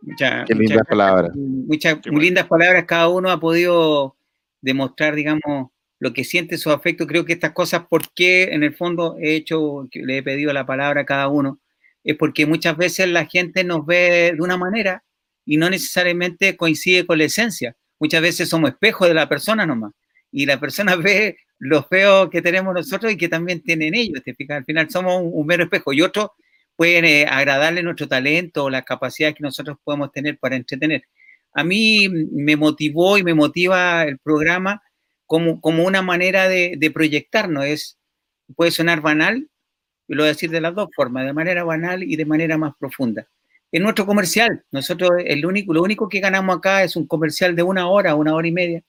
Muchas, lindas palabras. Muchas muy lindas palabras, cada uno ha podido demostrar, digamos, lo que siente su afecto. Creo que estas cosas, porque en el fondo he hecho, le he pedido la palabra a cada uno, es porque muchas veces la gente nos ve de una manera y no necesariamente coincide con la esencia. Muchas veces somos espejos de la persona nomás. Y la persona ve lo feo que tenemos nosotros y que también tienen ellos. Al final somos un, mero espejo. Y otro, pueden eh, agradarle nuestro talento o las capacidades que nosotros podemos tener para entretener. A mí me motivó y me motiva el programa como, como una manera de, proyectarnos. Es, puede sonar banal, lo voy a decir de las dos formas, de manera banal y de manera más profunda. En nuestro comercial, nosotros el único, lo único que ganamos acá es un comercial de una hora, una hora y media,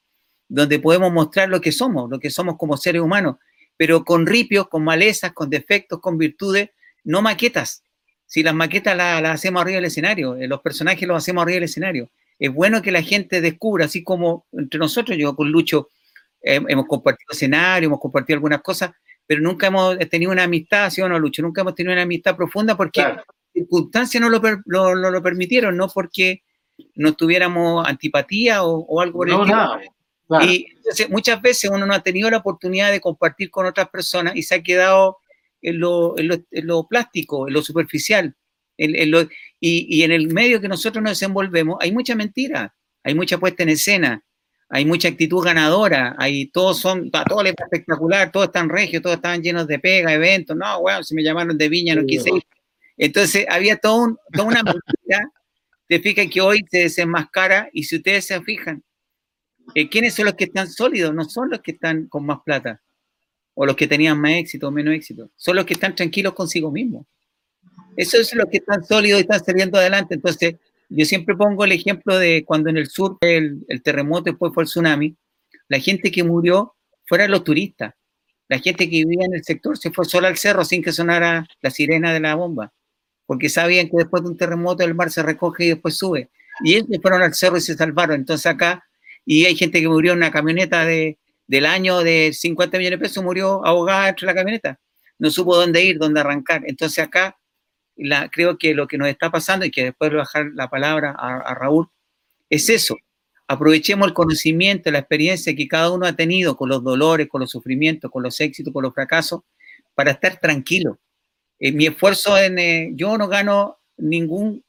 donde podemos mostrar lo que somos, lo que somos como seres humanos, pero con ripios, con malezas, con defectos, con virtudes, no maquetas. Si las maquetas las, hacemos arriba del escenario, eh, los personajes los hacemos arriba del escenario. Es bueno que la gente descubra, así como entre nosotros, yo con Lucho eh, hemos compartido escenario, hemos compartido algunas cosas, pero nunca hemos tenido una amistad, ¿sí o no, Lucho? Nunca hemos tenido una amistad profunda porque las circunstancias no lo, lo, permitieron, no porque no tuviéramos antipatía o, algo por el no, Y muchas veces uno no ha tenido la oportunidad de compartir con otras personas y se ha quedado en lo, en lo, plástico, en lo superficial. En, lo, y, y, en el medio que nosotros nos desenvolvemos hay mucha mentira, hay mucha puesta en escena, hay mucha actitud ganadora, hay, todos son, a todos les va espectacular, todos están regios, todos estaban llenos de pega, eventos, no, bueno, si me llamaron de viña, no quise ir. Entonces había todo toda una mentira, te fijas que hoy se desenmascara y si ustedes se fijan, eh, ¿quiénes son los que están sólidos? No son los que están con más plata, o los que tenían más éxito o menos éxito, son los que están tranquilos consigo mismos. Eso es los que están sólidos y están saliendo adelante. Entonces, yo siempre pongo el ejemplo de cuando en el sur el, el terremoto, después fue el tsunami, la gente que murió fueron los turistas. La gente que vivía en el sector se fue sola al cerro sin que sonara la sirena de la bomba, porque sabían que después de un terremoto el mar se recoge y después sube. Y ellos fueron al cerro y se salvaron. Entonces acá, y hay gente que murió en una camioneta de, del año de 50 millones de pesos murió ahogada entre la camioneta. No supo dónde ir, dónde arrancar. Entonces acá la, creo que lo que nos está pasando, y que después voy a bajar la palabra a, Raúl, es eso. Aprovechemos el conocimiento, la experiencia que cada uno ha tenido con los dolores, con los sufrimientos, con los éxitos, con los fracasos, para estar tranquilo. Eh, mi esfuerzo en, eh, yo no gano ningún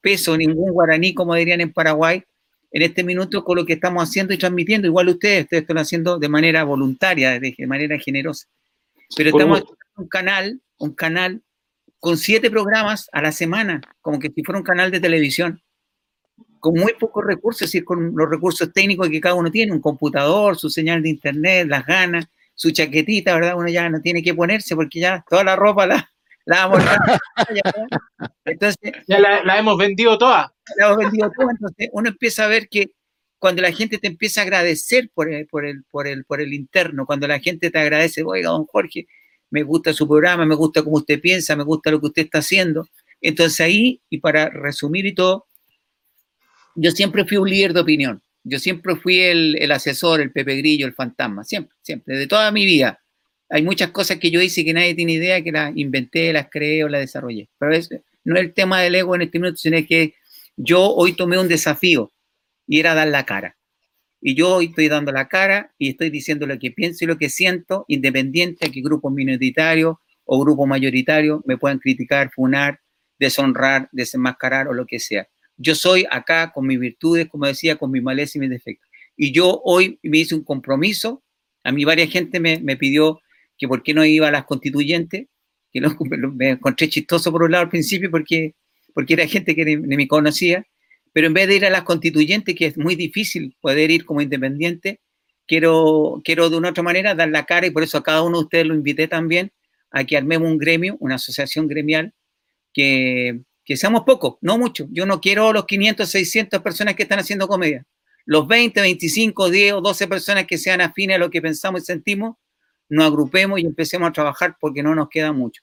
peso, ningún guaraní, como dirían en Paraguay, en este minuto con lo que estamos haciendo y transmitiendo. Igual ustedes, ustedes están haciendo de manera voluntaria, de, manera generosa. Pero estamos en un canal, un canal con siete programas a la semana, como que si fuera un canal de televisión, con muy pocos recursos, es decir, con los recursos técnicos que cada uno tiene, un computador, su señal de internet, las ganas, su chaquetita, ¿verdad? Uno ya no tiene que ponerse porque ya toda la ropa la, la hemos Entonces, ya la, hemos vendido toda. La hemos vendido toda, entonces uno empieza a ver que cuando la gente te empieza a agradecer por el, por el, por el, por el interno, cuando la gente te agradece, oiga, don Jorge, me gusta su programa, me gusta cómo usted piensa, me gusta lo que usted está haciendo. Entonces ahí, y para resumir y todo, yo siempre fui un líder de opinión. Yo siempre fui el, el asesor, el Pepe Grillo, el fantasma, siempre, siempre, de toda mi vida hay muchas cosas que yo hice que nadie tiene idea, que las inventé, las creé o las desarrollé. Pero es, no es el tema del ego en este minuto, sino que yo hoy tomé un desafío y era dar la cara. Y yo hoy estoy dando la cara y estoy diciendo lo que pienso y lo que siento, independiente de que grupos minoritarios o grupos mayoritarios me puedan criticar, funar, deshonrar, desenmascarar o lo que sea. Yo soy acá con mis virtudes, como decía, con mis males y mis defectos. Y yo hoy me hice un compromiso. A mí varias gente me, me pidió que por qué no iba a las constituyentes, que me encontré chistoso por un lado al principio porque, porque era gente que ni, me conocía, pero en vez de ir a las constituyentes, que es muy difícil poder ir como independiente, quiero, quiero de una otra manera dar la cara y por eso a cada uno de ustedes lo invité también a que armemos un gremio, una asociación gremial, que, que seamos pocos, no muchos. Yo no quiero los 500, 600 personas que están haciendo comedia. Los 20, 25, 10 o 12 personas que sean afines a lo que pensamos y sentimos, nos agrupemos y empecemos a trabajar porque no nos queda mucho.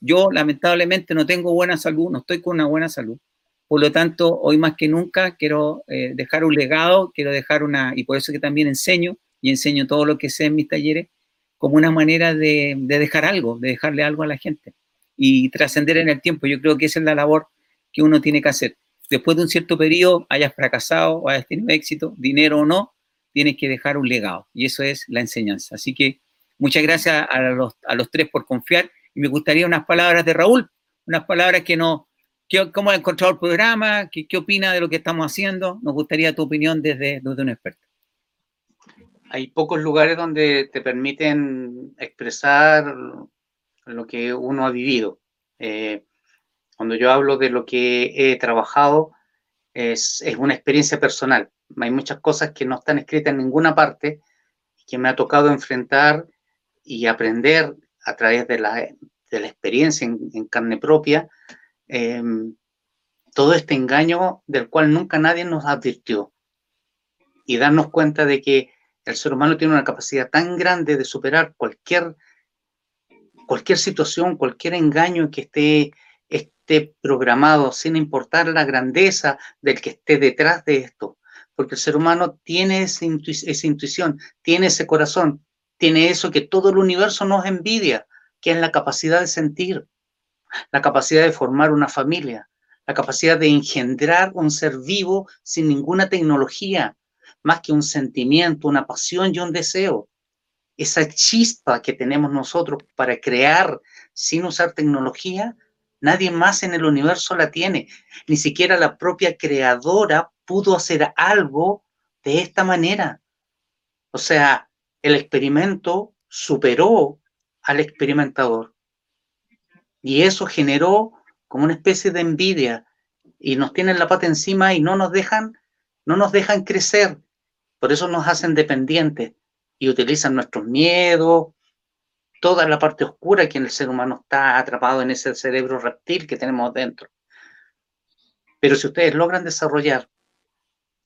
Yo lamentablemente no tengo buena salud, no estoy con una buena salud. Por lo tanto, hoy más que nunca quiero eh, dejar un legado, quiero dejar una, y por eso que también enseño y enseño todo lo que sé en mis talleres, como una manera de, de dejar algo, de dejarle algo a la gente y trascender en el tiempo. Yo creo que esa es la labor que uno tiene que hacer. Después de un cierto periodo, hayas fracasado o hayas tenido éxito, dinero o no, tienes que dejar un legado. Y eso es la enseñanza. Así que Muchas gracias a los, a los tres por confiar y me gustaría unas palabras de Raúl, unas palabras que no, que, cómo ha encontrado el programa, qué, opina de lo que estamos haciendo. Nos gustaría tu opinión desde, desde un experto. Hay pocos lugares donde te permiten expresar lo que uno ha vivido. Eh, Cuando yo hablo de lo que he trabajado, es, es una experiencia personal. Hay muchas cosas que no están escritas en ninguna parte, que me ha tocado enfrentar y aprender a través de la, de la experiencia en, carne propia, em, todo este engaño del cual nunca nadie nos advirtió. Y darnos cuenta de que el ser humano tiene una capacidad tan grande de superar cualquier, cualquier situación, cualquier engaño que esté, esté programado, sin importar la grandeza del que esté detrás de esto. Porque el ser humano tiene esa, intuición, tiene ese corazón, tiene eso que todo el universo nos envidia, que es la capacidad de sentir, la capacidad de formar una familia, la capacidad de engendrar un ser vivo sin ninguna tecnología, más que un sentimiento, una pasión y un deseo. Esa chispa que tenemos nosotros para crear sin usar tecnología, nadie más en el universo la tiene. Ni siquiera la propia creadora pudo hacer algo de esta manera. O sea, el experimento superó al experimentador. Y eso generó como una especie de envidia y nos tienen la pata encima y no nos dejan, no nos dejan crecer. Por eso nos hacen dependientes y utilizan nuestros miedos, toda la parte oscura que en el ser humano está atrapado en ese cerebro reptil que tenemos dentro. Pero si ustedes logran desarrollar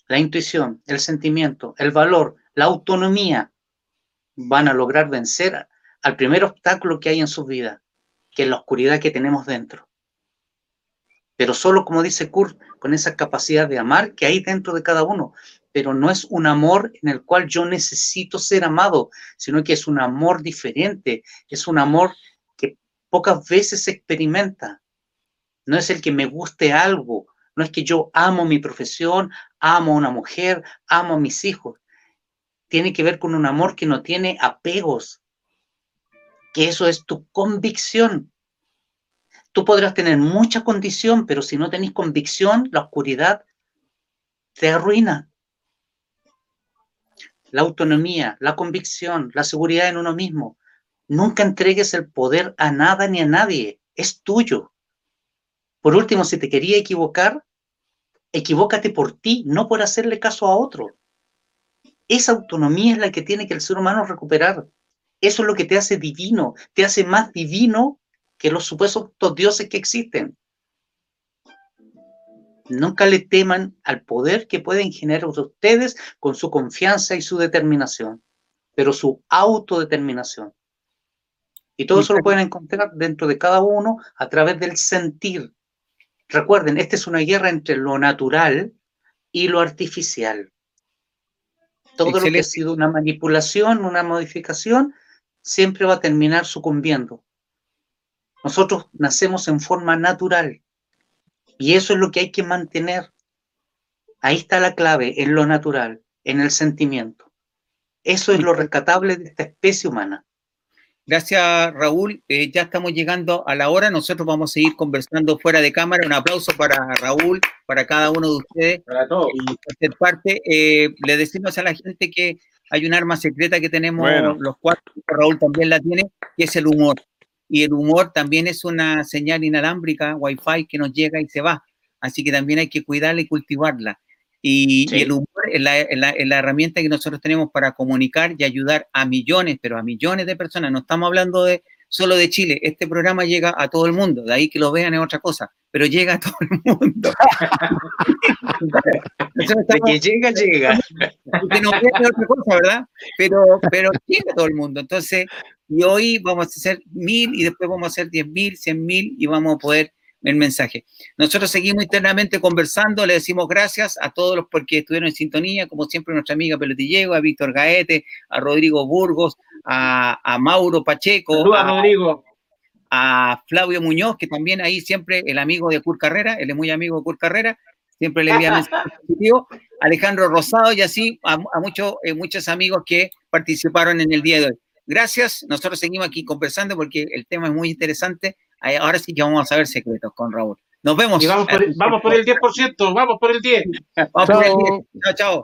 la intuición, el sentimiento, el valor, la autonomía, van a lograr vencer al primer obstáculo que hay en su vida, que es la oscuridad que tenemos dentro. Pero solo, como dice Kurt, con esa capacidad de amar que hay dentro de cada uno. Pero no es un amor en el cual yo necesito ser amado, sino que es un amor diferente, es un amor que pocas veces se experimenta. No es el que me guste algo, no es que yo amo mi profesión, amo a una mujer, amo a mis hijos, tiene que ver con un amor que no tiene apegos, que eso es tu convicción. Tú podrás tener mucha condición, pero si no tenés convicción, la oscuridad te arruina. La autonomía, la convicción, la seguridad en uno mismo. Nunca entregues el poder a nada ni a nadie. Es tuyo. Por último, si te quería equivocar, equivócate por ti, no por hacerle caso a otro. Esa autonomía es la que tiene que el ser humano recuperar. Eso es lo que te hace divino, te hace más divino que los supuestos dioses que existen. Nunca le teman al poder que pueden generar ustedes con su confianza y su determinación, pero su autodeterminación. Y todo eso lo pueden encontrar dentro de cada uno a través del sentir. Recuerden, esta es una guerra entre lo natural y lo artificial. Todo lo que ha sido una manipulación, una modificación, siempre va a terminar sucumbiendo. Nosotros nacemos en forma natural y eso es lo que hay que mantener. Ahí está la clave, en lo natural, en el sentimiento. Eso es lo rescatable de esta especie humana. Gracias, Raúl. Eh, ya estamos llegando a la hora. Nosotros vamos a seguir conversando fuera de cámara. Un aplauso para Raúl, para cada uno de ustedes. Para todos. Y por parte, eh, le decimos a la gente que hay un arma secreta que tenemos los cuatro, Raúl también la tiene, que es el humor. Y el humor también es una señal inalámbrica, wifi, que nos llega y se va. Así que también hay que cuidarla y cultivarla. Y, el humor es la, la, herramienta que nosotros tenemos para comunicar y ayudar a millones, pero a millones de personas. No estamos hablando de solo de Chile. Este programa llega a todo el mundo. De ahí que lo vean es otra cosa, pero llega a todo el mundo. de que llega, llega. Que no es otra cosa, ¿verdad? Pero, pero llega a todo el mundo. Entonces, y hoy vamos a hacer mil y después vamos a hacer diez mil, cien mil y vamos a poder el mensaje. Nosotros seguimos internamente conversando, le decimos gracias a todos los porque estuvieron en sintonía, como siempre nuestra amiga Pelotillego, a Víctor Gaete, a Rodrigo Burgos, a, Mauro Pacheco, a, Rodrigo. a Flavio Muñoz, que también ahí siempre el amigo de Cur Carrera, él es muy amigo de Cur Carrera, siempre le envía mensajes positivos, Alejandro Rosado y así a, muchos, eh, muchos amigos que participaron en el día de hoy. Gracias, nosotros seguimos aquí conversando porque el tema es muy interesante Ahora sí que vamos a saber secretos con Raúl. Nos vemos. vamos, por, el, vamos por el 10%, vamos por el 10. Vamos por el 10. Chao, chao.